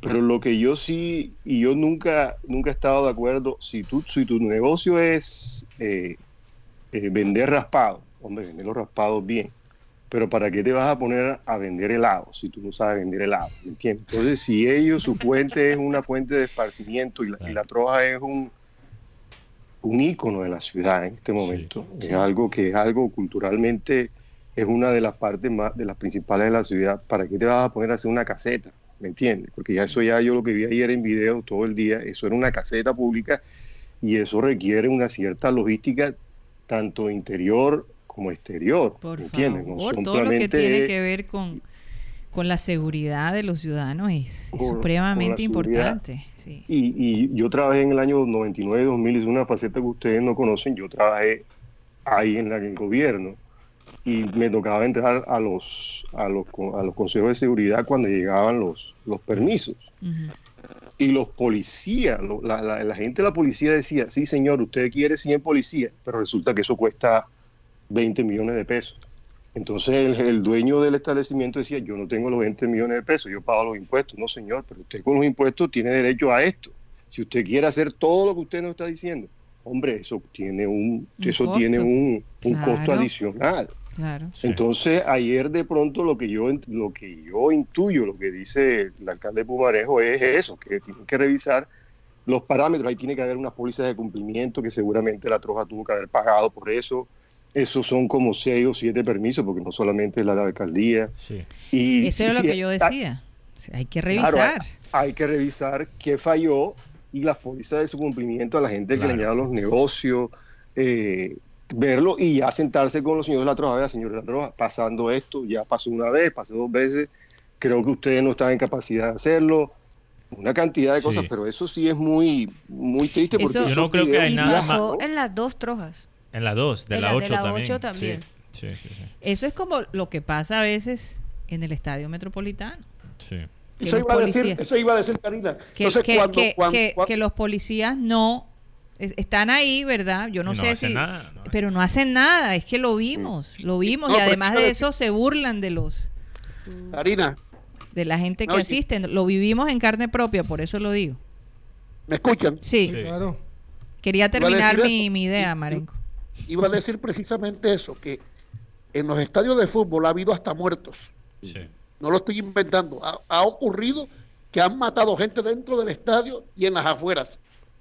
Pero lo que yo sí, y yo nunca, nunca he estado de acuerdo, si, tú, si tu negocio es eh, eh, vender raspados, hombre, vender los raspados bien. Pero ¿para qué te vas a poner a vender helado si tú no sabes vender helado? ¿Me entiendes? Entonces, si ellos, su fuente es una fuente de esparcimiento y la, y la troja es un, un ícono de la ciudad en este momento, es algo que es algo culturalmente, es una de las partes más, de las principales de la ciudad, ¿para qué te vas a poner a hacer una caseta? ¿Me entiendes? Porque ya eso ya yo lo que vi ayer en video todo el día, eso era una caseta pública y eso requiere una cierta logística tanto interior como exterior. Por. No favor, todo lo que tiene es- que ver con, con la seguridad de los ciudadanos es, Con- supremamente importante. Sí. Y, y yo trabajé en el año 99-2000, es una faceta que ustedes no conocen, yo trabajé ahí en, la- en el gobierno y me tocaba entrar a los, a los, a los consejos de seguridad cuando llegaban los, los permisos. Y los policías, lo- la, la- la gente de la policía decía, sí señor, usted quiere 100 policías, pero resulta que eso cuesta 20 millones de pesos. Entonces el, el dueño del establecimiento decía, yo no tengo los 20 millones de pesos, yo pago los impuestos. No señor, pero usted con los impuestos tiene derecho a esto. Si usted quiere hacer todo lo que usted nos está diciendo, hombre, eso tiene un, Un eso costo. tiene un, un costo adicional. Claro. Entonces, ayer de pronto lo que yo lo que yo intuyo, lo que dice el alcalde de Pumarejo es eso, que tienen que revisar los parámetros, ahí tiene que haber unas pólizas de cumplimiento que seguramente la troja tuvo que haber pagado por eso. Esos son como seis o siete permisos, porque no solamente es la de la alcaldía. Sí. Y Eso sí, era lo que yo decía. Hay que Claro, revisar. hay, hay que revisar qué falló y las pólizas de su cumplimiento a la gente que le añada los negocios, eh, verlo y ya sentarse con los señores de la Troja, vea, señores de la Troja, pasando esto, ya pasó una vez, pasó dos veces, creo que ustedes no están en capacidad de hacerlo, una cantidad de cosas, Sí. pero eso sí es muy, muy triste porque Eso- Yo no creo que hay nada ¿no? en las dos trojas. En la 2, de En la la de 8 la también. ocho también. Sí, sí, sí. Eso es como lo que pasa a veces en el estadio metropolitano. sí. que Eso los iba, a decir, policías- eso iba a decir Karina. Que, Entonces, que- cuando, que- cuando- que- cuando- que los policías no es- están ahí, ¿verdad? Yo no, sé hacen si... nada, no pero no hacen nada, es que lo vimos, lo vimos No, y además de de- eso se burlan de los Karina, de la gente que asiste, lo vivimos en carne propia, por eso lo digo. ¿me escuchan? Sí, Sí. Claro. quería terminar mi, mi idea, Marenco. Iba a decir precisamente eso, que en los estadios de fútbol ha habido hasta muertos. sí. No lo estoy inventando. Ha, ha ocurrido que han matado gente dentro del estadio y en las afueras.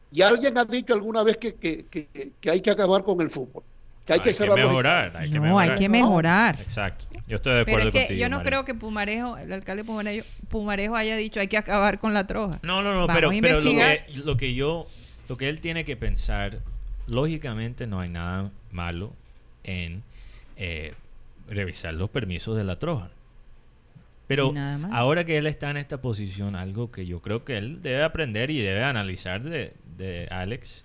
Y alguien ha dicho alguna vez que, que- que- que hay que acabar con el fútbol. Que hay, que mejorar. Hay que No, mejorar. hay que mejorar. Exacto. Yo estoy de Pero acuerdo es que contigo. yo no Mario. creo que Pumarejo, el alcalde Pumarejo, Pumarejo haya dicho hay que acabar con la troja. No, no, no, Vamos pero, a pero lo, que, lo que yo, lo que él tiene que pensar, lógicamente no hay nada malo en eh, revisar los permisos de la troja. Pero ahora que él está en esta posición, algo que yo creo que él debe aprender y debe analizar de, de Alex,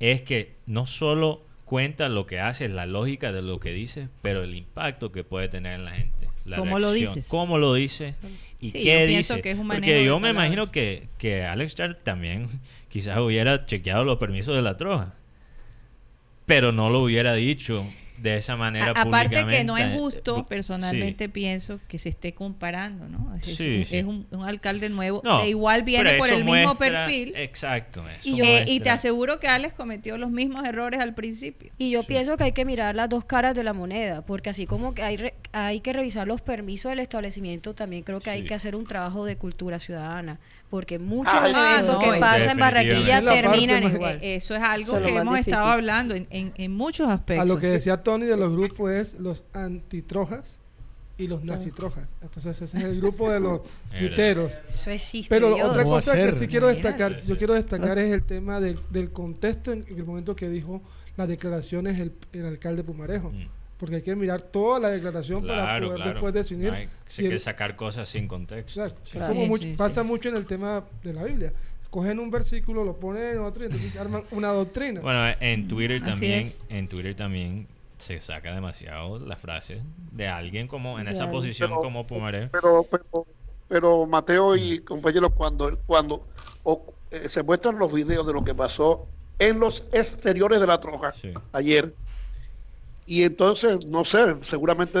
es que no solo cuenta lo que hace, la lógica de lo que dice, pero el impacto que puede tener en la gente. La ¿Cómo lo dices? ¿Cómo lo dice? ¿Y Sí, qué yo pienso dice? que es un Porque yo me palabras. imagino que, que Alex Charles también *laughs* quizás hubiera chequeado los permisos de la troja, pero no lo hubiera dicho de esa manera A- aparte que no es justo, personalmente pienso que se esté comparando, ¿no? Es, Sí, un, sí. es un- un alcalde nuevo, No, igual viene por el mismo perfil. Exacto. eso Y yo- Eh, y te aseguro que Alex cometió los mismos errores al principio. Y yo pienso que hay que mirar las dos caras de la moneda, porque así como que hay, re- hay que revisar los permisos del establecimiento, también creo que hay que hacer un trabajo de cultura ciudadana, porque muchos Ay, eventos no, que pasan en Barranquilla terminan igual. Eso es algo que hemos estado hablando en, en- en muchos aspectos. A lo que decía Tony de los grupos es los antitrojas y los nacitrojas. Entonces ese es el grupo de los *laughs* tuiteros. Eso existe. Pero Dios. otra ¿Cómo cosa que sí quiero destacar, yo quiero destacar es el tema del, del contexto en, en el momento que dijo las declaraciones el, el alcalde Pumarejo. Mm. Porque hay que mirar toda la declaración para poder claro. después definir Hay si que el- sacar cosas sin contexto. Exacto. Sí, Es Sí, como mucho- sí, pasa sí. mucho en el tema de la Biblia. Cogen un versículo, lo ponen en otro y entonces arman una doctrina. Bueno, en Twitter también, en Twitter también se saca demasiado la frase de alguien como en esa posición Pero- como Pumarejo. pero, pero, pero Mateo y compañeros, cuando, cuando o- eh, se muestran los videos de lo que pasó en los exteriores de la troja Sí. ayer, y entonces, no sé, seguramente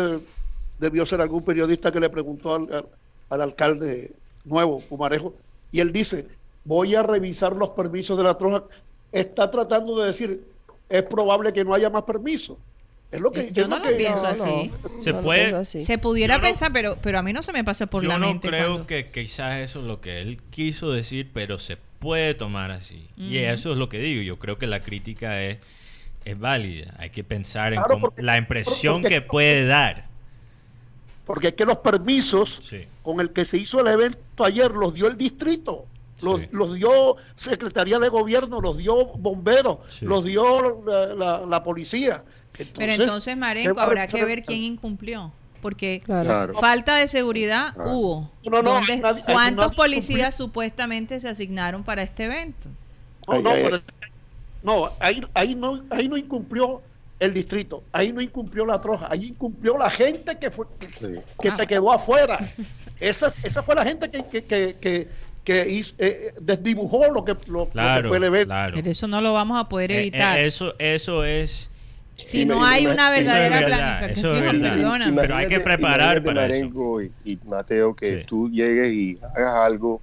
debió ser algún periodista que le preguntó al, al- al alcalde nuevo, Pumarejo, y él dice, voy a revisar los permisos de la troja. Está tratando de decir, es probable que no haya más permisos. Es lo que, Eh, Yo es no lo pienso No, así. no, Se puede- así. Se pudiera Yo no- pensar, pero, pero a mí no se me pasa por Yo la no mente. creo cuando- que quizás eso es lo que él quiso decir, pero se puede tomar así. Y eso es lo que digo. Yo creo que la crítica es, es válida. Hay que pensar en cómo- porque- la impresión porque- que puede dar. Porque es que los permisos Sí. con el que se hizo el evento ayer los dio el distrito, los, Sí. los dio Secretaría de Gobierno, los dio bomberos, Sí. los dio la, la- la policía. Pero entonces, Marenco, ¿qué va a habrá que ver quién incumplió. Porque Claro. Falta de seguridad hubo. No, no, ¿Dónde- nadie- ¿Cuántos nadie policías supuestamente se asignaron para este evento? No, no, pero- no, ahí, ahí no, ahí no incumplió el distrito, ahí no incumplió la troja, ahí incumplió la gente que fue que, Sí. que se quedó afuera. Esa, esa fue la gente que, que, que, que, que hizo- eh, desdibujó lo que, lo, lo que fue el evento. claro. Pero eso no lo vamos a poder Eh, eh, evitar. eso, eso es... si no hay una eso es verdadera verdad, planificación, eso es verdad. perdona. Pero hay que preparar para eso. Marenco Y, y Mateo, que Sí. tú llegues y hagas algo.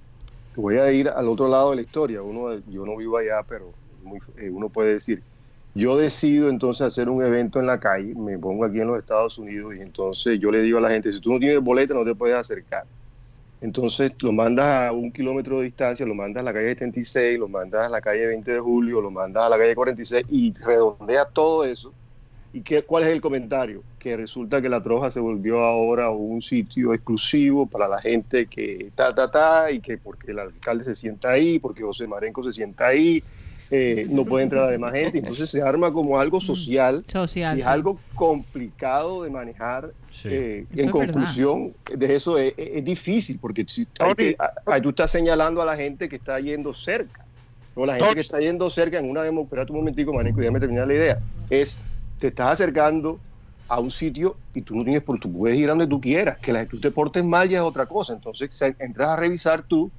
Que voy a ir al otro lado de la historia. Uno, yo no vivo allá, pero muy- eh, uno puede decir, yo decido entonces hacer un evento en la calle, me pongo aquí en los Estados Unidos y entonces yo le digo a la gente, si tú no tienes boleta no te puedes acercar. Entonces lo mandas a un kilómetro de distancia, lo mandas a la calle 76, lo mandas a la calle 20 de julio, lo mandas a la calle 46 y redondea todo eso. ¿Y qué, cuál es el comentario? Que resulta que la Troja se volvió ahora un sitio exclusivo para la gente que ta, ta, ta, y que porque el alcalde se sienta ahí, porque José Marenco se sienta ahí, eh, no puede entrar además gente. Entonces se arma como algo social Social. y es sí. algo complicado de manejar. Sí. eh, en verdad. conclusión, de eso es, es- es difícil, porque si, hay que- a- a- tú estás señalando a la gente que está yendo cerca. O la gente que está yendo cerca en una democracia, espérate un momentico, Marenco, déjame terminar la idea. Es, te estás acercando a un sitio y tú no tienes por tú puedes ir a donde tú quieras, que la, tú te portes mal ya es otra cosa. Entonces entras a revisar tú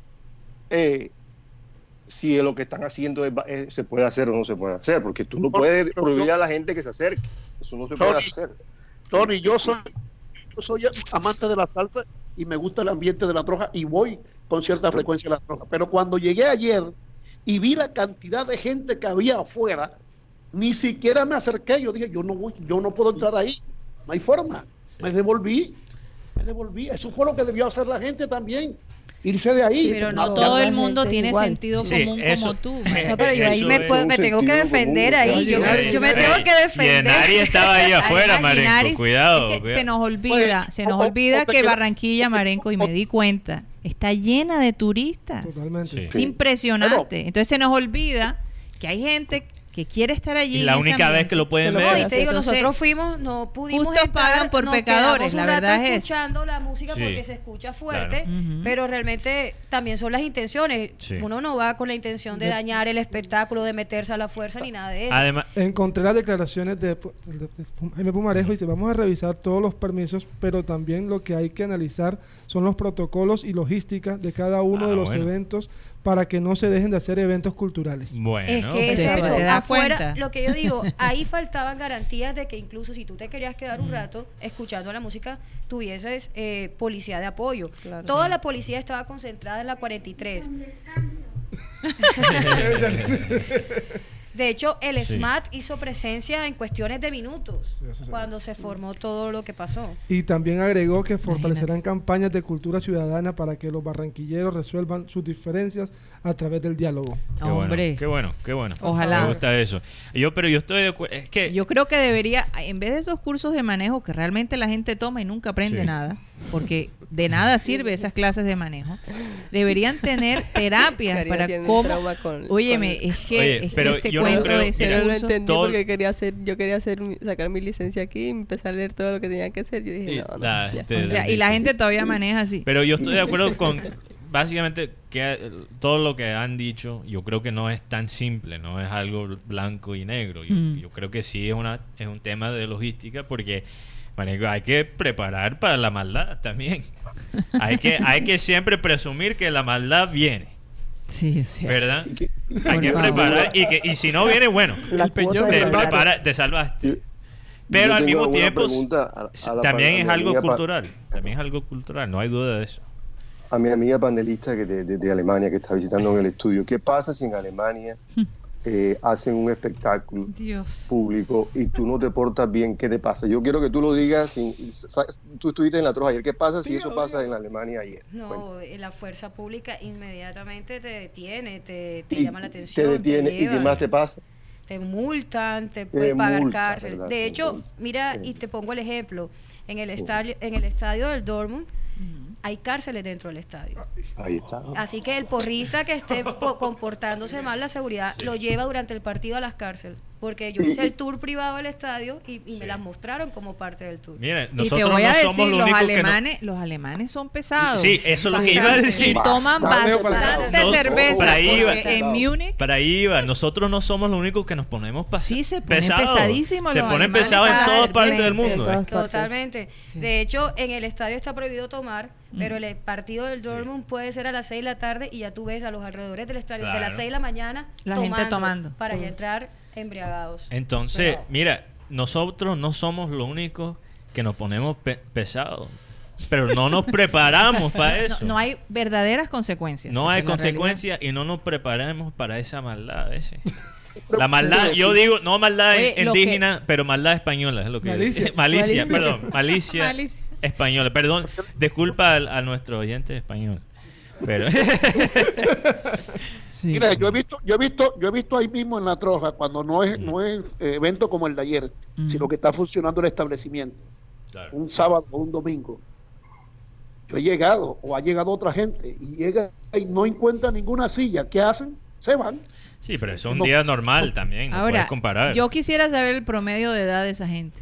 eh, si lo que están haciendo es eh, se puede hacer o no se puede hacer, porque tú no puedes prohibir a la gente que se acerque. Eso no se puede hacer. Tony, yo soy, yo soy amante de la salsa y me gusta el ambiente de la troja y voy con cierta frecuencia a la troja. Pero cuando llegué ayer y vi la cantidad de gente que había afuera, ni siquiera me acerqué. Yo dije, yo no voy, yo no puedo entrar ahí. No hay forma. Me devolví. Me devolví. Eso fue lo que debió hacer la gente también. Irse de ahí. Pero no todo el mundo tiene igual. sentido Sí, común eso- como tú. *laughs* No, pero yo ahí me, puedo- me tengo que defender común. ahí. Yo, Ginari, yo me tengo que defender. Yenari estaba ahí *laughs* afuera, Marenco. Cuidado. es que cuidado. se nos olvida, Pues, se nos o- olvida o que queda- Barranquilla, Marenco, y me di cuenta, está llena de turistas. Totalmente. Sí. Es impresionante. Entonces se nos olvida que hay gente que quiere estar allí. Y la única vez que lo pueden No, ver. y te digo, Entonces, nosotros fuimos, no pudimos justos estar, pagan por nos pecadores, un la rato verdad es eso. escuchando la música Sí. porque se escucha fuerte, Claro. Pero realmente también son las intenciones. Sí. Uno no va con la intención de De- dañar el espectáculo, de meterse a la fuerza ni nada de eso. Además, Encontré las declaraciones de, de- de Jaime Pumarejo y dice, vamos a revisar todos los permisos, pero también lo que hay que analizar son los protocolos y logística de cada uno Ah, de los bueno. eventos para que no se dejen de hacer eventos culturales. bueno. Es que eso, eso, afuera, cuenta. lo que yo digo, *laughs* ahí faltaban garantías de que incluso si tú te querías quedar Mm. un rato escuchando la música, tuvieses eh, policía de apoyo. Claro. Toda la policía estaba concentrada en la 43. *laughs* *laughs* De hecho, el Sí. SMAT hizo presencia en cuestiones de minutos Sí, cuando se formó todo lo que pasó. Y también agregó que fortalecerán campañas de cultura ciudadana para que los barranquilleros resuelvan sus diferencias a través del diálogo. Qué bueno, Hombre. qué bueno, qué bueno. Ojalá. Me gusta eso. Yo, pero yo estoy de acuerdo. Es que Yo creo que debería, en vez de esos cursos de manejo que realmente la gente toma y nunca aprende Sí. nada, porque de nada sirve esas clases de manejo, deberían tener *laughs* terapias Karina para cómo... con- Óyeme, con- es que, Oye, es que pero este yo no cuento creo- de ese mira, Yo no lo entendí todo- porque quería hacer, yo quería hacer mi- sacar mi licencia aquí y empecé a leer todo lo que tenía que hacer. Yo dije, Y- no, no, da, ya. te- o sea, y la gente todavía maneja así. Pero yo estoy de acuerdo con básicamente que eh, todo lo que han dicho, yo creo que no es tan simple, no es algo blanco y negro. Yo, Mm. yo creo que sí es una es un tema de logística porque marico, hay que preparar para la maldad también. hay que hay que siempre presumir que la maldad viene, Sí, o sea, ¿verdad? Hay Por que favor. preparar y que y si no viene, bueno, La te de Claro. salvar- prepara, te salvaste. Pero al mismo tiempo a- a también es algo cultural, también es algo cultural, no hay duda de eso. a mi amiga panelista que de, de- de Alemania que está visitando en el estudio. ¿Qué pasa si en Alemania *laughs* eh, hacen un espectáculo Dios. público y tú no te portas bien, ¿qué te pasa? Yo quiero que tú lo digas. Sin, sa- tú estuviste en la troja ayer. ¿Qué pasa si eso pasa en Alemania ayer? No, eh, la fuerza pública inmediatamente te detiene, te, te Y llama la te atención, te, detiene y qué más te pasa. te multan, te pueden pagar cárcel. ¿verdad? De hecho, mira, y te pongo el ejemplo, en el estadio, en el estadio del Dortmund hay cárceles dentro del estadio. Ahí está. Así que el porrista que esté po- comportándose mal la seguridad lo lleva durante el partido a las cárceles. Porque yo hice el tour privado del estadio y, y me las mostraron como parte del tour. Mira, Y te nosotros voy a no decir, somos los los únicos que no- alemanes, los alemanes son pesados. Sí, eso es lo que iba a decir. Y toman Bastante. bastante No, cerveza. para iba. en Múnich Para ahí iba. Nosotros no somos los únicos que nos ponemos pas- Sí, se ponen pesados. pesadísimos Se los ponen pesados en todas partes del mundo. ¿eh? Totalmente. De hecho, en el estadio está prohibido tomar, pero el partido del Dortmund puede ser a las 6 de la tarde y ya tú ves a los alrededores del estadio de las 6 de la mañana La gente tomando. para ya entrar embriagados. Entonces, Pero- mira, nosotros no somos los únicos que nos ponemos pe- pesados. Pero no nos preparamos *laughs* para eso. no hay verdaderas consecuencias. No hay consecuencias y no nos preparamos para esa maldad a. Pero La maldad, yo digo, no maldad Oye, lo que- indígena, pero maldad española es lo que Malicia. *laughs* malicia, Malicia. perdón, malicia, *laughs* Malicia. española. Perdón, disculpa al- a, nuestro oyente español. Pero Sí. Mira, yo he visto, yo he visto, yo he visto ahí mismo en la troja, cuando no es, no es eh, evento como el de ayer, Mm. sino que está funcionando el establecimiento, Claro. un sábado o un domingo. Yo he llegado, o ha llegado otra gente, y llega y no encuentra ninguna silla. ¿Qué hacen? Se van. Sí, pero es un día normal también, no Ahora, puedes comparar. yo quisiera saber el promedio de edad de esa gente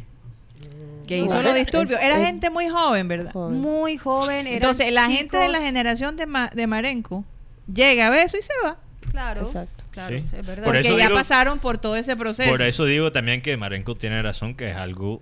que hizo No, los disturbios. Era es- gente muy joven, ¿verdad? Joven. Muy joven. Entonces, la gente de la generación de, Ma- de Marenco llega, ve eso y se va. Claro, Exacto. claro, Sí. es verdad. Por Porque eso ya digo- pasaron por todo ese proceso. Por eso digo también que Marenco tiene razón, que es algo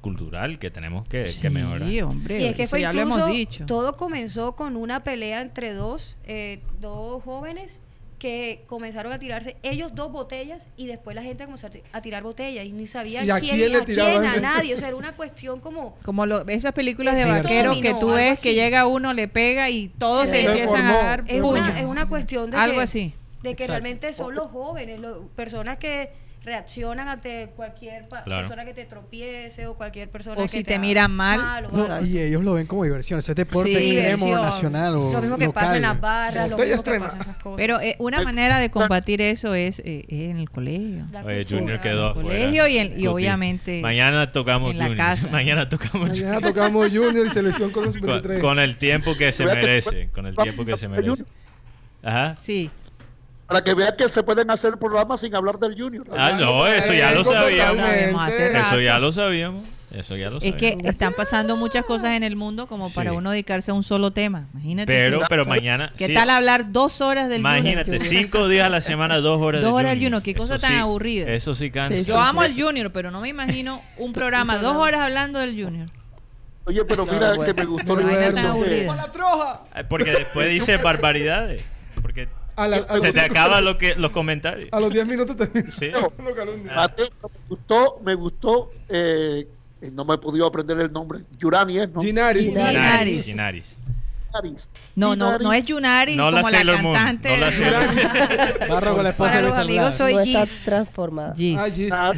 cultural que tenemos que, que Sí, mejorar. hombre. Y es que eso fue ya lo incluso, hemos dicho. todo comenzó con una pelea entre dos, eh, dos jóvenes que comenzaron a tirarse ellos dos botellas y después la gente comenzó a ti- a tirar botellas y ni sabía ¿Y a quién, quién le a quién, a nadie. O sea, era una cuestión como... Como lo- esas películas de vaqueros que tú ves así. que llega uno, le pega y todos Sí, se se empiezan a dar Es una, es una cuestión de Algo que, así. De que Exacto. realmente son los jóvenes, lo- personas que reaccionan ante cualquier pa- Claro. persona que te tropiece o cualquier persona O que si te te miran mal. No, y ellos lo ven como diversión. Ese deporte Sí. extremo, Diversión. nacional o lo mismo que pasa en las local. barras, lo mismo que extrema. pasa en esas cosas. Pero eh, una manera de combatir eso es, eh, es en el colegio. Oye. Junior quedó En el afuera. colegio y en- y obviamente Mañana tocamos en la Junior. casa. *laughs* Mañana tocamos Mañana Junior. tocamos Junior y selección *laughs* con los Con, 23. con el tiempo que se merece. Con el tiempo que se merece. Ajá. Sí. Para que vean que se pueden hacer programas sin hablar del Junior. Ah, no, eso ya lo sabíamos. Eso ya lo sabíamos. Eso ya lo Es que están pasando muchas cosas en el mundo como para Sí. uno dedicarse a un solo tema. Imagínate. Pero, si- pero mañana. ¿Qué sí, tal hablar dos horas del Imagínate, Junior? *laughs* cinco días a la semana, dos horas Dos de horas del Junior. Junior, qué cosa Eso tan sí- aburrida. Eso sí cansa. Sí, Yo amo al Junior, pero no me imagino un programa dos horas hablando del Junior. Oye, pero No, mira bueno. que me gustó. ¡La troja! Ay, Porque después dice barbaridades. Porque A, la- a se te acaban lo que, los comentarios. a los 10 minutos termina. *laughs* Sí. Lo calumnia. Mate, me gustó, me gustó, eh, no me he podido aprender el nombre. Yurani es, ¿no? Ginari. Ginari. Ginaris. Ginaris. Ginaris. No, no, no es Yunari No la como la, Sailor Moon, cantante. no la Sailor *laughs* Barro con la esposa Para los amigos soy no está transformada. Gis. Ah, Gis. Ah,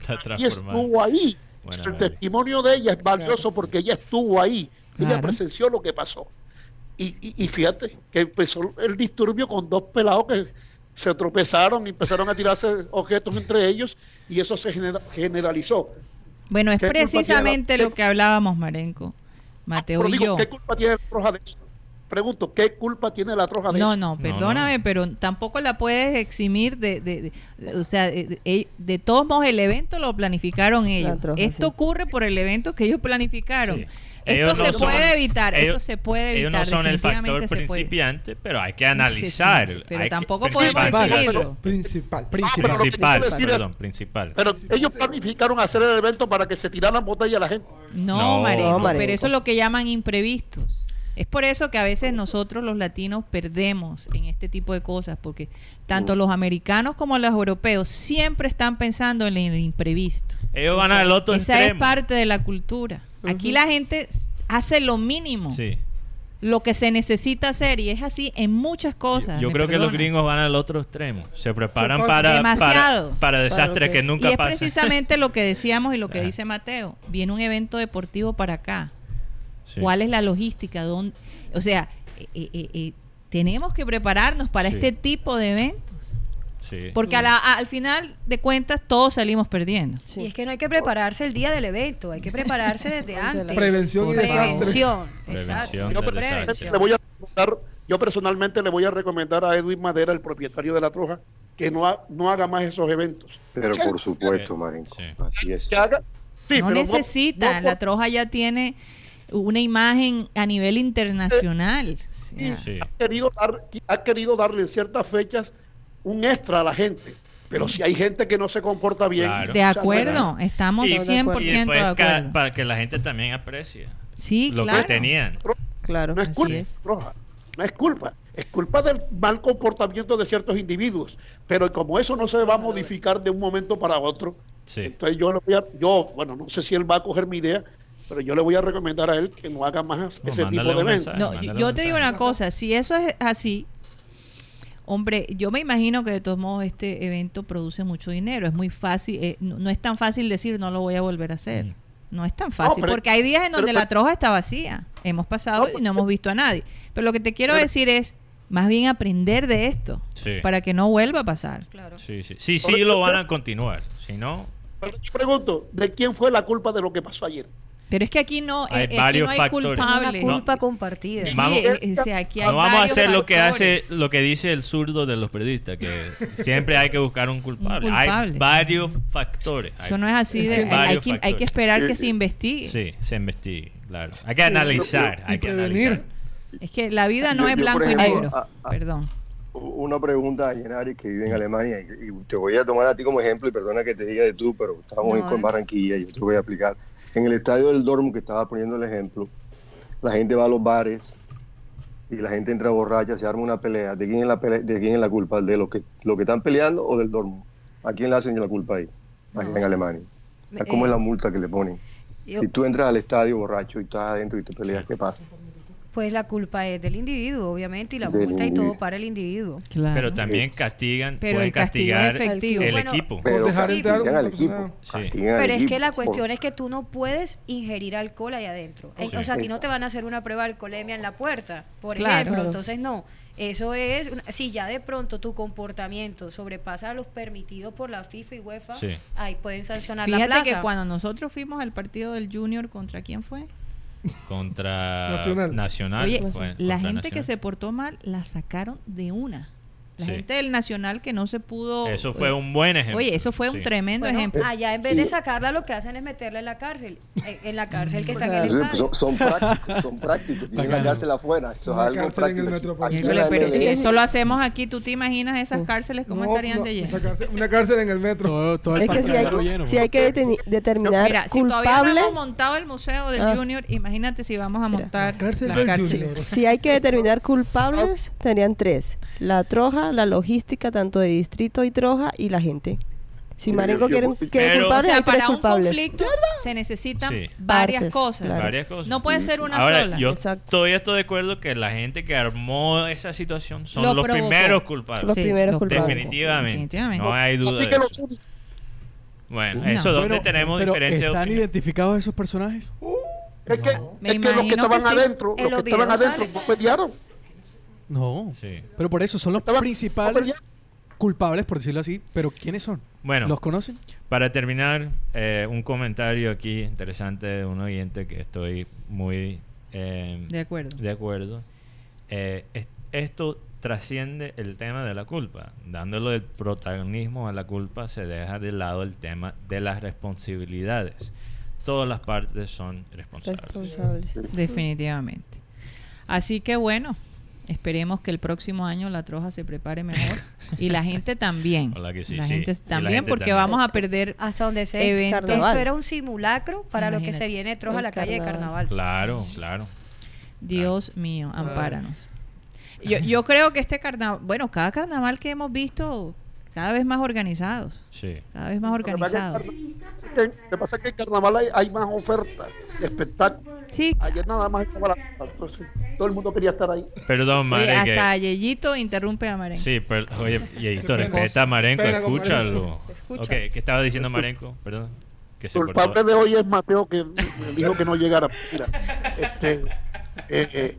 Está y transformado. estuvo ahí. Buena el madre. testimonio de ella es valioso porque ella estuvo ahí. Ella Claro. presenció lo que pasó. Y, y- y fíjate que empezó el disturbio con dos pelados que se tropezaron y empezaron a tirarse objetos entre ellos y eso se genera- generalizó. Bueno, es ¿Qué culpa tiene precisamente la- lo que hablábamos, Marenco. Mateo Pero y digo, yo. ¿qué culpa tiene la troja de eso? Pregunto, ¿qué culpa tiene la troja de No, eso? no, No, perdóname, pero tampoco la puedes eximir de, de- de- o sea, de, de- de todos modos el evento lo planificaron ellos. troja, Esto sí. ocurre por el evento que ellos planificaron. Sí. Esto se no son- puede evitar, ellos- esto se puede evitar. Ellos no son el factor principiante, pero hay que analizar. Sí, sí, sí, pero hay que- tampoco podemos principal. Principal. Ah, pero lo que Principal, quiero decir es- perdón, principal. Pero ellos planificaron hacer el evento para que se tiraran botellas a la gente. No, No. Marenco, No, pero eso es lo que llaman imprevistos. Es por eso que a veces nosotros los latinos perdemos en este tipo de cosas, porque tanto los americanos como los europeos siempre están pensando en el imprevisto. Ellos van al otro Esa es extremo. parte de la cultura. Aquí la gente hace lo mínimo. Sí. lo que se necesita hacer y es así en muchas cosas. Yo ¿me creo que los gringos van al otro extremo. Se preparan para, para, desastres que, que- nunca y es pasan. precisamente lo que decíamos y lo que dice Mateo. Viene un evento deportivo para acá. Sí. ¿Cuál es la logística? ¿Dónde- O sea, eh, eh, eh, tenemos que prepararnos para Sí. este tipo de eventos. Sí. Porque a la- a- al final de cuentas todos salimos perdiendo. Y es que no hay que prepararse el día del evento, hay que prepararse desde *laughs* antes. Prevención y. Prevención, *laughs* Prevención exacto. del Yo personalmente, le voy a recomendar, yo personalmente le voy a recomendar a Edwin Madera, el propietario de la Troja, que no, ha- no haga más esos eventos. Pero por supuesto, Marenco. Sí. Así es. que haga, sí, no necesita, no la Troja ya tiene una imagen a nivel internacional. Sí. ha querido, dar, ha querido darle en ciertas fechas un extra a la gente. Pero si hay gente que no se comporta bien. Claro. De acuerdo, estamos Y- 100% y de después ca- acuerdo. para que la gente también aprecie Sí, lo claro. que tenían. Claro. No es Así culpa, es. Roja, no es culpa. Es culpa del mal comportamiento de ciertos individuos. Pero como eso no se va a modificar de un momento para otro, Sí. entonces yo le voy a, yo, bueno, no sé si él va a coger mi idea, pero yo le voy a recomendar a él que no haga más No, ese tipo de eventos. No, yo, te digo mensaje. una cosa, si eso es así, hombre, yo me imagino que de todos modos este evento produce mucho dinero, es muy fácil, eh, no, no es tan fácil decir no lo voy a volver a hacer. Mm. No es tan fácil, pero- porque hay días en donde pero- la troja está vacía. Hemos pasado No, y no hemos visto a nadie. Pero lo que te quiero pero- decir es, más bien aprender de esto, Sí. para que no vuelva a pasar. Claro. Sí, sí. Sí, sí lo van a continuar. Si no, Pero yo pregunto, ¿de quién fue la culpa de lo que pasó ayer? Pero es que aquí no, Hay eh, aquí varios no hay factores. Una culpable. culpa compartida. Sí, Vamos- o sea, aquí hay no vamos a hacer lo que hace, lo que dice el zurdo de los periodistas, que *laughs* siempre hay que buscar un culpable. Un Hay culpable. varios factores. Hay- Eso no es así, de, hay que, hay que factores. esperar que se investigue. Sí, se investigue, claro. Hay que analizar, y hay que analizar. Es que la vida no Yo- es blanco y negro. a- a- Perdón. Una pregunta a Yenari que vive en Alemania y, y te voy a tomar a ti como ejemplo y perdona que te diga de tú, pero estamos No, en eh. Barranquilla y yo te voy a explicar. En el estadio del Dortmund que estaba poniendo el ejemplo, la gente va a los bares y la gente entra borracha, se arma una pelea. ¿De quién es la, pelea, de quién es la culpa? ¿De los que, los que están peleando o del Dortmund? ¿A quién le hacen la culpa ahí? No, en. Alemania. ¿Cómo Eh, es la multa que le ponen? yo- Si tú entras al estadio borracho y estás adentro y te peleas, ¿qué pasa? Pues la culpa es del individuo, obviamente, y la Del multa y todo para el individuo. Claro. Pero también Es- castigan, Pero pueden el castigar efectivo. el Bueno, equipo. Pero dejar castigan a al equipo. persona. Sí. castigan al Pero es que la cuestión es que tú no puedes ingerir alcohol ahí adentro. Sí. O sea, a ti no te van a hacer una prueba de alcoholemia en la puerta, por Claro. ejemplo. Entonces, no. Eso es, una- si ya de pronto tu comportamiento sobrepasa los permitidos por la FIFA y UEFA, Sí. ahí pueden sancionar la Fíjate plaza. que cuando nosotros fuimos al partido del Junior, ¿contra quién fue? Contra Nacional. Nacional. Oye, la contra gente que se portó mal la sacaron de una. La Sí. gente del Nacional que no se pudo... Eso fue un buen ejemplo. Oye, eso fue Sí. un tremendo Bueno, ejemplo. allá en vez de sacarla, lo que hacen es meterla en la cárcel. eh, En la cárcel que está en el estadio. pues, son, son prácticos, son prácticos. Tienen la cárcel afuera. Eso es algo cárcel en el práctico. Aquí la pero si eso lo hacemos aquí, ¿tú te imaginas esas cárceles cómo No, estarían no, de lleno? Una cárcel, una cárcel en el metro. Todo, todo el Es que si hay, lleno. si hay que determinar Mira, si todavía no hemos montado el museo del Ah. Junior, imagínate si vamos a Mira. montar La cárcel la si hay que determinar *laughs* culpables, serían tres. La troja, la logística tanto de distrito y troja y la gente. Si Marengo quiere, quiere Pero- O culpables, sea, hay para un culpables. conflicto se necesitan Sí. varias Partes, cosas. claro. Varias cosas. No puede ser una Ahora, sola. yo Exacto. todavía estoy de acuerdo que la gente que armó esa situación son Lo los provocó. primeros culpables. Los primeros culpables. Definitivamente. Definitivamente. No hay duda. Así de que eso. los Bueno, No. eso donde tenemos pero diferencia de ¿Están opinión. identificados esos personajes? Es que, Me es que los que que estaban sí. adentro, En los que estaban adentro no pelearon. No. Sí. Pero por eso son los principales culpables, por decirlo así. Pero ¿quiénes son? Bueno, ¿Los conocen? para terminar, eh, un comentario aquí interesante de un oyente que estoy muy eh, De acuerdo. de acuerdo. Eh, es- esto trasciende el tema de la culpa. Dándole el protagonismo a la culpa, se deja de lado el tema de las responsabilidades. Todas las partes son responsables. Responsables. Definitivamente. Así que bueno, esperemos que el próximo año la troja se prepare mejor y la gente también. *laughs* Ojalá que sí, la sí. gente la también gente porque también. vamos a perder Hasta donde se Evento. Esto Carnaval. era un simulacro para lo que se viene Troja a la calle de carnaval. Claro, claro. Dios mío, ampáranos. Yo, yo creo que este carnaval, bueno, cada carnaval que hemos visto cada vez más organizados, Sí. cada vez más organizados. Lo que pasa es que en carnaval hay, hay más ofertas de espectáculos. Sí. Ayer nada más estaba todo el mundo quería estar ahí. Perdón, Oye, Marenque. hasta Yeyito interrumpe a Marenco. Sí, pero, oye, *laughs* Yeito, Qué respeta a Marenco, escúchalo. Escucha. Ok, ¿qué estaba diciendo Marenco? Perdón. Que se El culpable de hoy es Mateo que me dijo que no llegara. Mira, este, eh, eh,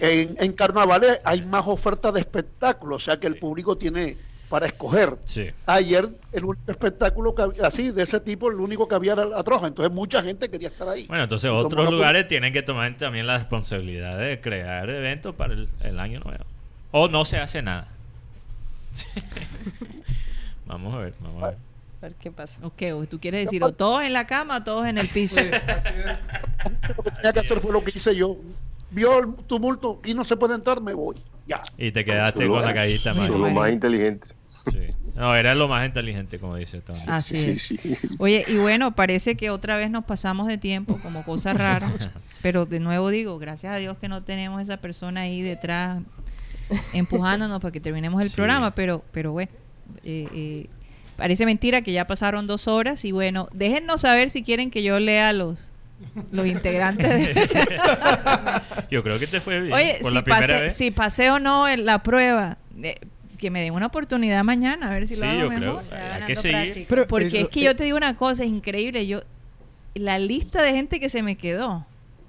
en, en carnavales hay más ofertas de espectáculos, o sea que el público tiene para escoger. Sí. Ayer el único espectáculo que había- así de ese tipo, el único que había era la troja, entonces mucha gente quería estar ahí. Bueno, entonces Y otros lugares tienen que tomar también la responsabilidad de crear eventos para el, el año nuevo. O no se hace nada. *laughs* vamos a ver, vamos a ver. A ver qué pasa. Ok, tú quieres decir o todos en la cama o todos en el piso. *laughs* Sí. Lo que tenía que hacer fue lo que hice yo. Vio el tumulto y no se puede entrar, me voy. Ya. Y te quedaste con lo- la Mario. los más inteligentes. Sí. No, era lo más inteligente, como dice Tony. Así Sí, es. sí. Oye, y bueno, parece que otra vez nos pasamos de tiempo como cosa rara. *laughs* Pero de nuevo digo, gracias a Dios que no tenemos esa persona ahí detrás empujándonos para que terminemos el Sí. programa. Pero, pero bueno, eh, eh, parece mentira que ya pasaron dos horas. Y bueno, déjennos saber si quieren que yo lea los, los integrantes de... *laughs* Yo creo que te fue bien. Oye, por si la pasé, vez. si pasé o no en la prueba, eh, que me den una oportunidad mañana a ver si Sí, lo hago yo mejor. creo. Hay que seguir. Pero Porque eso- es que yo te digo una cosa, es increíble. Yo, la lista de gente que se me quedó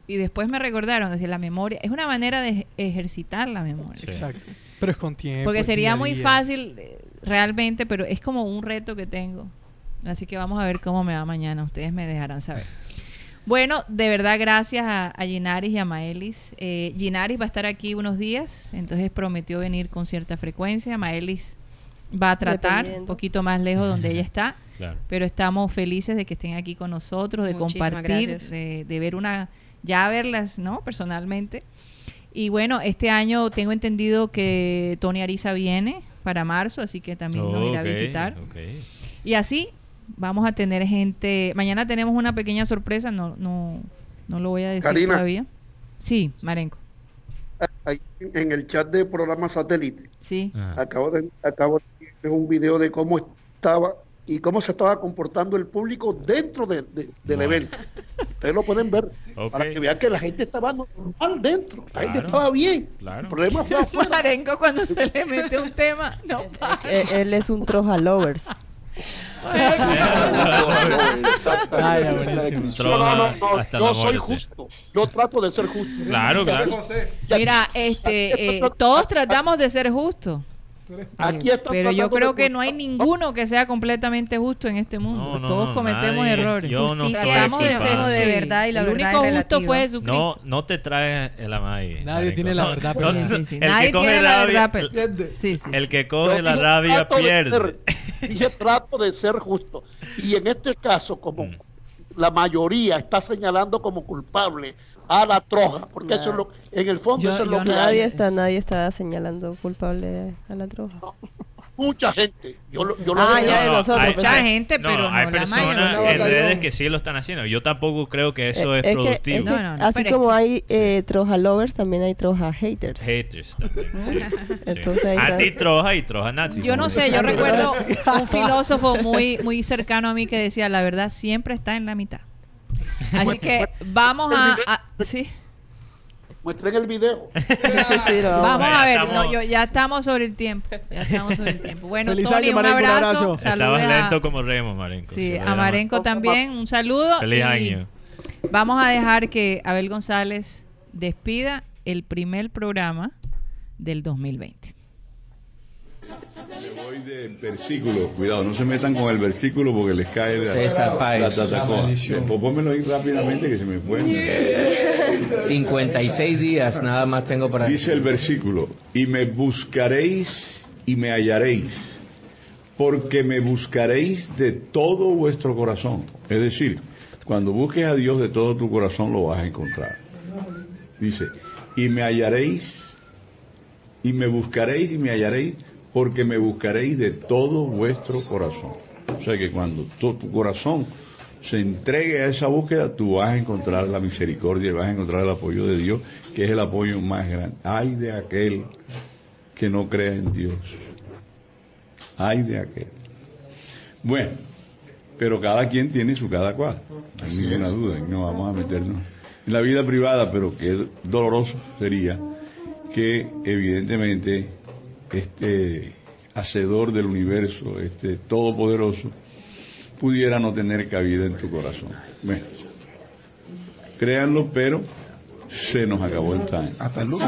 y después me recordaron, es decir, la memoria, es una manera de ejercitar la memoria. Sí. Exacto. Pero es con tiempo. Porque sería muy día. fácil eh, realmente, pero es como un reto que tengo. Así que vamos a ver cómo me va mañana. Ustedes me dejarán saber. Bueno, de verdad, gracias a, a Ginaris y a Maelis. Eh, Ginaris va a estar aquí unos días, entonces prometió venir con cierta frecuencia. Maelis va a tratar un poquito más lejos donde ella está, *laughs* Claro. pero estamos felices de que estén aquí con nosotros, de Muchísimas compartir, de, de ver una, ya verlas, ¿no? Personalmente. Y bueno, este año tengo entendido que Tony Ariza viene para marzo, así que también nos irá a visitar. Y así vamos a tener gente. Mañana tenemos una pequeña sorpresa, no, no, no lo voy a decir Karina. todavía. Sí, Marenco. Ahí en el chat de programa satélite, Sí. Ajá. acabo de, acabo de ver un video de cómo estaba y cómo se estaba comportando el público dentro de- de- del Bueno. evento. Ustedes lo pueden ver para que vean que la gente estaba normal dentro, la gente estaba bien. Claro. El problema fue *laughs* afuera. Marenco cuando se le mete un tema, no *laughs* para. Él es un troja lovers. Ah. No, soy justo. Yo trato de ser justo. Claro, claro. Mira, este, eh, todos tratamos de ser justos. Aquí pero yo creo que no hay ninguno que sea completamente justo en este mundo. No, no, todos no, cometemos nadie. errores. Yo no Tratamos de de verdad y la el verdad único es justo fue. Jesucristo. No, no te traes el amai. Nadie marico. tiene la verdad, no, pero- Sí, sí, sí. el que Nadie coge tiene la rabia- verdad. Sí. El que Yo coge la rabia trato de pierde. ser- dije, trato de ser justo. Y en este caso, como Mm. La mayoría está señalando como culpable a la troja, porque eso es lo, en el fondo Yo- eso es lo que no- hay. Nadie está, nadie está señalando culpable a la troja. Mucha gente. Yo, lo- yo lo Ah, veo. ya de hay. Mucha hay- gente, no, pero hay no la personas en redes que sí lo están haciendo. Yo tampoco creo que eso Eh, es, productivo. es que No, no, no, así es como que- hay eh, troja lovers, también hay troja haters. Haters también. sí, sí. *laughs* Entonces ahí está. Anti-troja y troja nazi. Yo no sé, yo recuerdo *laughs* un filósofo muy, muy cercano a mí que decía, la verdad siempre está en la mitad. Así que vamos a... a- sí. Muestren el video. *laughs* Sí, sí, lo vamos. A ver, no, yo, ya estamos sobre el tiempo. Ya estamos sobre el tiempo. Bueno, Feliz Tony, año, un Marenco, un abrazo. Estabas a- lento como Remo, Marenco. Sí, a Marenco también un saludo. Feliz y año. Vamos a dejar que Abel González despida el primer programa del 2020. Voy de versículo, cuidado, no se metan con el versículo porque les cae la, César Páez. la tatacoa. Pues pónmelo ahí rápidamente que se me fue. 56 días nada más tengo para Dice el versículo, y me buscaréis y me hallaréis, porque me buscaréis de todo vuestro corazón. Es decir, cuando busques a Dios de todo tu corazón lo vas a encontrar. Dice, y me hallaréis, y me buscaréis y me hallaréis, porque me buscaréis de todo vuestro corazón. O sea que cuando tu, tu corazón se entregue a esa búsqueda, tú vas a encontrar la misericordia y vas a encontrar el apoyo de Dios, que es el apoyo más grande. Ay de aquel que no crea en Dios. Ay de aquel. Bueno, pero cada quien tiene su cada cual, no hay ninguna duda, no vamos a meternos en la vida privada, pero que doloroso sería que evidentemente este hacedor del universo, este todopoderoso, pudiera no tener cabida en tu corazón. Bueno, créanlo, pero se nos acabó el time. Hasta luego.